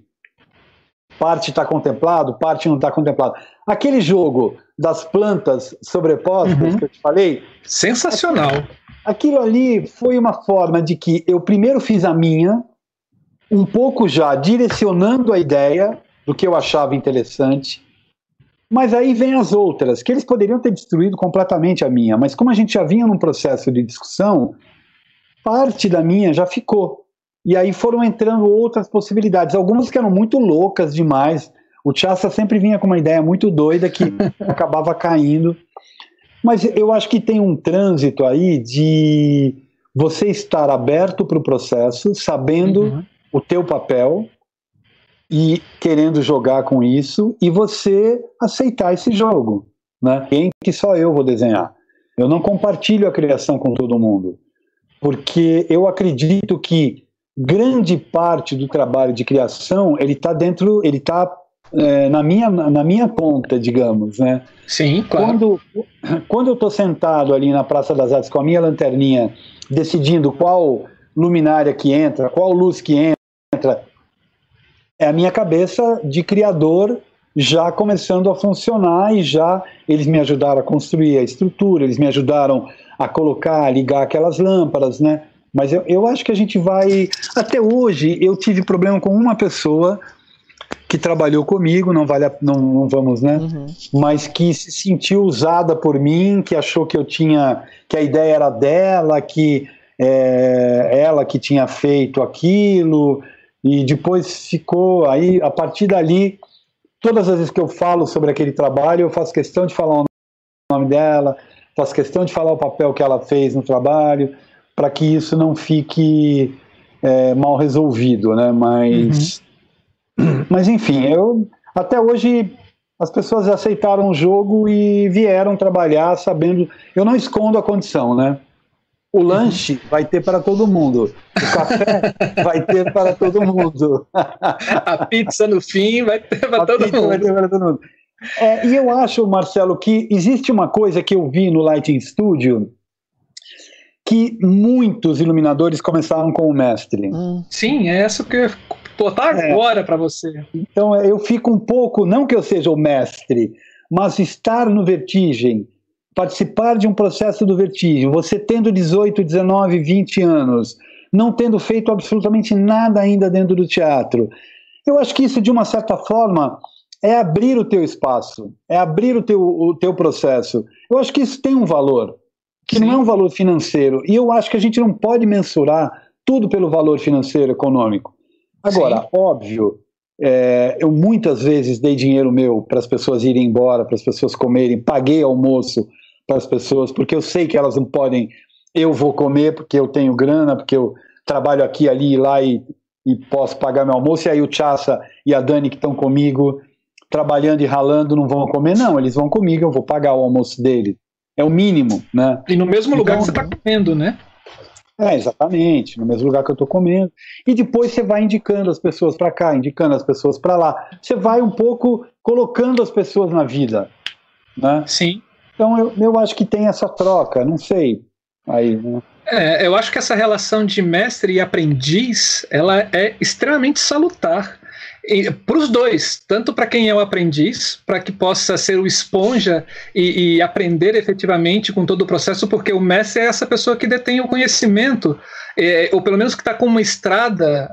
Parte está contemplado, parte não está contemplado. Aquele jogo das plantas sobrepostas uhum. que eu te falei. Sensacional. Aquilo ali foi uma forma de que eu primeiro fiz a minha, um pouco já direcionando a ideia do que eu achava interessante, mas aí vem as outras, que eles poderiam ter destruído completamente a minha, mas como a gente já vinha num processo de discussão, parte da minha já ficou. E aí foram entrando outras possibilidades, algumas que eram muito loucas demais. O Chassa sempre vinha com uma ideia muito doida que [laughs] acabava caindo. Mas eu acho que tem um trânsito aí de você estar aberto para o processo, sabendo uhum. o teu papel e querendo jogar com isso, e você aceitar esse jogo. Né? Em que só eu vou desenhar. Eu não compartilho a criação com todo mundo porque eu acredito que grande parte do trabalho de criação ele está dentro, ele está é, na minha na minha ponta, digamos, né? Sim, claro. Quando quando eu estou sentado ali na Praça das Artes com a minha lanterninha, decidindo qual luminária que entra, qual luz que entra, é a minha cabeça de criador já começando a funcionar e já eles me ajudaram a construir a estrutura, eles me ajudaram a colocar, a ligar aquelas lâmpadas, né? Mas eu, eu acho que a gente vai. Até hoje eu tive problema com uma pessoa que trabalhou comigo, não vale a, não, não vamos, né? Uhum. Mas que se sentiu usada por mim, que achou que eu tinha, que a ideia era dela, que é, ela que tinha feito aquilo, e depois ficou aí, a partir dali, todas as vezes que eu falo sobre aquele trabalho, eu faço questão de falar o nome dela, faço questão de falar o papel que ela fez no trabalho, para que isso não fique é, mal resolvido, né? Mas, uhum. [clears throat] mas enfim, eu até hoje as pessoas aceitaram o jogo e vieram trabalhar sabendo. Eu não escondo a condição, né? O lanche vai ter para todo mundo. O café [laughs] vai ter para todo mundo. A pizza no fim vai ter para todo mundo. Vai ter para todo mundo. É, e eu acho, Marcelo, que existe uma coisa que eu vi no Lighting Studio que muitos iluminadores começaram com o mestre. Hum. Sim, é essa que eu ia botar é. agora para você. Então eu fico um pouco, não que eu seja o mestre, mas estar no Vertigem, participar de um processo do Vertigem, você tendo 18, 19, 20 anos, não tendo feito absolutamente nada ainda dentro do teatro. Eu acho que isso, de uma certa forma, é abrir o teu espaço, é abrir o teu, o teu processo. Eu acho que isso tem um valor, que Sim. não é um valor financeiro. E eu acho que a gente não pode mensurar tudo pelo valor financeiro, econômico. Agora, Sim. óbvio, é, eu muitas vezes dei dinheiro meu para as pessoas irem embora, para as pessoas comerem, paguei almoço para as pessoas, porque eu sei que elas não podem. Eu vou comer porque eu tenho grana, porque eu trabalho aqui, ali e lá e, e posso pagar meu almoço. E aí o Chassa e a Dani que estão comigo trabalhando e ralando não vão comer, não, eles vão comigo, eu vou pagar o almoço dele. É o mínimo, né? E no mesmo lugar então, que você está comendo, né? É, exatamente, no mesmo lugar que eu estou comendo. E depois você vai indicando as pessoas para cá, indicando as pessoas para lá. Você vai um pouco colocando as pessoas na vida, né? Sim. Então eu, eu acho que tem essa troca, não sei. Aí, né? É, eu acho que essa relação de mestre e aprendiz, ela é extremamente salutar para os dois, tanto para quem é o aprendiz, para que possa ser o esponja e, e, aprender efetivamente com todo o processo, porque o mestre é essa pessoa que detém o conhecimento, é, ou pelo menos que está com uma estrada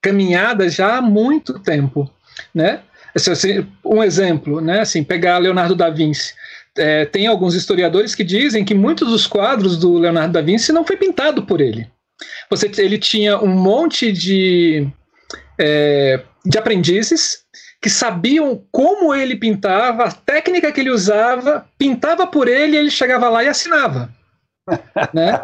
caminhada já há muito tempo, né? Assim, um exemplo, né? Assim, pegar Leonardo da Vinci. É, tem alguns historiadores que dizem que muitos dos quadros do Leonardo da Vinci não foi pintado por ele. Você, ele tinha um monte de é, de aprendizes que sabiam como ele pintava, a técnica que ele usava, pintava por ele e ele chegava lá e assinava. [laughs] né?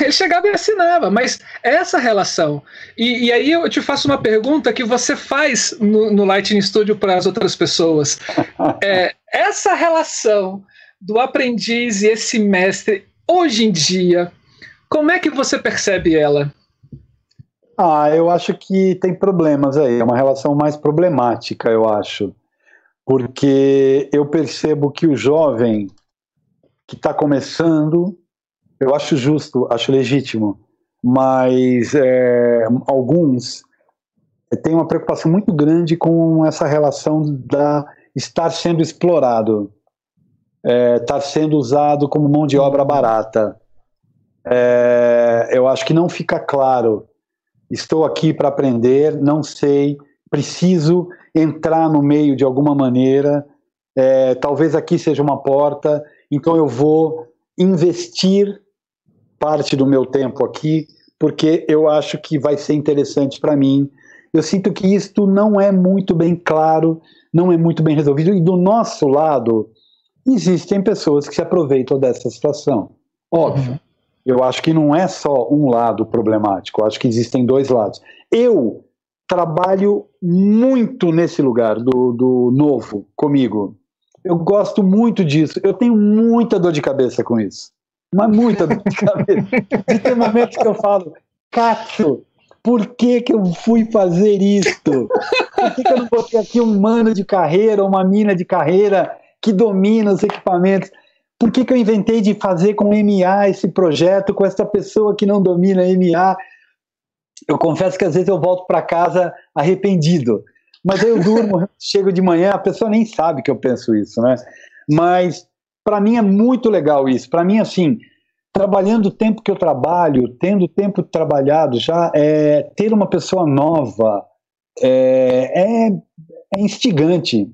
Ele chegava e assinava, mas essa relação. E, e, aí eu te faço uma pergunta que você faz no, no Lightning Studio para as outras pessoas. [laughs] É, essa relação do aprendiz e esse mestre, hoje em dia, como é que você percebe ela? Ah, eu acho que tem problemas aí, é uma relação mais problemática, eu acho. Porque eu percebo que o jovem que está começando, eu acho justo, acho legítimo, mas é, alguns têm uma preocupação muito grande com essa relação da estar sendo explorado, é, estar sendo usado como mão de obra barata. É, eu acho que não fica claro. Estou aqui para aprender, não sei, preciso entrar no meio de alguma maneira. É, talvez aqui seja uma porta, então eu vou investir parte do meu tempo aqui, porque eu acho que vai ser interessante para mim. Eu sinto que isto não é muito bem claro, não é muito bem resolvido, e do nosso lado, existem pessoas que se aproveitam dessa situação. Óbvio. Uhum. Eu acho que não é só um lado problemático, eu acho que existem dois lados. Eu trabalho muito nesse lugar do, do novo comigo. Eu gosto muito disso. Eu tenho muita dor de cabeça com isso. Mas muita dor de cabeça. De ter momentos que eu falo, Cato, por que, que eu fui fazer isto? Por que, que eu não botei aqui um mano de carreira, uma mina de carreira que domina os equipamentos? Por que, que eu inventei de fazer com MA esse projeto com essa pessoa que não domina MA? Eu confesso que às vezes eu volto para casa arrependido. Mas aí eu durmo, [laughs] chego de manhã, a pessoa nem sabe que eu penso isso, né? Mas para mim é muito legal isso. Para mim, assim, trabalhando o tempo que eu trabalho, tendo tempo trabalhado já, é, ter uma pessoa nova é, é, é instigante,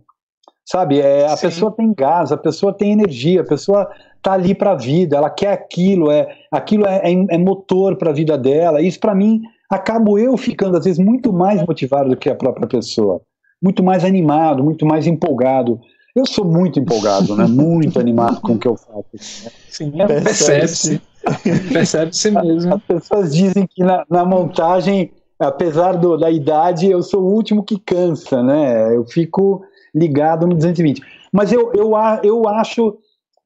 sabe? É, a Sim. pessoa tem gás, a pessoa tem energia, a pessoa tá ali para a vida, ela quer aquilo, é aquilo é, é, é motor para a vida dela. Isso para mim acabo eu ficando, às vezes, muito mais motivado do que a própria pessoa. Muito mais animado, muito mais empolgado. Eu sou muito empolgado, né? [laughs] Muito animado com o que eu faço. Sim, é, percebe-se. [laughs] Percebe-se mesmo. As pessoas dizem que na, na montagem, apesar do, da idade, eu sou o último que cansa, né? Eu fico ligado no 220. Mas eu, eu, eu acho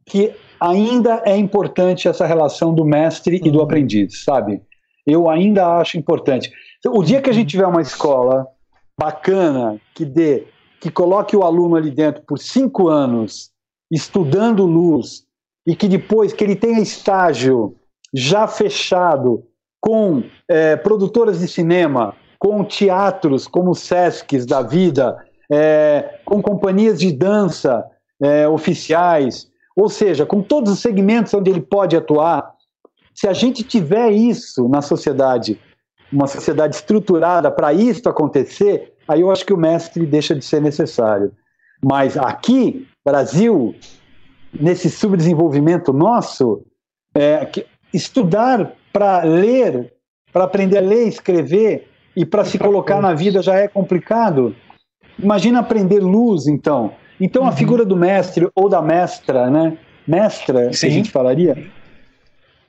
que ainda é importante essa relação do mestre e do uhum. aprendiz, sabe? eu ainda acho importante. O dia que a gente tiver uma escola bacana, que dê, que coloque o aluno ali dentro por cinco anos, estudando luz, e que depois que ele tenha estágio já fechado com é, produtoras de cinema, com teatros como Sescs da vida, é, com companhias de dança é, oficiais, ou seja, com todos os segmentos onde ele pode atuar, se a gente tiver isso na sociedade, uma sociedade estruturada para isso acontecer, aí eu acho que o mestre deixa de ser necessário. Mas aqui, Brasil, nesse subdesenvolvimento nosso, é, estudar para ler, para aprender a ler, escrever e para se colocar na vida já é complicado. Imagina aprender luz, então. Então a uhum. figura do mestre ou da mestra, né? Mestra, Sim. que a gente falaria,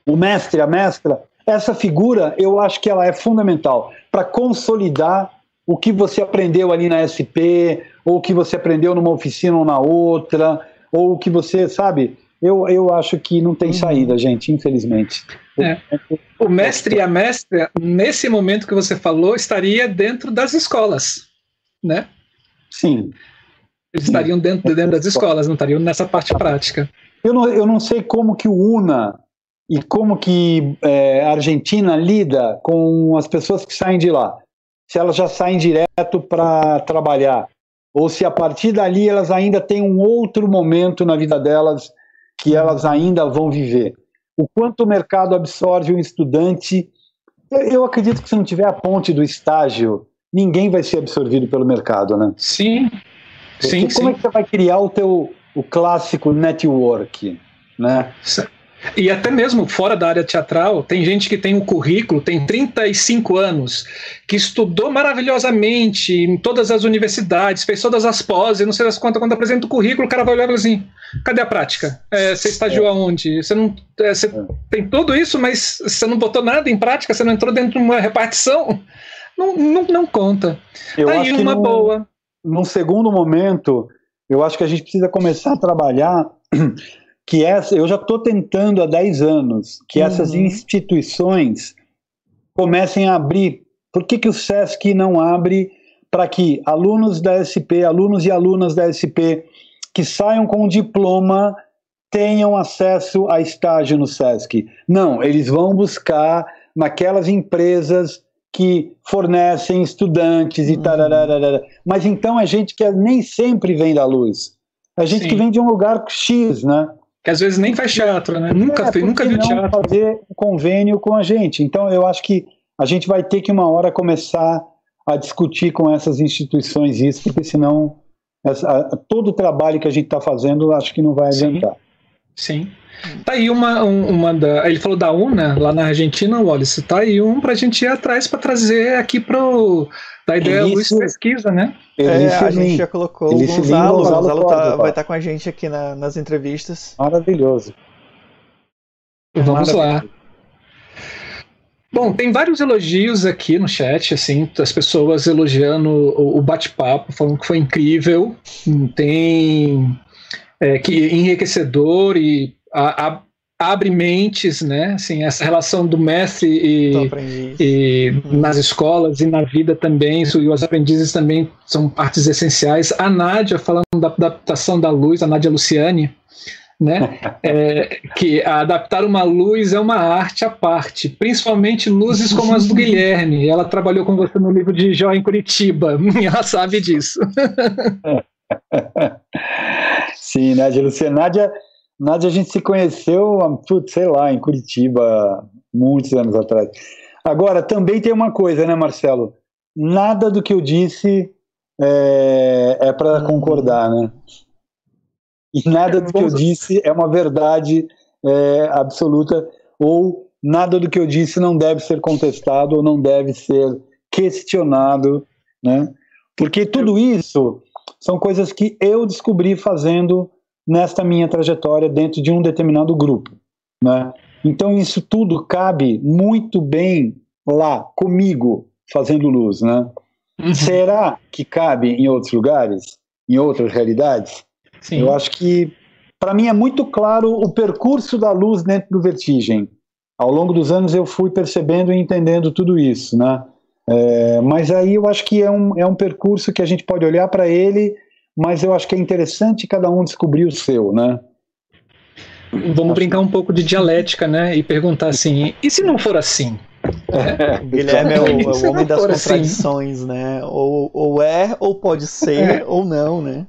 o mestre, a mestra, essa figura eu acho que ela é fundamental para consolidar o que você aprendeu ali na SP, ou o que você aprendeu numa oficina ou na outra, ou o que você, sabe? Eu, eu acho que não tem uhum. saída, gente, infelizmente. É. O mestre e a mestra, nesse momento que você falou, estaria dentro das escolas, né? Sim. Eles estariam dentro, dentro das escolas, não estariam nessa parte prática. Eu não, eu não sei como que o UNA e como que é, a Argentina lida com as pessoas que saem de lá. Se elas já saem direto para trabalhar, ou se a partir dali elas ainda têm um outro momento na vida delas que elas ainda vão viver. O quanto o mercado absorve um estudante. Eu acredito que se não tiver a ponte do estágio, ninguém vai ser absorvido pelo mercado, né? Sim. Porque sim como sim. é que você vai criar o teu o clássico network, né? E até mesmo fora da área teatral, tem gente que tem um currículo, tem 35 anos, que estudou maravilhosamente em todas as universidades, fez todas as poses, não sei das quantas, quando apresenta o currículo, o cara vai olhar e fala assim: cadê a prática? É, você estagiou é. aonde? Você não. É, você é. tem tudo isso, mas você não botou nada em prática, você não entrou dentro de uma repartição. Não, não, não conta. Eu aí uma boa. Num segundo momento, eu acho que a gente precisa começar a trabalhar [clears throat] que essa, eu já estou tentando há 10 anos que uhum. essas instituições comecem a abrir. Por que, que o SESC não abre para que alunos da SP, alunos e alunas da SP que saiam com diploma tenham acesso a estágio no SESC? Não, eles vão buscar naquelas empresas que fornecem estudantes e uhum. tararara. Mas então é gente que nem sempre vem da luz. É gente Sim. que vem de um lugar X, né? Que às vezes nem faz teatro, né? Nunca, é, fez, nunca viu teatro. fazer um convênio com a gente. Então eu acho que a gente vai ter que uma hora começar a discutir com essas instituições isso, porque senão essa, a, todo o trabalho que a gente está fazendo acho que não vai adiantar. Sim. Tá aí uma, uma da. Ele falou da UNA, lá na Argentina, Wallace. Tá aí um para a gente ir atrás para trazer aqui pro. Da ideia Luiz Pesquisa, né? É, a gente já colocou o Gonzalo. O Gonzalo tá, vai estar tá com a gente aqui na, nas entrevistas. Maravilhoso. Vamos lá. Bom, tem vários elogios aqui no chat, assim, as pessoas elogiando o, o bate-papo, falando que foi incrível, tem é, que enriquecedor e a, a, abre mentes, né? Assim, essa relação do mestre e, e uhum. nas escolas e na vida também, e os aprendizes também são partes essenciais. A Nádia, falando da adaptação da luz, a Nádia Luciani, né? [laughs] É, que adaptar uma luz é uma arte à parte, principalmente luzes como as do [laughs] Guilherme. Ela trabalhou com você no livro de Jó em Curitiba, e [laughs] ela sabe disso. Sim, Nádia Luciani. Nádia Nádia, a gente se conheceu, putz, sei lá, em Curitiba, muitos anos atrás. Agora, também tem uma coisa, né, Marcelo? Nada do que eu disse é, é para concordar, né? E nada do que eu disse é uma verdade é, absoluta, ou nada do que eu disse não deve ser contestado ou não deve ser questionado, né? Porque tudo isso são coisas que eu descobri fazendo nesta minha trajetória dentro de um determinado grupo. Né? Então isso tudo cabe muito bem lá comigo fazendo luz, né? Uhum. Será que cabe em outros lugares, em outras realidades? Sim. Eu acho que para mim é muito claro o percurso da luz dentro do Vertigem. Ao longo dos anos eu fui percebendo e entendendo tudo isso, né? É, mas aí eu acho que é um, é um percurso que a gente pode olhar para ele mas eu acho que é interessante cada um descobrir o seu, né? Vamos brincar um pouco de dialética, né? E perguntar assim: e se não for assim? É, [laughs] Guilherme é o, é o [laughs] homem das assim? contradições, assim. né? Ou, ou é, ou pode ser, é. ou não, né?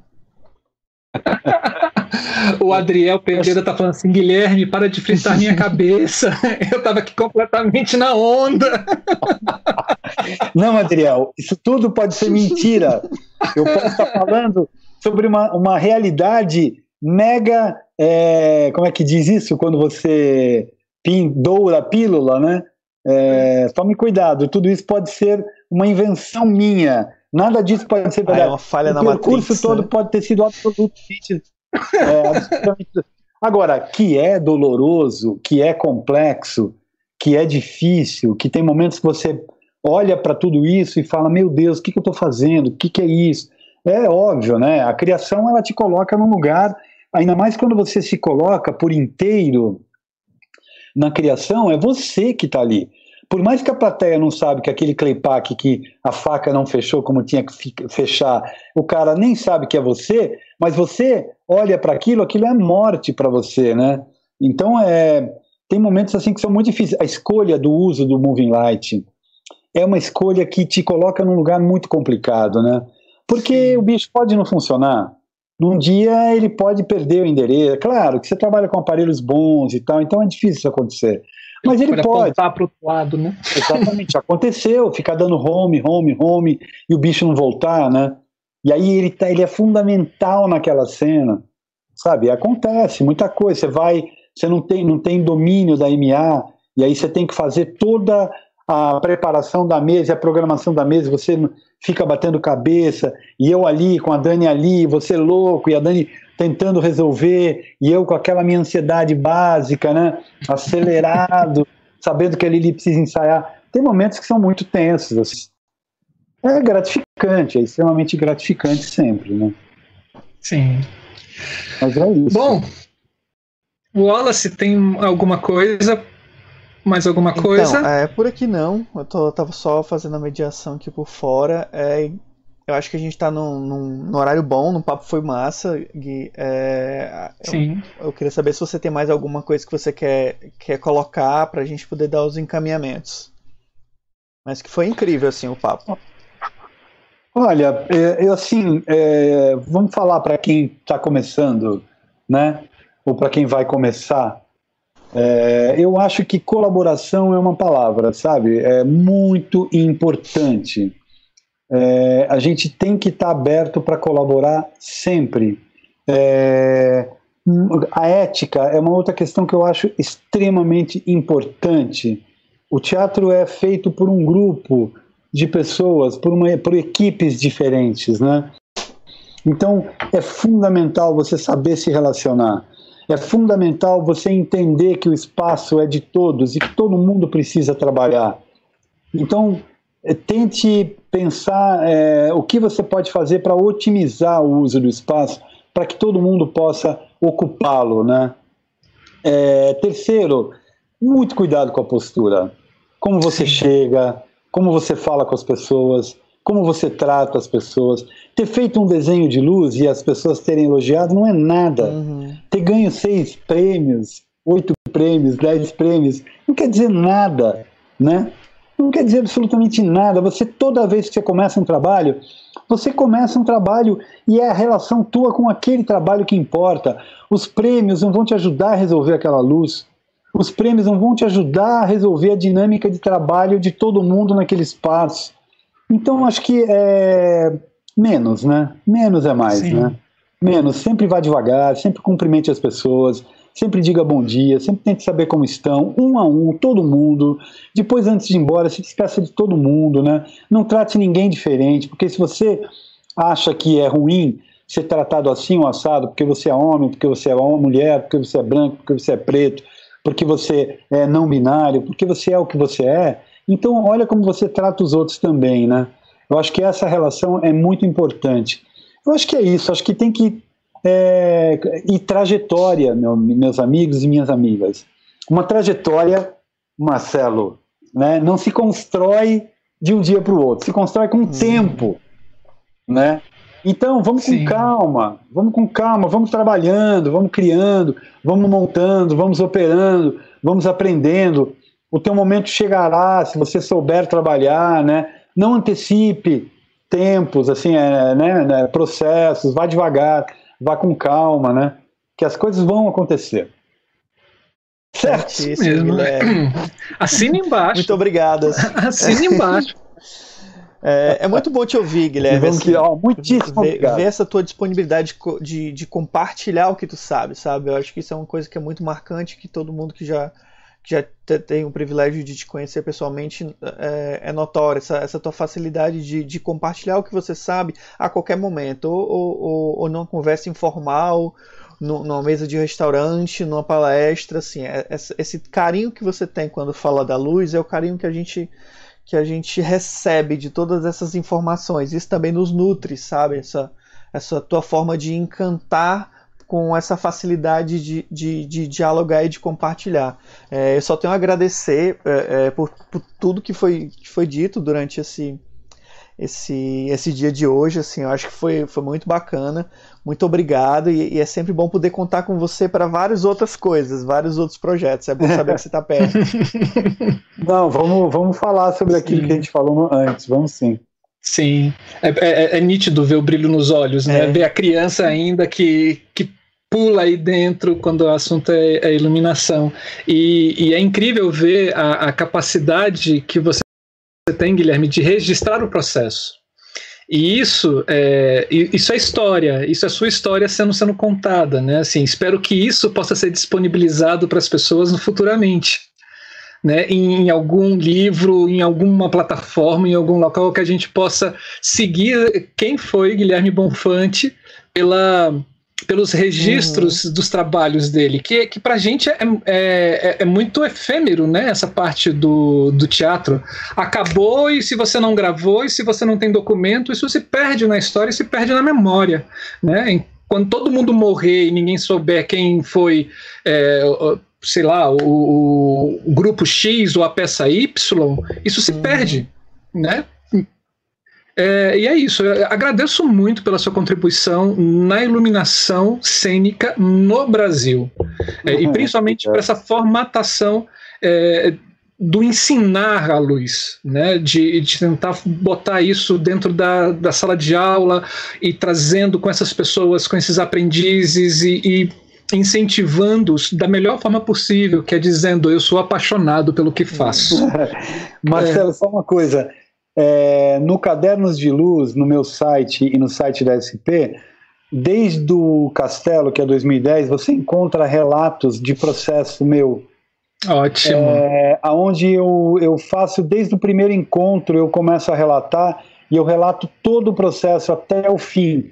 [laughs] o Adriel Pereira tá falando assim: Guilherme, para de fritar minha cabeça. Eu tava aqui completamente na onda. Não, Adriel, isso tudo pode ser mentira. Eu posso estar falando sobre uma, uma realidade mega. É, como é que diz isso? Quando você doura a pílula, né? É, tome cuidado, tudo isso pode ser uma invenção minha. Nada disso pode ser verdade. Ah, é uma falha o na percurso matriz, todo né? pode ter sido absolutamente, é, absolutamente. [laughs] Agora, que é doloroso, que é complexo, que é difícil, que tem momentos que você olha para tudo isso e fala: Meu Deus, o que, que eu estou fazendo? O que, que é isso? É óbvio, né? A criação ela te coloca num lugar, ainda mais quando você se coloca por inteiro na criação, é você que está ali. Por mais que a plateia não sabe que aquele claypack que a faca não fechou como tinha que fechar, o cara nem sabe que é você, mas você olha para aquilo, aquilo é morte para você, né? Então é tem momentos assim que são muito difíceis. A escolha do uso do moving light, é uma escolha que te coloca num lugar muito complicado, né? Porque Sim. o bicho pode não funcionar. Num dia ele pode perder o endereço. Claro que você trabalha com aparelhos bons e tal, então é difícil isso acontecer. Mas ele, ele pode. para o outro lado, né? [laughs] Exatamente. Aconteceu, ficar dando home, home, home e o bicho não voltar, né? E aí ele, tá, ele é fundamental naquela cena, sabe? Acontece muita coisa. Você vai, você não tem, não tem domínio da MA, e aí você tem que fazer toda a preparação da mesa, a programação da mesa, você fica batendo cabeça, e eu ali, com a Dani ali, você louco, e a Dani tentando resolver, e eu com aquela minha ansiedade básica, né, acelerado, [laughs] sabendo que a Lili precisa ensaiar. Tem momentos que são muito tensos. Assim. É gratificante, é extremamente gratificante sempre, né? Sim. Mas é isso. Bom, Wallace, tem alguma coisa? Mais alguma então, coisa? É, por aqui não. Eu tô, tava só fazendo a mediação aqui por fora. É, eu acho que a gente tá num, num, num horário bom, no papo foi massa, Gui. É, Sim. Eu, eu, queria saber se você tem mais alguma coisa que você quer, quer colocar pra gente poder dar os encaminhamentos. Mas que foi incrível, assim, o papo. Olha, é, eu assim, é, vamos falar para quem está começando, né? Ou para quem vai começar. É, eu acho que colaboração é uma palavra, sabe? É muito importante. É, a gente tem que estar tá aberto para colaborar sempre. É, a ética é uma outra questão que eu acho extremamente importante. O teatro é feito por um grupo de pessoas, por, uma, por equipes diferentes, né? Então, é fundamental você saber se relacionar. É fundamental você entender que o espaço é de todos e que todo mundo precisa trabalhar. Então, é, tente pensar é, o que você pode fazer para otimizar o uso do espaço, para que todo mundo possa ocupá-lo, né? É, terceiro, muito cuidado com a postura como você chega, como você fala com as pessoas, como você trata as pessoas. Ter feito um desenho de luz e as pessoas terem elogiado não é nada. Uhum. Ter ganho seis prêmios, oito prêmios, dez prêmios, não quer dizer nada, né? Não quer dizer absolutamente nada. Você, toda vez que você começa um trabalho, você começa um trabalho e é a relação tua com aquele trabalho que importa. Os prêmios não vão te ajudar a resolver aquela luz os prêmios não vão te ajudar a resolver a dinâmica de trabalho de todo mundo naquele espaço. Então, acho que é menos, né? Menos é mais, Sim. né? Menos, sempre vá devagar, sempre cumprimente as pessoas, sempre diga bom dia, sempre tente saber como estão, um a um, todo mundo. Depois, antes de ir embora, se despeça de todo mundo, né? Não trate ninguém diferente, porque se você acha que é ruim ser tratado assim ou assado, porque você é homem, porque você é mulher, porque você é branco, porque você é preto, porque você é não binário, porque você é o que você é. Então, olha como você trata os outros também, né? Eu acho que essa relação é muito importante. Eu acho que é isso, acho que tem que. É, e trajetória, meu, meus amigos e minhas amigas. Uma trajetória, Marcelo, né, não se constrói de um dia para o outro, se constrói com hum. tempo. Né? Então, vamos Sim. com calma, vamos com calma, vamos trabalhando, vamos criando, vamos montando, vamos operando, vamos aprendendo. O teu momento chegará se você souber trabalhar, né? Não antecipe tempos, assim, é, né, né, processos, vá devagar, vá com calma, né? Que as coisas vão acontecer. Certo? Mesmo. [clears throat] Assina embaixo. Muito obrigado. [laughs] Assina embaixo. [laughs] É, é, muito bom te ouvir, Guilherme. Vamos assim, ó, muitíssimo ver, ver, essa tua disponibilidade de, de, compartilhar o que tu sabe, sabe? Eu acho que isso é uma coisa que é muito marcante, que todo mundo que já, que já tem o privilégio de te conhecer pessoalmente é, é essa, essa tua facilidade de, de compartilhar o que você sabe a qualquer momento, ou, ou, ou numa conversa informal, numa mesa de restaurante, numa palestra, assim, é, esse carinho que você tem quando fala da luz é o carinho que a gente que a gente recebe de todas essas informações. Isso também nos nutre, sabe? Essa, essa tua forma de encantar com essa facilidade de, de, de dialogar e de compartilhar. É, eu só tenho a agradecer é, é, por, por, tudo que foi, que foi dito durante esse, esse, esse dia de hoje. Assim, eu acho que foi, foi muito bacana. Muito obrigado. E, e é sempre bom poder contar com você para várias outras coisas, vários outros projetos. É bom saber que você está perto. [laughs] Não, vamos, vamos falar sobre sim. aquilo que a gente falou antes. Vamos sim. Sim, é, é, é nítido ver o brilho nos olhos, né? É. Ver a criança ainda que, que pula aí dentro quando o assunto é, é iluminação. E, e, é incrível ver a, a, capacidade que você tem, Guilherme, de registrar o processo. E isso é, isso é história, isso é sua história sendo, sendo contada, né? Assim, espero que isso possa ser disponibilizado para as pessoas futuramente. Né, em algum livro, em alguma plataforma, em algum local que a gente possa seguir quem foi Guilherme Bonfante pela, pelos registros uhum. dos trabalhos dele, que, que para a gente é, é, é, é, muito efêmero, né? Essa parte do, do teatro. Acabou e se você não gravou, e se você não tem documento, isso se perde na história e se perde na memória, né? Quando todo mundo morrer e ninguém souber quem foi é, sei lá, o, o, grupo X ou a peça Y, isso se uhum. perde, né? É, e é isso. Eu agradeço muito pela sua contribuição na iluminação cênica no Brasil. É, e uhum. principalmente por essa formatação é, do ensinar a luz, né? de, de tentar botar isso dentro da, da sala de aula e trazendo com essas pessoas, com esses aprendizes e, e incentivando-os da melhor forma possível, que é dizendo eu sou apaixonado pelo que faço. [laughs] Marcelo, é. só uma coisa. É, no Cadernos de Luz, no meu site e no site da SP, desde o Castelo, que é 2010, você encontra relatos de processo meu. Ótimo. É, onde eu, eu faço, desde o primeiro encontro, eu começo a relatar e eu relato todo o processo até o fim.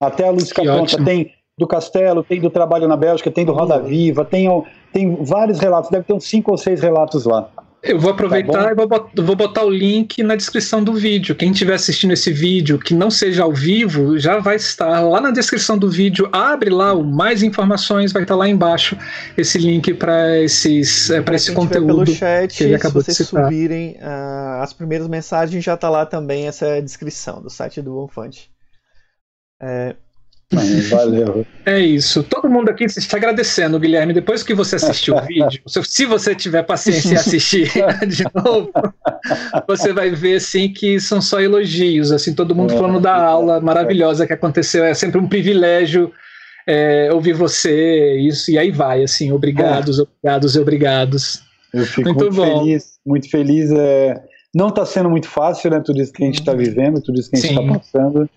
Até a luz ficar pronta. Tem do Castelo, tem do Trabalho na Bélgica, tem do Roda Viva, tem, tem vários relatos, deve ter uns cinco ou seis relatos lá. Eu vou aproveitar tá e vou botar, vou botar, o link na descrição do vídeo. Quem estiver assistindo esse vídeo que não seja ao vivo, já vai estar lá na descrição do vídeo. Abre lá o mais informações, vai estar lá embaixo esse link para esses é, para esse conteúdo. Pelo chat, que ele acabou se vocês de subirem uh, as primeiras mensagens, já está lá também essa descrição do site do Bonfante. É, Valeu. É isso. Todo mundo aqui está agradecendo, Guilherme. Depois que você assistiu o vídeo, [laughs] se você tiver paciência em assistir [laughs] de novo, você vai ver assim que são só elogios. Assim, todo mundo é, falando da aula maravilhosa que aconteceu. É sempre um privilégio é, ouvir você. Isso e aí vai. Assim, obrigados, é. obrigados e obrigados. Eu fico muito, muito feliz, muito feliz. É... Não está sendo muito fácil, né? Tudo isso que a gente está uhum. vivendo, tudo isso que a gente está passando.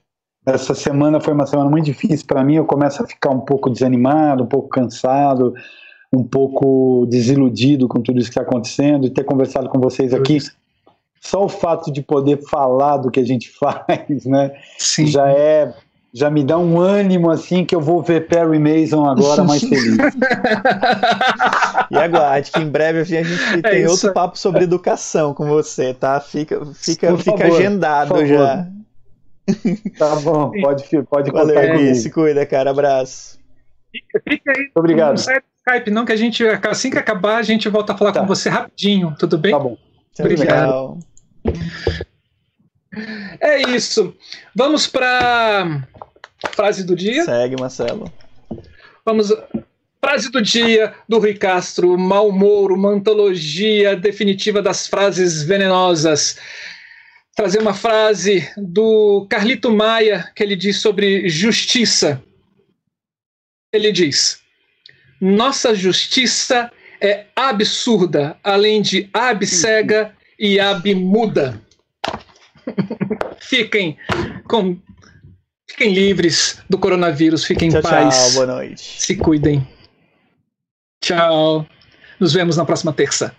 Essa semana foi uma semana muito difícil para mim. Eu começo a ficar um pouco desanimado, um pouco cansado, um pouco desiludido com tudo isso que está acontecendo e ter conversado com vocês aqui. Só o fato de poder falar do que a gente [laughs] faz, né? Sim. Já é já me dá um ânimo assim que eu vou ver Perry Mason agora mais [laughs] feliz. e aguarde que em breve a gente é tem outro papo sobre educação com você, tá? Fica, fica, fica agendado já. Tá bom, pode, pode Valeu, contar comigo. Se cuida, cara. Abraço. Fica, fica aí. Obrigado. Não sai do Skype, não, que a gente, assim que acabar, a gente volta a falar tá. com você rapidinho, tudo bem? Tá bom. Obrigado. É isso. Vamos para frase do dia. Segue, Marcelo. Vamos. Frase do dia do Rui Castro, Mal Mouro, uma antologia definitiva das frases venenosas trazer uma frase do Carlito Maia que ele diz sobre justiça. Ele diz: Nossa justiça é absurda, além de abcega e abmuda. fiquem com fiquem livres do coronavírus, fiquem tchau, em paz. Tchau, boa noite. Se cuidem. Tchau. Nos vemos na próxima terça.